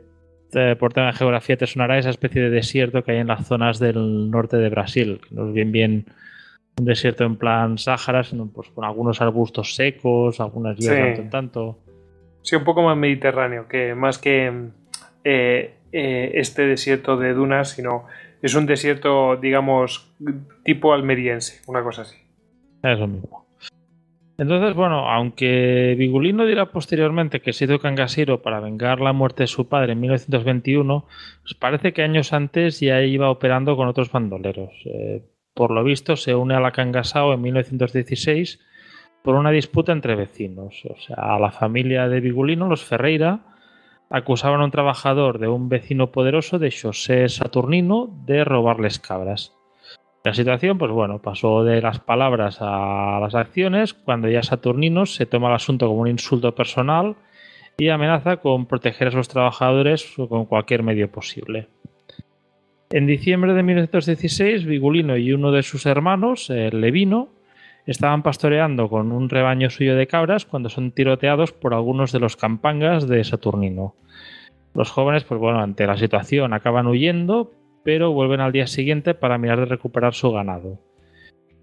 eh, por tema de geografía te sonará esa especie de desierto que hay en las zonas del norte de Brasil, que no es bien bien un desierto en plan Sáhara, sino pues con algunos arbustos secos, algunas hierbas Sí. tanto en tanto. Sí, un poco más mediterráneo, que más que eh, eh, este desierto de dunas, sino es un desierto, digamos, tipo almeriense, una cosa así. Eso mismo. Entonces, bueno, aunque Vigulino dirá posteriormente que se hizo cangasero para vengar la muerte de su padre en 1921, pues parece que años antes ya iba operando con otros bandoleros. Eh, por lo visto, se une a la Cangasao en 1916 por una disputa entre vecinos. O sea, a la familia de Vigulino, los Ferreira, acusaban a un trabajador de un vecino poderoso de José Saturnino de robarles cabras. La situación, pues bueno, pasó de las palabras a las acciones, cuando ya Saturnino se toma el asunto como un insulto personal y amenaza con proteger a sus trabajadores con cualquier medio posible. En diciembre de 1916, Vigulino y uno de sus hermanos, el Levino, estaban pastoreando con un rebaño suyo de cabras cuando son tiroteados por algunos de los campangas de Saturnino. Los jóvenes, pues bueno, ante la situación acaban huyendo, pero vuelven al día siguiente para mirar de recuperar su ganado.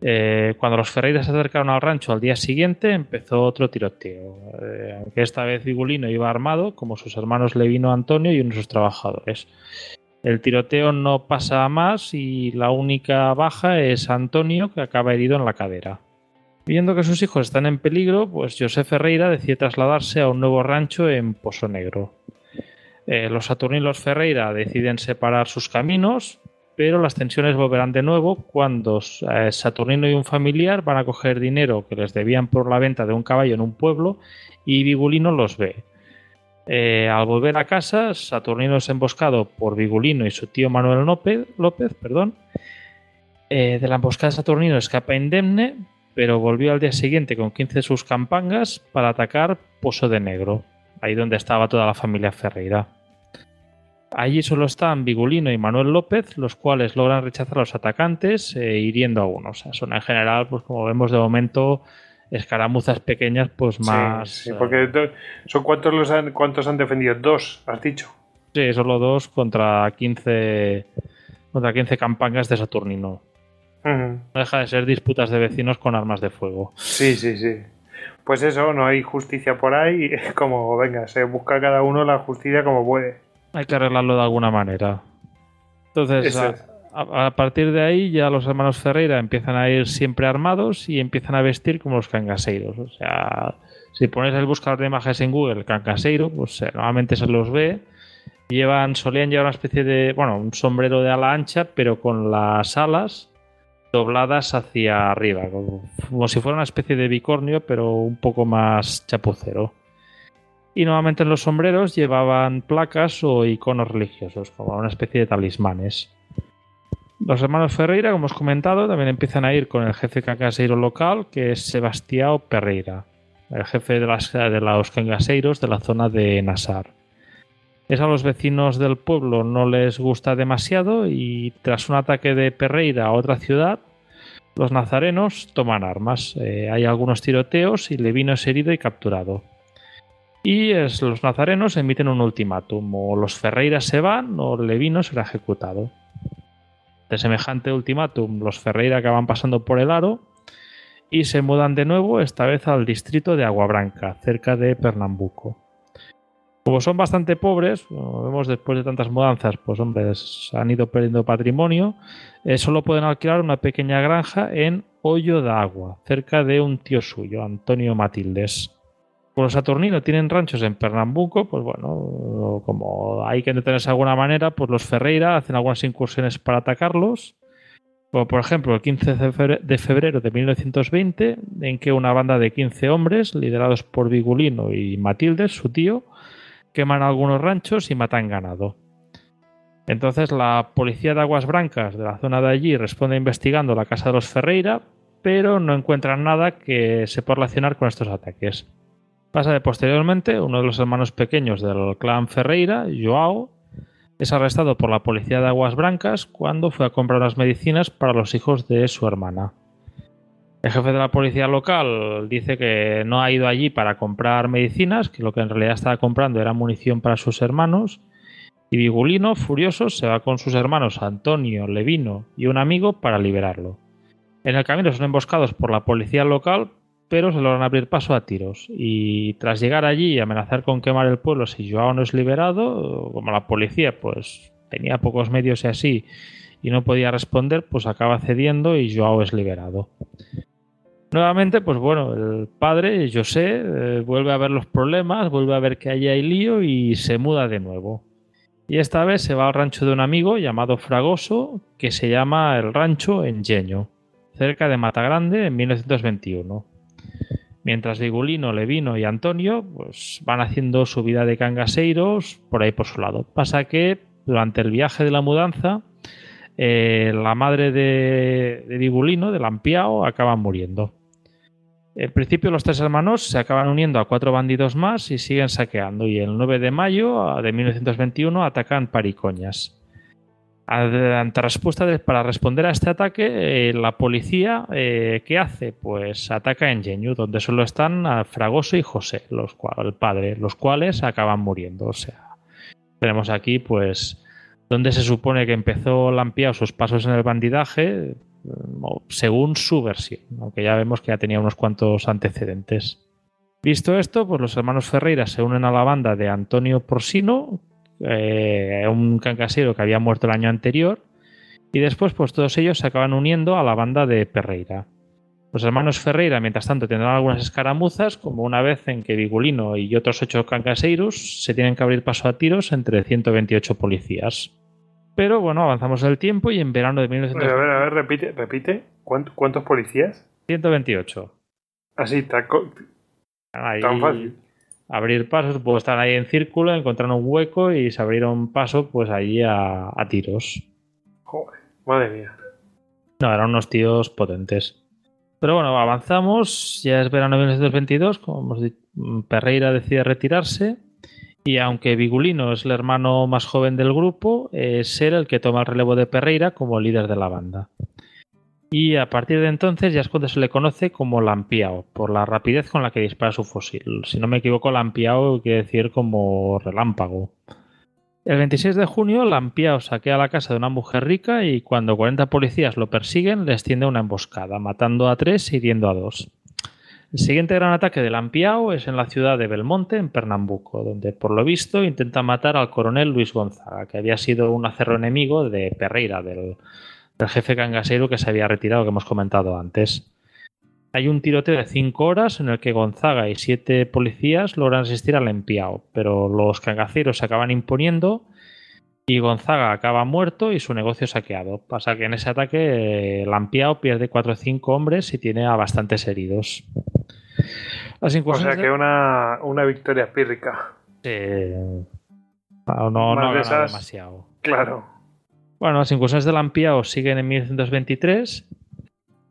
Eh, cuando los Ferreira se acercaron al rancho al día siguiente, empezó otro tiroteo. Eh, aunque esta vez Vigulino iba armado, como sus hermanos Levino Antonio y uno de sus trabajadores. El tiroteo no pasa más y la única baja es Antonio, que acaba herido en la cadera. Viendo que sus hijos están en peligro, pues José Ferreira decide trasladarse a un nuevo rancho en Pozo Negro. Eh, los Saturninos Ferreira deciden separar sus caminos, pero las tensiones volverán de nuevo cuando eh, Saturnino y un familiar van a coger dinero que les debían por la venta de un caballo en un pueblo y Vigulino los ve. Eh, al volver a casa, Saturnino es emboscado por Vigulino y su tío Manuel López, López perdón. De la emboscada Saturnino escapa indemne, pero volvió al día siguiente con 15 de sus campangas para atacar Pozo de Negro, ahí donde estaba toda la familia Ferreira. Allí solo están Vigulino y Manuel López, los cuales logran rechazar a los atacantes, eh, hiriendo a uno. O sea, son en general, pues como vemos de momento, escaramuzas pequeñas, pues más. Sí, sí, eh, porque do- son cuántos los han, cuántos han defendido, dos, has dicho. sí, solo dos contra 15, contra 15 campangas de Saturnino. No deja de ser disputas de vecinos con armas de fuego. Sí, sí, sí. Pues eso, no hay justicia por ahí, como venga, se busca cada uno la justicia como puede. Hay que arreglarlo de alguna manera. Entonces, a, partir de ahí ya los hermanos Ferreira empiezan a ir siempre armados y empiezan a vestir como los cangaseiros. O sea, Si pones el buscador de imágenes en Google, Cancaseiro, pues eh, normalmente se los ve. Llevan, solían llevar una especie de, bueno, un sombrero de ala ancha, pero con las alas dobladas hacia arriba, como, como si fuera una especie de bicornio, pero un poco más chapucero. Y normalmente en los sombreros llevaban placas o iconos religiosos, como una especie de talismanes. Los hermanos Ferreira, como hemos comentado, también empiezan a ir con el jefe cangaseiro local, que es Sebastião Pereira, el jefe de, de los cangaseiros de la zona de Nassar. Es a los vecinos del pueblo no les gusta demasiado y tras un ataque de Pereira a otra ciudad, los nazarenos toman armas. Eh, hay algunos tiroteos y Levino es herido y capturado. Y los nazarenos emiten un ultimátum, o los Ferreiras se van o Levino será ejecutado. De semejante ultimátum, los Ferreira acaban pasando por el aro y se mudan de nuevo, esta vez al distrito de Aguabranca, cerca de Pernambuco. Como son bastante pobres, vemos después de tantas mudanzas, pues hombres han ido perdiendo patrimonio, eh, solo pueden alquilar una pequeña granja en Hoyo de Agua, cerca de un tío suyo, Antonio Matildes. Los Saturnino tienen ranchos en Pernambuco, pues bueno, como hay que detenerse de alguna manera, pues los Ferreira hacen algunas incursiones para atacarlos. Como por ejemplo el 15 de febrero de 1920, en que una banda de 15 hombres, liderados por Vigulino y Matilde, su tío, queman algunos ranchos y matan ganado. Entonces la policía de Aguas Brancas de la zona de allí responde investigando la casa de los Ferreira, pero no encuentran nada que se pueda relacionar con estos ataques. Pasa de posteriormente, uno de los hermanos pequeños del clan Ferreira, Joao, es arrestado por la policía de Aguas Brancas cuando fue a comprar unas medicinas para los hijos de su hermana. El jefe de la policía local dice que no ha ido allí para comprar medicinas, que lo que en realidad estaba comprando era munición para sus hermanos, y Vigulino, furioso, se va con sus hermanos Antonio, Levino y un amigo para liberarlo. En el camino son emboscados por la policía local, pero se logran abrir paso a tiros. Y tras llegar allí y amenazar con quemar el pueblo si Joao no es liberado, como la policía pues tenía pocos medios y así y no podía responder, pues acaba cediendo y Joao es liberado. Nuevamente, pues bueno, el padre, José, eh, vuelve a ver los problemas, vuelve a ver que allí hay lío y se muda de nuevo. Y esta vez se va al rancho de un amigo llamado Fragoso, que se llama el rancho Engeño, cerca de Matagrande en 1921 mientras Vigulino, Levino y Antonio pues, van haciendo su vida de cangaseiros por ahí por su lado. Pasa que durante el viaje de la mudanza, eh, la madre de, de Vigulino, de Lampiao, acaba muriendo. En principio los tres hermanos se acaban uniendo a cuatro bandidos más y siguen saqueando y el 9 de mayo de 1921 atacan Paricoñas. Ante respuesta para responder a este ataque, eh, la policía, eh, ¿qué hace? Pues ataca en Genyu, donde solo están Fragoso y José, los cual, el padre, los cuales acaban muriendo. O sea, tenemos aquí, pues, donde se supone que empezó Lampiao sus pasos en el bandidaje, mm, según su versión, aunque ya vemos que ya tenía unos cuantos antecedentes. Visto esto, pues los hermanos Ferreira se unen a la banda de Antonio Porsino, eh, un cancasero que había muerto el año anterior, y después pues todos ellos se acaban uniendo a la banda de Perreira. Los hermanos Ferreira, mientras tanto, tendrán algunas escaramuzas, como una vez en que Vigulino y otros ocho cancaseiros se tienen que abrir paso a tiros entre 128 policías. Pero bueno, avanzamos el tiempo y en verano de 1900... A ver, a ver, repite, repite. ¿Cuántos policías? 128. Así, tan fácil abrir pasos, pues estar ahí en círculo, encontraron un hueco y se abrieron paso pues allí a, tiros. Joder, madre mía. No, eran unos tíos potentes. Pero bueno, avanzamos, ya es verano de 1922, como hemos dicho, Perreira decide retirarse y aunque Vigulino es el hermano más joven del grupo, es él el que toma el relevo de Perreira como líder de la banda y a partir de entonces ya es cuando se le conoce como Lampiao, por la rapidez con la que dispara su fusil. Si no me equivoco, Lampiao quiere decir como relámpago. El 26 de junio, Lampiao saquea la casa de una mujer rica y cuando 40 policías lo persiguen, les tiende una emboscada, matando a tres y hiriendo a dos. El siguiente gran ataque de Lampiao es en la ciudad de Belmonte, en Pernambuco, donde por lo visto intenta matar al coronel Luis Gonzaga, que había sido un acerro enemigo de Perreira, del, el jefe cangasero que se había retirado, que hemos comentado antes. hay un tiroteo de 5 horas en el que Gonzaga y siete policías logran asistir al empiao, pero los cangaceros se acaban imponiendo y Gonzaga acaba muerto y su negocio saqueado. Pasa que en ese ataque el Lampiao pierde 4 o 5 hombres y tiene a bastantes heridos. Las O sea de- que una, una victoria pírrica. Eh, no, no, ha ganado demasiado. Claro. Bueno, las incursiones de Lampiao siguen en 1123.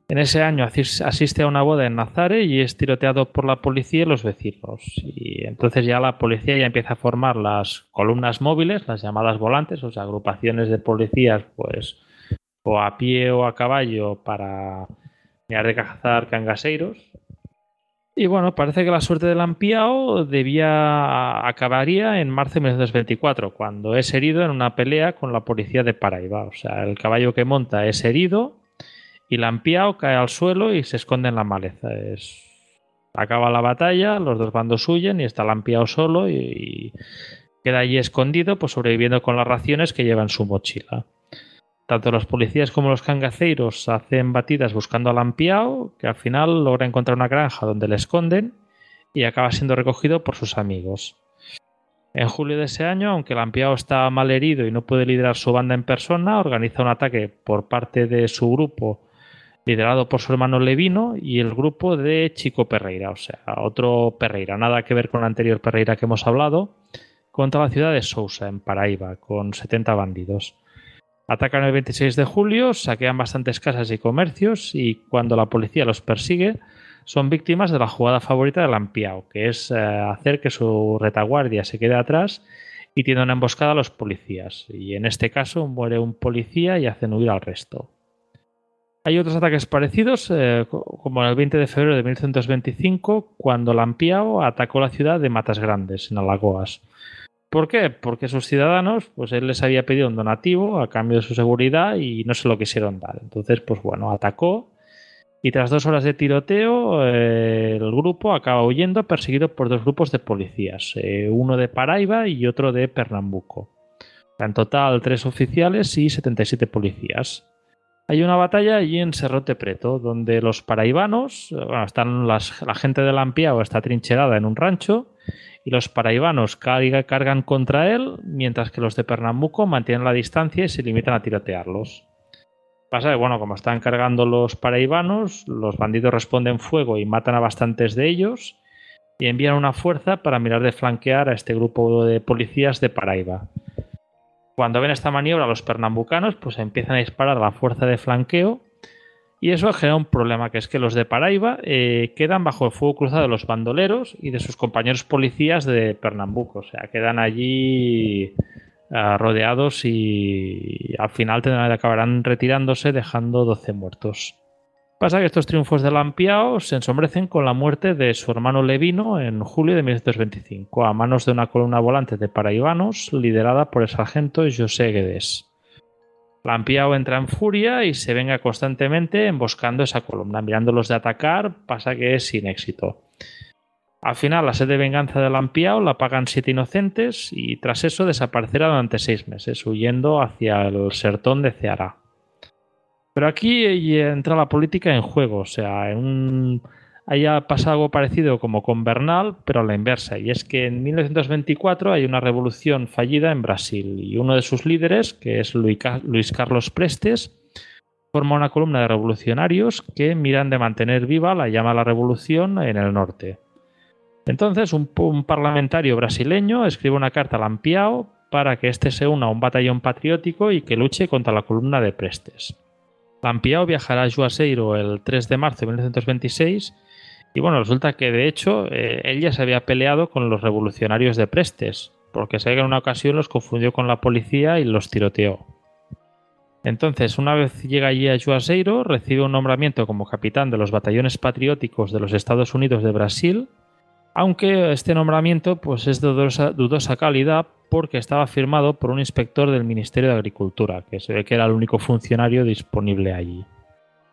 En ese año asis- asiste a una boda en Nazare y es tiroteado por la policía y los vecinos. Y entonces ya la policía ya empieza a formar las columnas móviles, las llamadas volantes, o sea, agrupaciones de policías, pues, o a pie o a caballo para mirar de cangaseiros. Y bueno, parece que la suerte de Lampiao debía acabaría en marzo de 1924, cuando es herido en una pelea con la policía de Paraiba. O sea, el caballo que monta es herido y Lampiao cae al suelo y se esconde en la maleza. Acaba la batalla, los dos bandos huyen y está Lampiao solo y, y queda allí escondido, pues sobreviviendo con las raciones que lleva en su mochila. Tanto los policías como los cangaceiros hacen batidas buscando a Lampiao, que al final logra encontrar una granja donde le esconden y acaba siendo recogido por sus amigos. En julio de ese año, aunque Lampiao está mal herido y no puede liderar su banda en persona, organiza un ataque por parte de su grupo, liderado por su hermano Levino y el grupo de Chico Perreira, o sea, otro Perreira, nada que ver con el anterior Perreira que hemos hablado, contra la ciudad de Sousa, en Paraíba, con 70 bandidos. Atacan el 26 de julio, saquean bastantes casas y comercios y cuando la policía los persigue, son víctimas de la jugada favorita de Lampiao, que es eh, hacer que su retaguardia se quede atrás y tiene una emboscada a los policías. Y en este caso muere un policía y hacen huir al resto. Hay otros ataques parecidos, eh, co- como el 20 de febrero de 1125, cuando Lampiao atacó la ciudad de Matas Grandes, en Alagoas. ¿Por qué? Porque sus ciudadanos, pues él les había pedido un donativo a cambio de su seguridad y no se lo quisieron dar. Entonces, pues bueno, atacó y tras dos horas de tiroteo, eh, el grupo acaba huyendo perseguido por dos grupos de policías, eh, uno de Paraiba y otro de Pernambuco. En total, tres oficiales y 77 policías. Hay una batalla allí en Serrote Preto, donde los paraibanos, bueno, están las- la gente de Lampiao está trincherada en un rancho y los paraibanos carga- cargan contra él, mientras que los de Pernambuco mantienen la distancia y se limitan a tirotearlos. Pasa que, bueno, como están cargando los paraibanos, los bandidos responden fuego y matan a bastantes de ellos y envían una fuerza para mirar de flanquear a este grupo de policías de Paraiba. Cuando ven esta maniobra los pernambucanos, pues empiezan a disparar la fuerza de flanqueo y eso genera un problema, que es que los de Paraiba eh, quedan bajo el fuego cruzado de los bandoleros y de sus compañeros policías de Pernambuco. O sea, quedan allí ah, rodeados y al final tendrán- acabarán retirándose dejando 12 muertos. Pasa que estos triunfos de Lampiao se ensombrecen con la muerte de su hermano Levino en julio de 1925 a manos de una columna volante de paraibanos liderada por el sargento José Guedes. Lampiao entra en furia y se venga constantemente emboscando esa columna, mirándolos de atacar, pasa que es sin éxito. Al final, la sed de venganza de Lampiao la pagan siete inocentes y tras eso desaparecerá durante seis meses, huyendo hacia el sertón de Ceará. Pero aquí entra la política en juego, o sea, un... haya pasado algo parecido como con Bernal, pero a la inversa, y es que en 1924 hay una revolución fallida en Brasil y uno de sus líderes, que es Luis Carlos Prestes, forma una columna de revolucionarios que miran de mantener viva la llama a la revolución en el norte. Entonces, un, un parlamentario brasileño escribe una carta a Lampiao para que éste se una a un batallón patriótico y que luche contra la columna de Prestes. Lampiao viajará a Juazeiro el 3 de marzo de 1926 y bueno, resulta que de hecho eh, él ya se había peleado con los revolucionarios de Prestes, porque se en una ocasión los confundió con la policía y los tiroteó. Entonces, una vez llega allí a Juazeiro, recibe un nombramiento como capitán de los batallones patrióticos de los Estados Unidos de Brasil, aunque este nombramiento pues, es de dudosa, dudosa calidad porque estaba firmado por un inspector del Ministerio de Agricultura, que se ve que era el único funcionario disponible allí.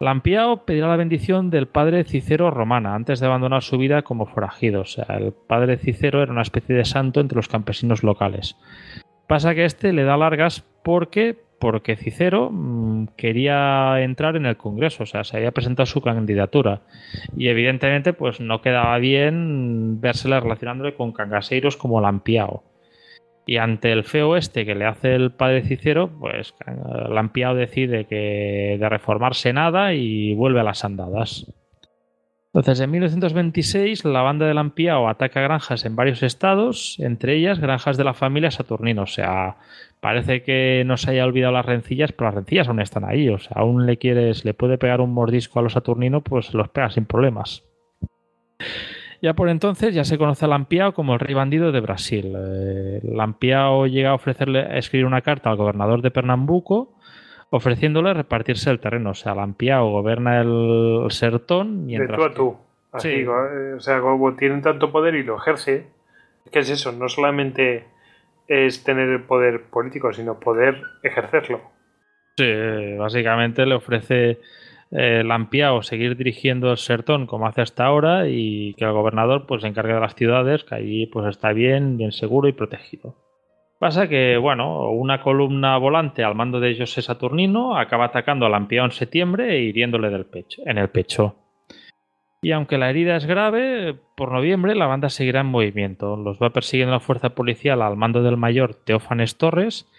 Lampiao pedirá la bendición del padre Cicero Romana antes de abandonar su vida como forajido. O sea, el padre Cicero era una especie de santo entre los campesinos locales. Pasa que este le da largas porque porque Cicero mm, quería entrar en el Congreso, o sea, se había presentado su candidatura. Y evidentemente, pues no quedaba bien vérsela relacionándole con cangaseiros como Lampiao. Y ante el feo este que le hace el padre Cicero, pues Lampiao decide que de reformarse nada y vuelve a las andadas. Entonces, en 1926, la banda de Lampiao ataca granjas en varios estados, entre ellas granjas de la familia Saturnino. O sea, parece que no se haya olvidado las rencillas, pero las rencillas aún están ahí. O sea, aún le quieres, le puede pegar un mordisco a los Saturnino, pues los pega sin problemas. Ya por entonces ya se conoce a Lampiao como el rey bandido de Brasil. Eh, Lampiao llega a ofrecerle a escribir una carta al gobernador de Pernambuco ofreciéndole repartirse el terreno. O sea, Lampiao goberna el sertón mientras... De tú a tú. Así, sí. Eh, o sea, como tienen tanto poder y lo ejerce, ¿qué es eso? No solamente es tener el poder político, sino poder ejercerlo. Sí, básicamente le ofrece eh, Lampiao seguir dirigiendo el sertón como hace hasta ahora y que el gobernador pues se encargue de las ciudades, que allí pues está bien, bien seguro y protegido. Pasa que, bueno, una columna volante al mando de José Saturnino acaba atacando a Lampiao en septiembre e hiriéndole del pecho, en el pecho. Y aunque la herida es grave, por noviembre la banda seguirá en movimiento. Los va persiguiendo la fuerza policial al mando del mayor Teófanes Torres,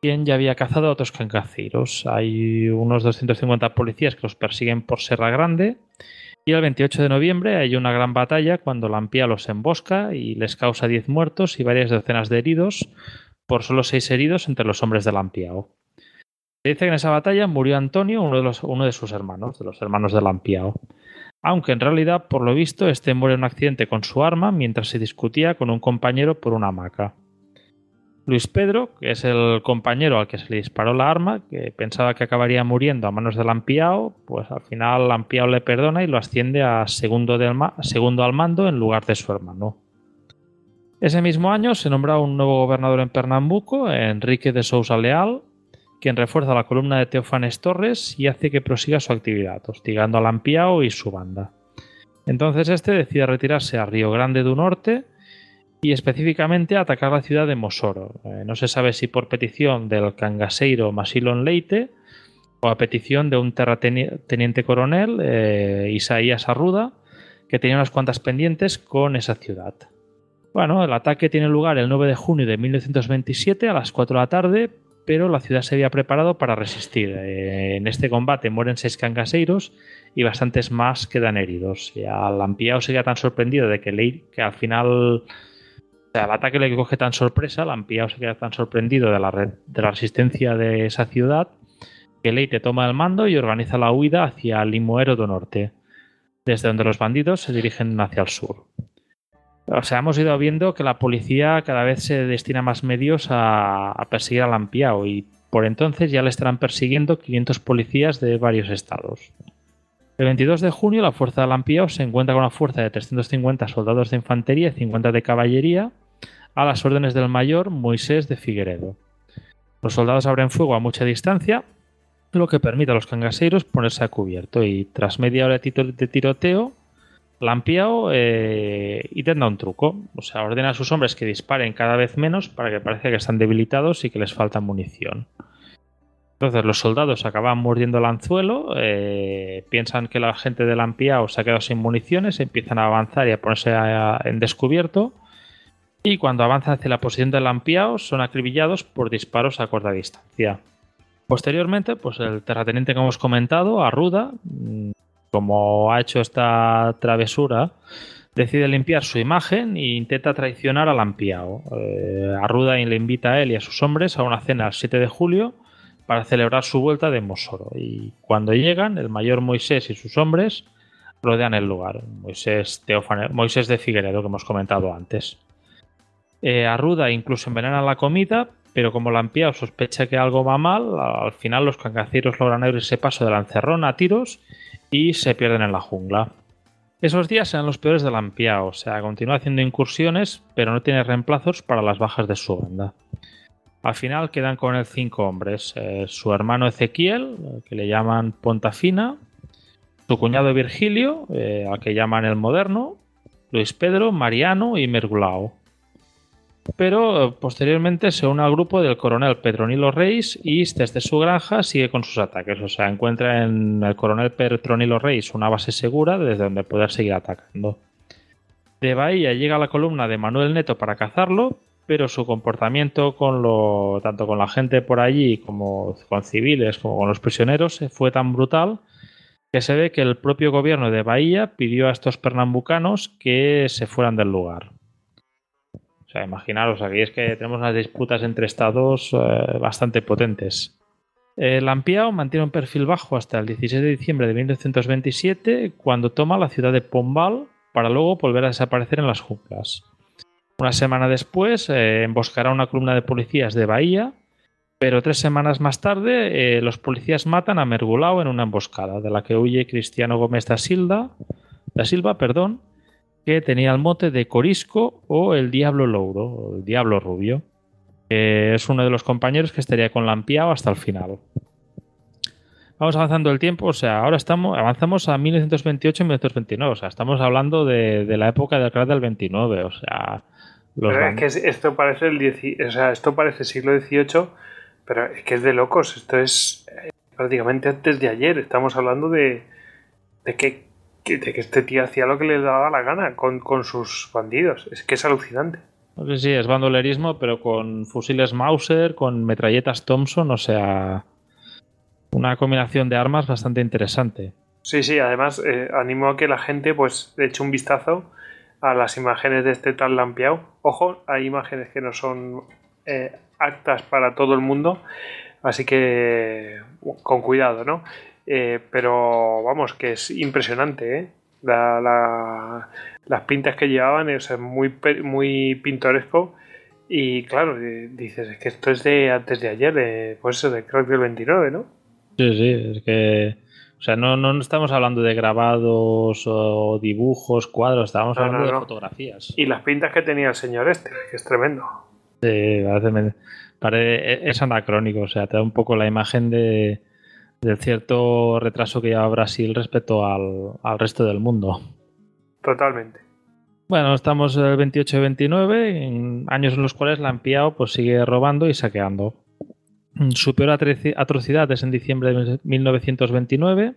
quien ya había cazado a otros cancaceiros. Hay unos 250 policías que los persiguen por Serra Grande. Y el 28 de noviembre hay una gran batalla cuando Lampía los embosca y les causa 10 muertos y varias decenas de heridos, por solo seis heridos entre los hombres de Lampiao. Se dice que en esa batalla murió Antonio, uno de, los, uno de sus hermanos, de los hermanos de Lampiao. Aunque en realidad, por lo visto, este muere en un accidente con su arma mientras se discutía con un compañero por una hamaca. Luis Pedro, que es el compañero al que se le disparó la arma, que pensaba que acabaría muriendo a manos de Lampiao, pues al final Lampiao le perdona y lo asciende a segundo, segundo al mando en lugar de su hermano. Ese mismo año se nombra un nuevo gobernador en Pernambuco, Enrique de Sousa Leal, quien refuerza la columna de Teofanes Torres y hace que prosiga su actividad, hostigando a Lampiao y su banda. Entonces este decide retirarse a Río Grande do Norte y específicamente atacar la ciudad de Mosoro. Eh, no se sabe si por petición del cangaseiro Masilon Leite o a petición de un terrateniente coronel, eh, Isaías Arruda, que tenía unas cuantas pendientes con esa ciudad. Bueno, el ataque tiene lugar el 9 de junio de 1927 a las 4 de la tarde, pero la ciudad se había preparado para resistir. Eh, en este combate mueren seis cangaseiros y bastantes más quedan heridos. Y al Lampiao se queda tan sorprendido de que, que al final el ataque le coge tan sorpresa, Lampiao se queda tan sorprendido de la, de la resistencia de esa ciudad que Leite toma el mando y organiza la huida hacia Limoero do Norte, desde donde los bandidos se dirigen hacia el sur. O sea, hemos ido viendo que la policía cada vez se destina más medios a, perseguir a Lampiao y por entonces ya le estarán persiguiendo 500 policías de varios estados. El 22 de junio la fuerza de Lampiao se encuentra con una fuerza de 350 soldados de infantería y 50 de caballería a las órdenes del mayor Moisés de Figueredo. Los soldados abren fuego a mucha distancia, lo que permite a los cangaseiros ponerse a cubierto y tras media hora de tiroteo Lampiao eh, intenta un truco, o sea, ordena a sus hombres que disparen cada vez menos para que parezca que están debilitados y que les falta munición. Entonces los soldados acaban mordiendo el anzuelo, eh, piensan que la gente de Lampiao se ha quedado sin municiones, empiezan a avanzar y a ponerse en descubierto. Y cuando avanzan hacia la posición de Lampiao son acribillados por disparos a corta distancia. Posteriormente, pues el terrateniente que hemos comentado, Arruda, como ha hecho esta travesura, decide limpiar su imagen e intenta traicionar a Lampiao. Eh, Arruda le invita a él y a sus hombres a una cena el 7 de julio para celebrar su vuelta de Mosoro. Y cuando llegan, el mayor Moisés y sus hombres rodean el lugar. Moisés, Moisés de Figueredo, que hemos comentado antes. Eh, Arruda incluso envenena la comida, pero como Lampiao sospecha que algo va mal, al final los cangaceros logran abrirse paso de la a tiros y se pierden en la jungla. Esos días serán los peores de Lampiao, o sea, continúa haciendo incursiones, pero no tiene reemplazos para las bajas de su banda. Al final quedan con él cinco hombres: eh, su hermano Ezequiel, que le llaman Pontafina, su cuñado Virgilio, eh, al que llaman el Moderno, Luis Pedro, Mariano y Mergulao. Pero eh, posteriormente se une al grupo del coronel Petronilo Reis y desde su granja sigue con sus ataques. O sea, encuentra en el coronel Petronilo Reis una base segura desde donde poder seguir atacando. De Bahía llega la columna de Manuel Neto para cazarlo, pero su comportamiento con lo, tanto con la gente por allí como con civiles como con los prisioneros fue tan brutal que se ve que el propio gobierno de Bahía pidió a estos pernambucanos que se fueran del lugar. Imaginaros, aquí es que tenemos unas disputas entre estados eh, bastante potentes. El Ampiao mantiene un perfil bajo hasta el 16 de diciembre de 1927, cuando toma la ciudad de Pombal para luego volver a desaparecer en las junglas. Una semana después eh, emboscará una columna de policías de Bahía, pero tres semanas más tarde eh, los policías matan a Mergulao en una emboscada, de la que huye Cristiano Gómez da Silva, da Silva perdón, que tenía el mote de Corisco o el Diablo Louro, o el Diablo Rubio, que es uno de los compañeros que estaría con Lampiao hasta el final. Vamos avanzando el tiempo, o sea, ahora estamos, avanzamos a 1928-1929, o sea, estamos hablando de, de la época del crack del 29, o sea, los Pero es que esto parece el dieci- o sea, esto parece siglo XVIII, pero es que es de locos. Esto es eh, prácticamente antes de ayer. Estamos hablando de, de que, que- de que este tío hacía lo que le daba la gana con, con sus bandidos. Es que es alucinante. Sé si es bandolerismo, pero con fusiles Mauser, con metralletas Thompson, o sea, una combinación de armas bastante interesante. Sí, sí, además eh, animo a que la gente pues eche un vistazo a las imágenes de este tal Lampiao. Ojo, hay imágenes que no son eh, actas para todo el mundo, así que con cuidado, ¿no? Eh, pero vamos, que es impresionante, ¿eh? La- la- las pintas que llevaban es muy, muy pintoresco. Y claro, eh, dices, es que esto es de antes de ayer, de, pues eso, de creo que el 29, ¿no? Sí, sí, es que. O sea, no, no estamos hablando de grabados o dibujos, cuadros, estábamos No, hablando no, de fotografías. Y las pintas que tenía el señor este, que es tremendo. Sí, parece, me- pare- es anacrónico, o sea, te da un poco la imagen de, del cierto retraso que lleva Brasil respecto al, al resto del mundo. Totalmente. Bueno, estamos el 28 y 29, en años en los cuales Lampiao pues, sigue robando y saqueando. Su peor atroci- atrocidad es en diciembre de 1929,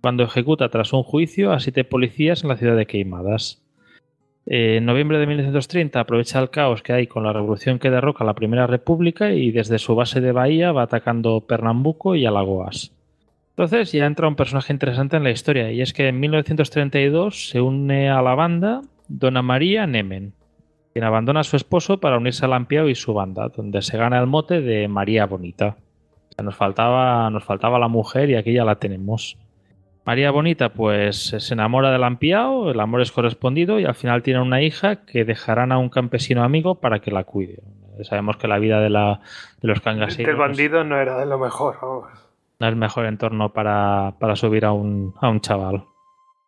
cuando ejecuta tras un juicio a siete policías en la ciudad de Queimadas. En noviembre de 1930 aprovecha el caos que hay con la revolución que derroca la Primera República y desde su base de Bahía va atacando Pernambuco y Alagoas. Entonces ya entra un personaje interesante en la historia y es que en 1932 se une a la banda Dona María Nemen, quien abandona a su esposo para unirse a Lampiao y su banda, donde se gana el mote de María Bonita. Nos, faltaba, nos faltaba la mujer y aquí ya la tenemos. María Bonita pues se enamora de Lampiao, el amor es correspondido y al final tienen una hija que dejarán a un campesino amigo para que la cuide. Sabemos que la vida de, la, de los Este cangaseiros bandido no era de lo mejor, vamos. no es el mejor entorno para, para subir a un, a un chaval.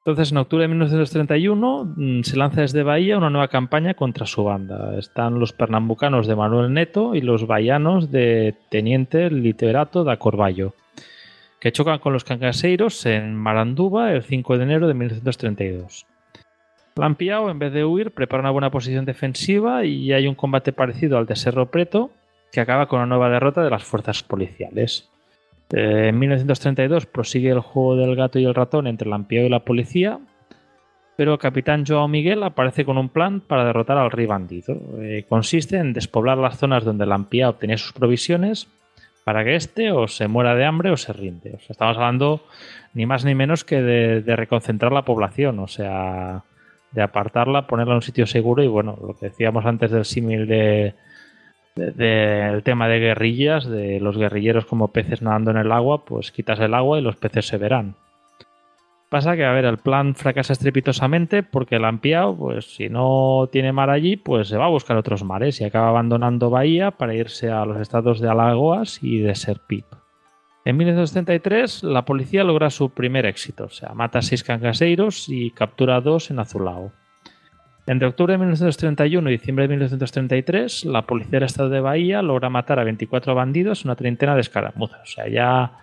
Entonces, en octubre de 1931 mm, se lanza desde Bahía una nueva campaña contra su banda. Están los pernambucanos de Manuel Neto y los bahianos de Teniente Literato da Corballo, que chocan con los cangaseiros en Maranduba el 5 de enero de 1932. Lampiao, en vez de huir, prepara una buena posición defensiva y hay un combate parecido al de Cerro Preto, que acaba con una nueva derrota de las fuerzas policiales. Eh, en 1932 prosigue el juego del gato y el ratón entre Lampiao y la policía, pero el capitán Joao Miguel aparece con un plan para derrotar al rey bandido. Eh, consiste en despoblar las zonas donde Lampiao obtenía sus provisiones para que éste o se muera de hambre o se rinde. O sea, estamos hablando ni más ni menos que de, de reconcentrar la población, o sea, de apartarla, ponerla en un sitio seguro y bueno, lo que decíamos antes del símil de, de- del tema de guerrillas, de los guerrilleros como peces nadando en el agua, pues quitas el agua y los peces se verán. Pasa que, a ver, el plan fracasa estrepitosamente porque el Ampiao, pues si no tiene mar allí, pues se va a buscar otros mares y acaba abandonando Bahía para irse a los estados de Alagoas y de Serpip. En 1933 la policía logra su primer éxito, o sea, mata a seis cangaseiros y captura a dos en Azulao. Entre octubre de 1931 y diciembre de 1933, la policía del estado de Bahía logra matar a 24 bandidos en una treintena de escaramuzas. O sea, ya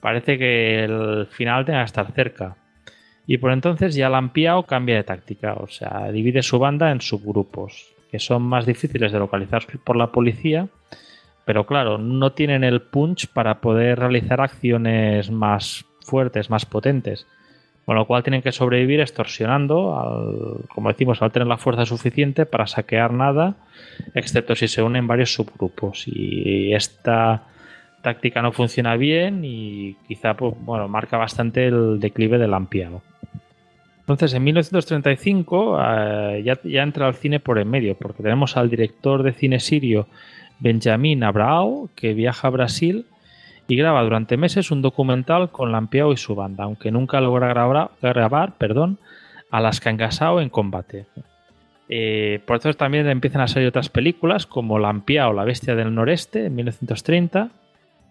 parece que el final tenga que estar cerca. Y por entonces ya Lampiao cambia de táctica, o sea, divide su banda en subgrupos. que son más difíciles de localizar por la policía, pero claro, no tienen el punch para poder realizar acciones más fuertes, más potentes. Con lo cual tienen que sobrevivir extorsionando, al, como decimos, al tener la fuerza suficiente para saquear nada, excepto si se unen varios subgrupos. Y esta táctica no funciona bien y quizá pues, bueno, marca bastante el declive del ampiado. Entonces, en 1935 eh, ya, entra al cine por en medio, porque tenemos al director de cine sirio Benjamin Abrao, que viaja a Brasil y graba durante meses un documental con Lampiao y su banda, aunque nunca logra grabar, a las Cangasao en combate. Eh, por eso también empiezan a salir otras películas como Lampiao, la bestia del noreste, en 1930.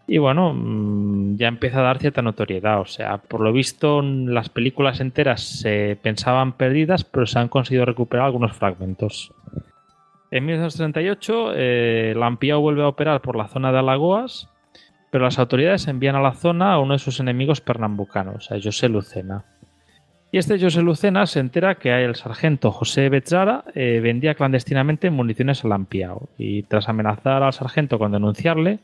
Y bueno, mm, ya empieza a dar cierta notoriedad. O sea, por lo visto, las películas enteras se pensaban perdidas, pero se han conseguido recuperar algunos fragmentos. En 1938, eh, Lampiao vuelve a operar por la zona de Alagoas pero las autoridades envían a la zona a uno de sus enemigos pernambucanos, a José Lucena. Y este José Lucena se entera que el sargento José Betzara eh, vendía clandestinamente municiones a Lampiao y tras amenazar al sargento con denunciarle,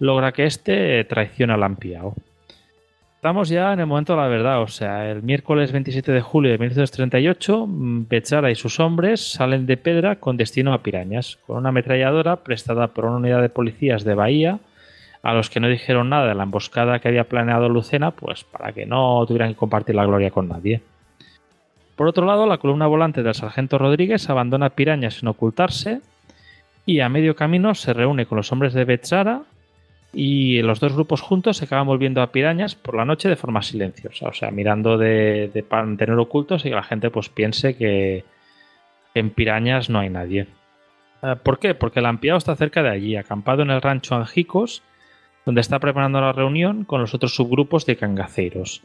logra que éste traicione a Lampiao. Estamos ya en el momento de la verdad, o sea, el miércoles 27 de julio de 1938, mm, Betzara y sus hombres salen de Pedra con destino a Pirañas, con una ametralladora prestada por una unidad de policías de Bahía a los que no dijeron nada de la emboscada que había planeado Lucena, pues para que no tuvieran que compartir la gloria con nadie. Por otro lado, la columna volante del sargento Rodríguez abandona Piraña sin ocultarse y a medio camino se reúne con los hombres de Betzara y los dos grupos juntos se acaban volviendo a Pirañas por la noche de forma silenciosa, o sea, mirando de, de mantener ocultos y que la gente pues piense que en Pirañas no hay nadie. Eh, ¿Por qué? Porque el ampliado está cerca de allí, acampado en el rancho Anjicos, donde está preparando la reunión con los otros subgrupos de cangaceiros.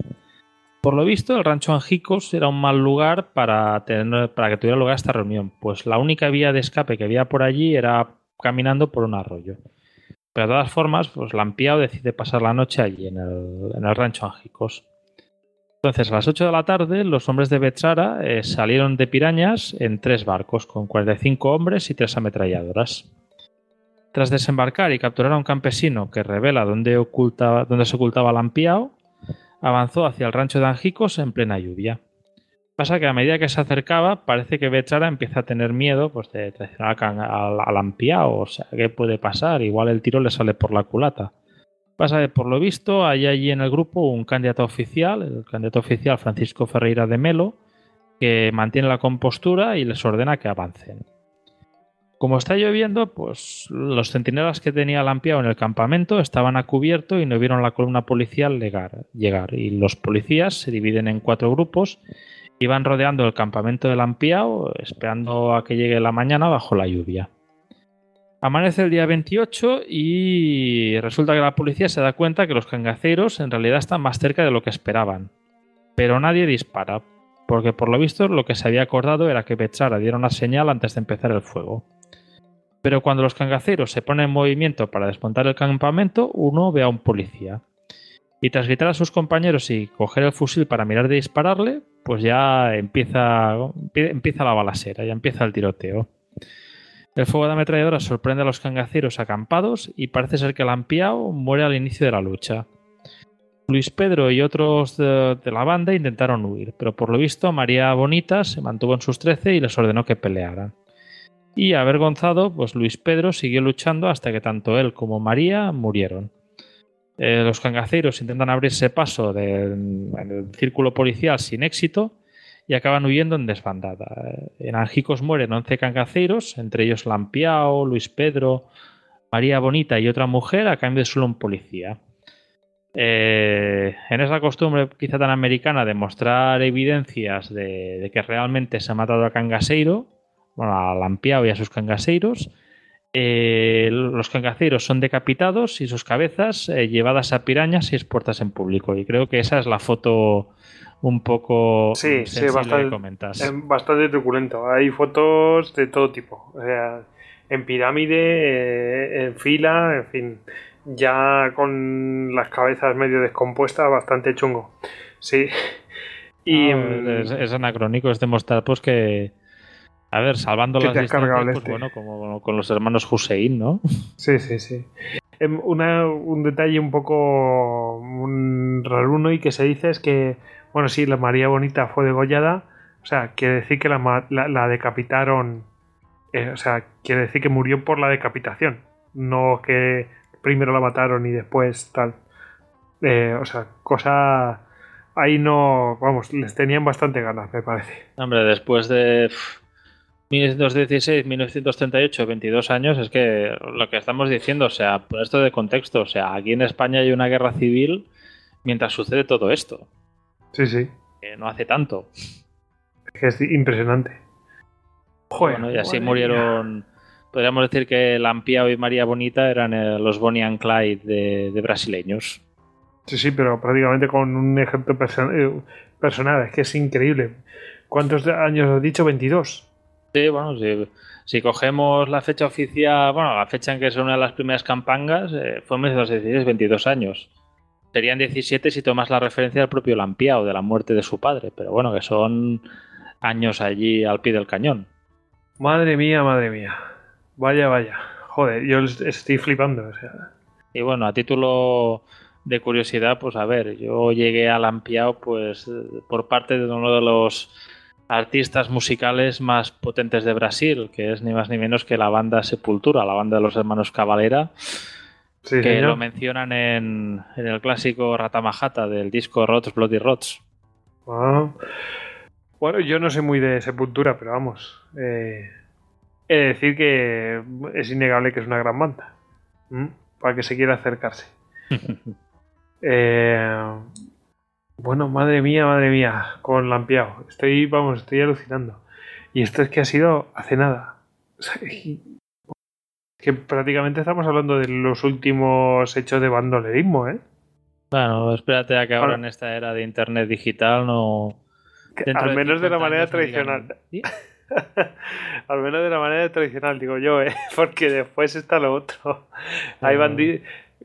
Por lo visto, el rancho Anjicos era un mal lugar para, tener, para que tuviera lugar esta reunión, pues la única vía de escape que había por allí era caminando por un arroyo. Pero de todas formas, pues Lampiao decide pasar la noche allí, en el, rancho Anjicos. Entonces, a las 8 de la tarde, los hombres de Betzara eh, salieron de Pirañas en tres barcos, con 45 hombres y tres ametralladoras. Tras desembarcar y capturar a un campesino que revela dónde, se ocultaba Lampiao, avanzó hacia el rancho de Angicos en plena lluvia. Pasa que a medida que se acercaba, parece que Bechara empieza a tener miedo pues, de traicionar a, Lampiao. O sea, ¿qué puede pasar? Igual el tiro le sale por la culata. Pasa que, por lo visto, hay allí en el grupo un candidato oficial, el candidato oficial Francisco Ferreira de Melo, que mantiene la compostura y les ordena que avancen. Como está lloviendo, pues los centinelas que tenía Lampiao en el campamento estaban a cubierto y no vieron la columna policial llegar. Y los policías se dividen en cuatro grupos y van rodeando el campamento de Lampiao, esperando a que llegue la mañana bajo la lluvia. Amanece el día 28 y resulta que la policía se da cuenta que los cangaceros en realidad están más cerca de lo que esperaban. Pero nadie dispara, porque por lo visto lo que se había acordado era que Bechara diera una señal antes de empezar el fuego. Pero cuando los cangaceros se ponen en movimiento para desmontar el campamento, uno ve a un policía. Y tras gritar a sus compañeros y coger el fusil para mirar de dispararle, pues ya empieza, empieza la balacera, ya empieza el tiroteo. El fuego de ametralladora sorprende a los cangaceros acampados y parece ser que Lampiao muere al inicio de la lucha. Luis Pedro y otros de, de, la banda intentaron huir, pero por lo visto María Bonita se mantuvo en sus trece y les ordenó que pelearan y avergonzado, pues Luis Pedro siguió luchando hasta que tanto él como María murieron. Eh, los cangaceiros intentan abrirse paso en el círculo policial sin éxito y acaban huyendo en desbandada. En Angicos mueren 11 cangaceiros, entre ellos Lampiao, Luis Pedro, María Bonita y otra mujer, a cambio de solo un policía. Eh, en esa costumbre quizá tan americana de mostrar evidencias de, que realmente se ha matado a Cangaseiro, bueno, a Lampiao y a sus cangaseiros. Eh, los cangaceiros son decapitados y sus cabezas eh, llevadas a pirañas y expuestas en público. Y creo que esa es la foto un poco sí, sí, bastante, comentas. bastante truculento. Hay fotos de todo tipo. en pirámide, eh, en fila, en fin. Ya con las cabezas medio descompuestas, bastante chungo. Sí. Y, es, anacrónico, es demostrar pues que A ver, salvando las distancias, pues este. bueno, como con los hermanos Hussein, ¿no? Sí, sí, sí. Em, Una, un detalle un poco un raruno y que se dice es que, bueno, sí, la María Bonita fue degollada, o sea, quiere decir que la, la- la decapitaron, eh, o sea, quiere decir que murió por la decapitación, no que primero la mataron y después tal. Eh, o sea, cosa... Ahí no, vamos, les tenían bastante ganas, me parece. Hombre, después de 1916, 1938, 22 años, es que lo que estamos diciendo, o sea, por esto de contexto, o sea, aquí en España hay una guerra civil mientras sucede todo esto, Sí, sí, que no hace tanto. es que es impresionante. Joder, Bueno, y así mía. murieron, podríamos decir que Lampiao y María Bonita eran eh, los Bonnie and Clyde de, de brasileños. Sí, sí, pero prácticamente con un ejemplo eh, personal. Es que es increíble. ¿Cuántos años has dicho? 22. Sí, bueno, si, si cogemos la fecha oficial, bueno, la fecha en que son una de las primeras campangas, eh, fue en 1916, 22 años. Serían 17 si tomas la referencia del propio Lampiao, de la muerte de su padre, pero bueno, que son años allí al pie del cañón. Madre mía, madre mía. Vaya, vaya. Joder, yo est- estoy flipando. O sea, Y bueno, a título de curiosidad, pues a ver, yo llegué a Lampiao pues eh, por parte de uno de los artistas musicales más potentes de Brasil, que es ni más ni menos que la banda Sepultura, la banda de los hermanos Cavalera, sí, que señor. lo mencionan en, en el clásico Ratamajata del disco Rots Bloody Rots. Ah. Bueno, yo no soy muy de sepultura, pero vamos. eh, he de decir que es innegable que es una gran banda. Para que se quiera acercarse. Eh, bueno, madre mía, madre mía, con Lampiao. Estoy, vamos, estoy alucinando. Y esto es que ha sido hace nada. O sea, y- que prácticamente estamos hablando de los últimos hechos de bandolerismo, ¿eh? Bueno, espérate a que ahora Ahora- en esta era de internet digital no... Al menos de la 50 manera tradicional. "¿Sí? Al menos de la manera tradicional, digo yo, ¿eh? porque después está lo otro. Hay Ah.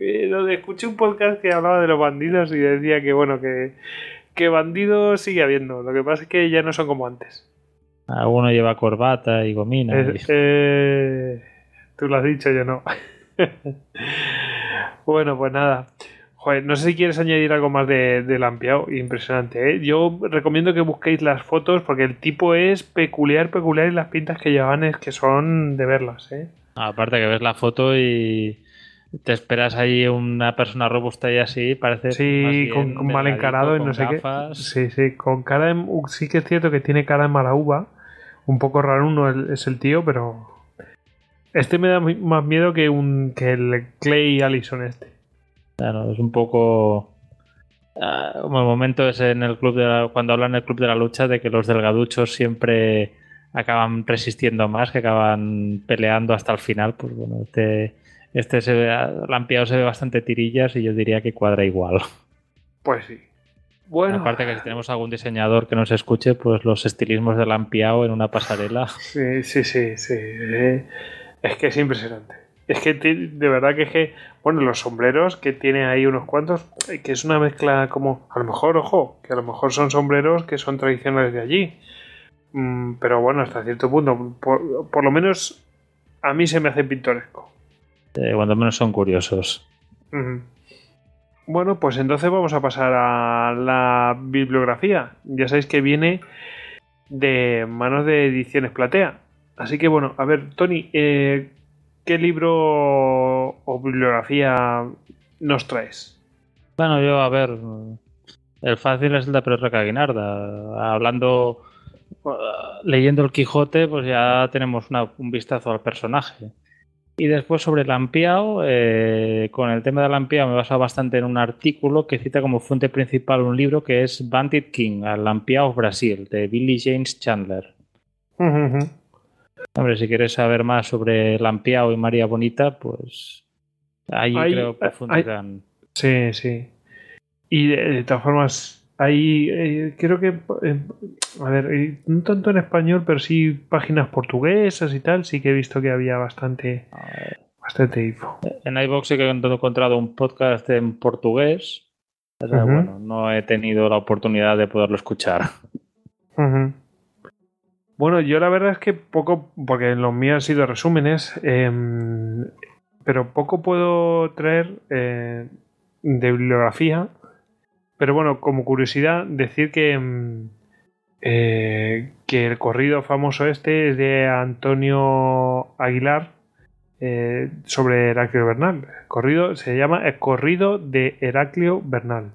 Bandidos. donde escuché un podcast que hablaba de los bandidos y decía que, bueno, que, que bandidos sigue habiendo. Lo que pasa es que ya no son como antes. Alguno lleva corbata y gomina. Eh, y- eh, tú lo has dicho, yo no. bueno, pues nada. Joder, no sé si quieres añadir algo más de, de Lampiao. Impresionante, ¿eh? Yo recomiendo que busquéis las fotos porque el tipo es peculiar, peculiar y las pintas que llevan es que son de verlas, ¿eh? Aparte que ves la foto y te esperas ahí una persona robusta y así, parece más Sí, bien con, con mal encarado y no sé gafas. qué. Sí, sí, con cara de- uh, Sí que es cierto que tiene cara de mala uva. Un poco raro uno es el tío, pero... Este me da más miedo que, un, que el Clay Allison este. Claro, es un poco ah, como el momento es en el club de la- cuando hablan en el club de la lucha de que los delgaduchos siempre acaban resistiendo más, que acaban peleando hasta el final. Pues bueno, este este se ve, Lampiao se ve bastante tirillas y yo diría que cuadra igual. Pues sí. Bueno, Aparte que si tenemos algún diseñador que nos escuche, pues los estilismos de Lampiao en una pasarela. sí, sí, sí, sí. eh, Es que es impresionante. Es que de verdad que es que, bueno, los sombreros que tiene ahí unos cuantos, eh, que es una mezcla como, a lo mejor, ojo, que a lo mejor son sombreros que son tradicionales de allí. Mm, pero bueno, hasta cierto punto, por, por lo menos a mí se me hace pintoresco. Eh, cuando menos son curiosos. Bueno, pues entonces vamos a pasar a la bibliografía. Ya sabéis que viene de manos de Ediciones Platea. Así que bueno, a ver, Tony, eh, ¿qué libro o bibliografía nos traes? Bueno, yo, a ver, el fácil es el de Pedro Caguinarda. Hablando, uh, leyendo el Quijote, pues ya tenemos una- un vistazo al personaje. Y después sobre Lampiao, eh, con el tema de Lampiao me he basado bastante en un artículo que cita como fuente principal un libro que es Bandit King, al Lampiao of Brasil, de Billy James Chandler. Hombre, si quieres saber más sobre Lampiao y María Bonita, pues ahí creo hay- profundizan. Sí, sí. Y de, de todas formas, hay, eh, creo que, eh, a ver, eh, no tanto en español, pero sí páginas portuguesas y tal, sí que he visto que había bastante, bastante info. En iVoox sí que he encontrado un podcast en portugués. Pero bueno, no he tenido la oportunidad de poderlo escuchar. Bueno, yo la verdad es que poco, porque los míos han sido resúmenes, em, pero poco puedo traer eh, de bibliografía. Pero bueno, como curiosidad, decir que, em, eh, que el corrido famoso este es de Antonio Aguilar eh, sobre Heraclio Bernal. Corrido se llama El corrido de Heraclio Bernal,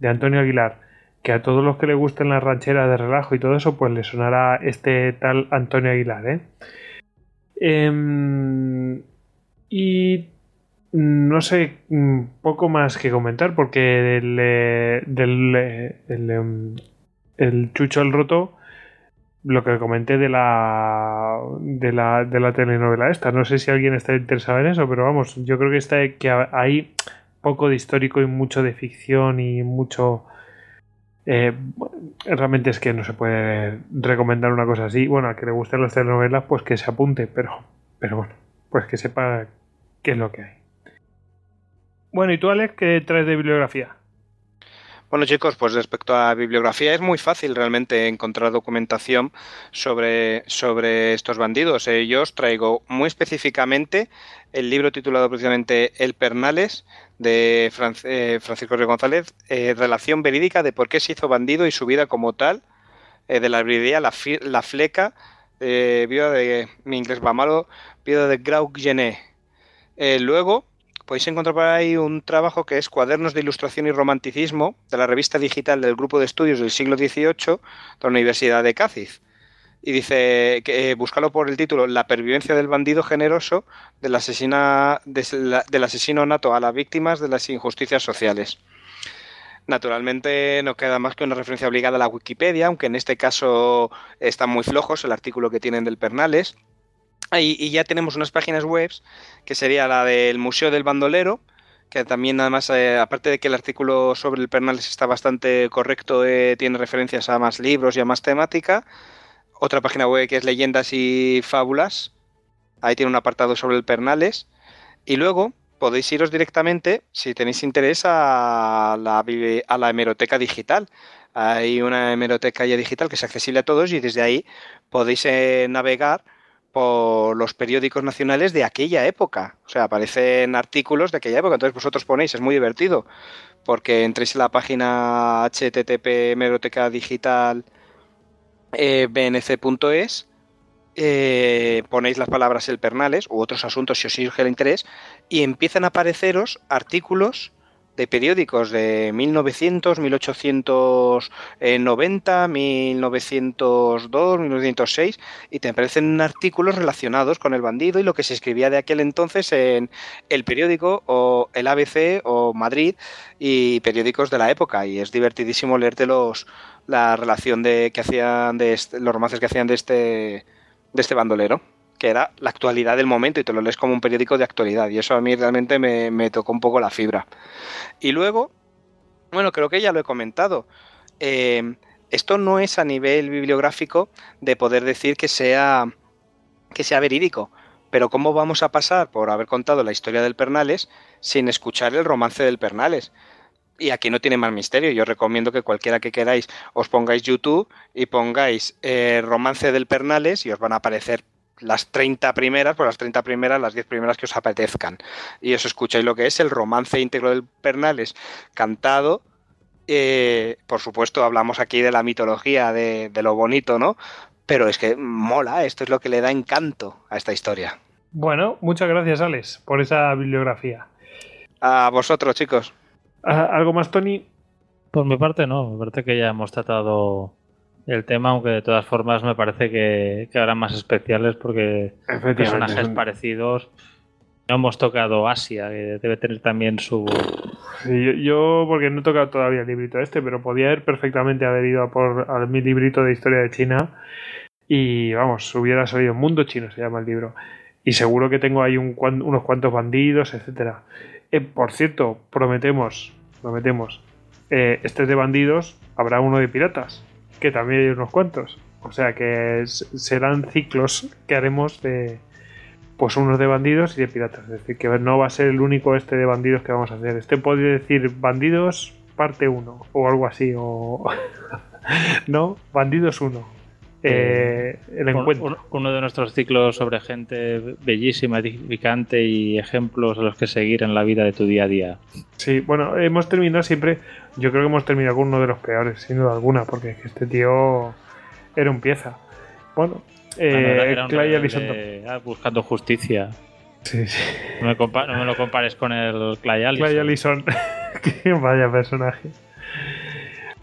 de Antonio Aguilar que a todos los que les gusten las rancheras de relajo y todo eso, pues les sonará este tal Antonio Aguilar, ¿eh? Em, y no sé, mm, poco más que comentar, porque eh, eh, el, em, el Chucho el Roto, lo que comenté de la, de la de la telenovela esta, no sé si alguien está interesado en eso, pero vamos, yo creo que está que hay poco de histórico y mucho de ficción y mucho eh, realmente es que no se puede recomendar una cosa así. Bueno, a que le gusten las telenovelas, pues que se apunte, pero, pero bueno, pues que sepa qué es lo que hay. Bueno, ¿y tú, Alex, qué traes de bibliografía? Bueno chicos, pues respecto a bibliografía es muy fácil realmente encontrar documentación sobre, sobre estos bandidos. Eh, yo os traigo muy específicamente el libro titulado precisamente El Pernales de eh, Francisco Río González, eh, Relación verídica de por qué se hizo bandido y su vida como tal, de la librería La, la Fleca, vida de mi inglés va malo, vida de Grau Genet. luego, podéis encontrar por ahí un trabajo que es Cuadernos de Ilustración y Romanticismo de la revista digital del Grupo de Estudios del siglo XVIII de la Universidad de Cádiz. Y dice que eh, búscalo por el título La pervivencia del bandido generoso del, asesina, del asesino nato a las víctimas de las injusticias sociales. Naturalmente no queda más que una referencia obligada a la Wikipedia, aunque en este caso están muy flojos el artículo que tienen del Pernales y, ya tenemos unas páginas web, que sería la del Museo del Bandolero, que también además, eh, aparte de que el artículo sobre el Pernales está bastante correcto, eh, tiene referencias a más libros y a más temática. Otra página web que es Leyendas y Fábulas, ahí tiene un apartado sobre el Pernales. Y luego podéis iros directamente, si tenéis interés, a la, a la hemeroteca digital. Hay una hemeroteca ya digital que es accesible a todos y desde ahí podéis eh, navegar por los periódicos nacionales de aquella época. O sea, aparecen artículos de aquella época. Entonces vosotros ponéis, es muy divertido, porque entréis en la página http meroteca digital eh, bnc.es, eh, ponéis las palabras el pernales u otros asuntos si os surge el interés y empiezan a apareceros artículos de periódicos de 1900, 1890, 1902, 1906 y te aparecen artículos relacionados con el bandido y lo que se escribía de aquel entonces en el periódico o el ABC o Madrid y periódicos de la época. Y es divertidísimo leerte los la relación de que hacían de este, los romances que hacían de este de este bandolero que era la actualidad del momento y te lo lees como un periódico de actualidad. Y eso a mí realmente me, tocó un poco la fibra. Y luego, bueno, creo que ya lo he comentado. Eh, esto no es a nivel bibliográfico de poder decir que sea, que sea verídico. Pero ¿cómo vamos a pasar por haber contado la historia del Pernales sin escuchar el romance del Pernales? Y aquí no tiene más misterio. Yo recomiendo que cualquiera que queráis os pongáis YouTube y pongáis eh, romance del Pernales y os van a aparecer las 30 primeras, pues las 30 primeras, las 10 primeras que os apetezcan. Y os escucháis lo que es el romance íntegro del Pernales cantado. Eh, por supuesto, hablamos aquí de la mitología, de, lo bonito, ¿no? Pero es que mola, esto es lo que le da encanto a esta historia. Bueno, muchas gracias, Alex, por esa bibliografía. A vosotros, chicos. Ah, ¿Algo más, Tony? Por mi parte, no. Me parece que ya hemos tratado el tema, aunque de todas formas me parece que, que habrá más especiales porque personajes parecidos. No hemos tocado Asia, que debe tener también su. yo, porque no he tocado todavía el librito este, pero podía haber perfectamente haber ido a por a mi librito de historia de China y vamos, hubiera salido Mundo Chino, se llama el libro. Y seguro que tengo ahí un, unos cuantos bandidos, etcétera. Eh, por cierto, prometemos, prometemos, eh, este es de bandidos, habrá uno de piratas que también hay unos cuantos. O sea que serán ciclos que haremos de pues unos de bandidos y de piratas. Es decir, que no va a ser el único este de bandidos que vamos a hacer. Este podría decir bandidos parte 1 o algo así. O... no, bandidos 1. Eh, el Un- encuentro. un- uno de nuestros ciclos sobre gente bellísima, edificante y ejemplos a los que seguir en la vida de tu día a día. Sí, bueno, hemos terminado siempre. Yo creo que hemos terminado con uno de los peores, sin duda alguna, porque es que este tío era un pieza. Bueno, eh, Ah, no, un Clay Allison. ah, buscando justicia. Sí, sí. No me, no me lo compares con el Clay Allison. Clay Allison. vaya personaje.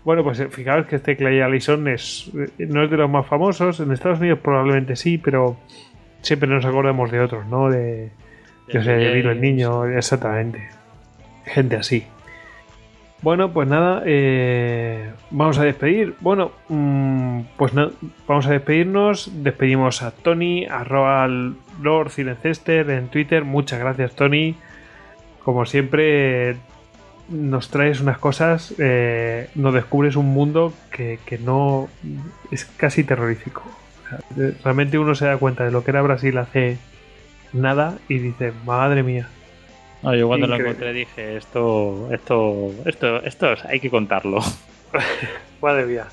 Bueno, pues eh, fijaos que este Clay Allison es, eh, no es de los más famosos. En Estados Unidos probablemente sí, pero siempre nos acordamos de otros, ¿no? De, yo sé, de Vilo el Niño, exactamente. Gente así. Bueno, pues nada, eh, vamos a despedir. Bueno, mm, pues no, vamos a despedirnos. Despedimos a Tony, arroba Lord Cinencester en Twitter. Muchas gracias, Tony. Como siempre, nos traes unas cosas, eh, nos descubres un mundo que, que no es casi terrorífico. O sea, de- realmente uno se da cuenta de lo que era Brasil hace nada y dice, madre mía. No, yo cuando lo Increíble. encontré dije, esto, esto, esto, esto es- hay que contarlo. Madre mía.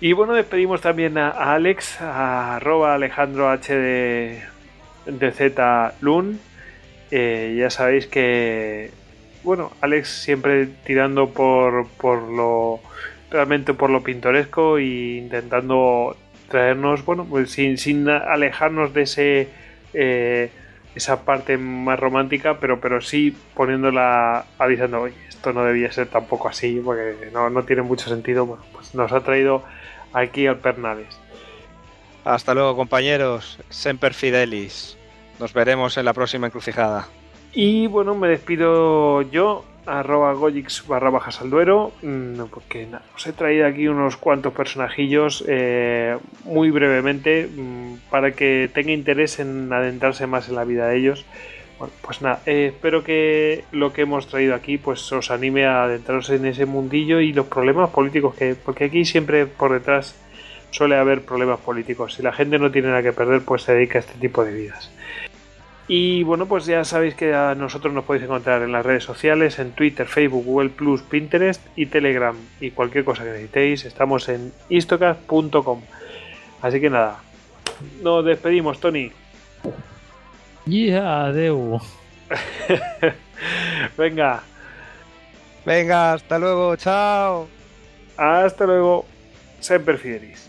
Y bueno, despedimos también a, a Alex, a arroba Alejandro HD de Z Lun. Eh, ya sabéis que, bueno, Alex siempre tirando por, por lo realmente por lo pintoresco e intentando traernos, bueno, pues sin, sin alejarnos de ese eh, esa parte más romántica, pero, pero sí poniéndola avisando, oye, esto no debía ser tampoco así, porque no, no tiene mucho sentido. Bueno, pues nos ha traído aquí al Pernales. Hasta luego, compañeros. Semper Fidelis. Nos veremos en la próxima encrucijada. Y bueno, me despido yo, arroba gojix barra bajas al duero, mm, porque nada, os he traído aquí unos cuantos personajillos eh, muy brevemente mm, para que tenga interés en adentrarse más en la vida de ellos. Bueno, pues nada, eh, espero que lo que hemos traído aquí pues os anime a adentraros en ese mundillo y los problemas políticos que, porque aquí siempre por detrás suele haber problemas políticos. Si la gente no tiene nada que perder, pues se dedica a este tipo de vidas. Y bueno, pues ya sabéis que a nosotros nos podéis encontrar en las redes sociales, en Twitter, Facebook, Google Plus, Pinterest y Telegram. Y cualquier cosa que necesitéis, estamos en istocast.com. Así que nada, nos despedimos, Tony. Yeah, adeu. Venga, Venga, hasta luego, chao. hasta luego. Semper Fidelis.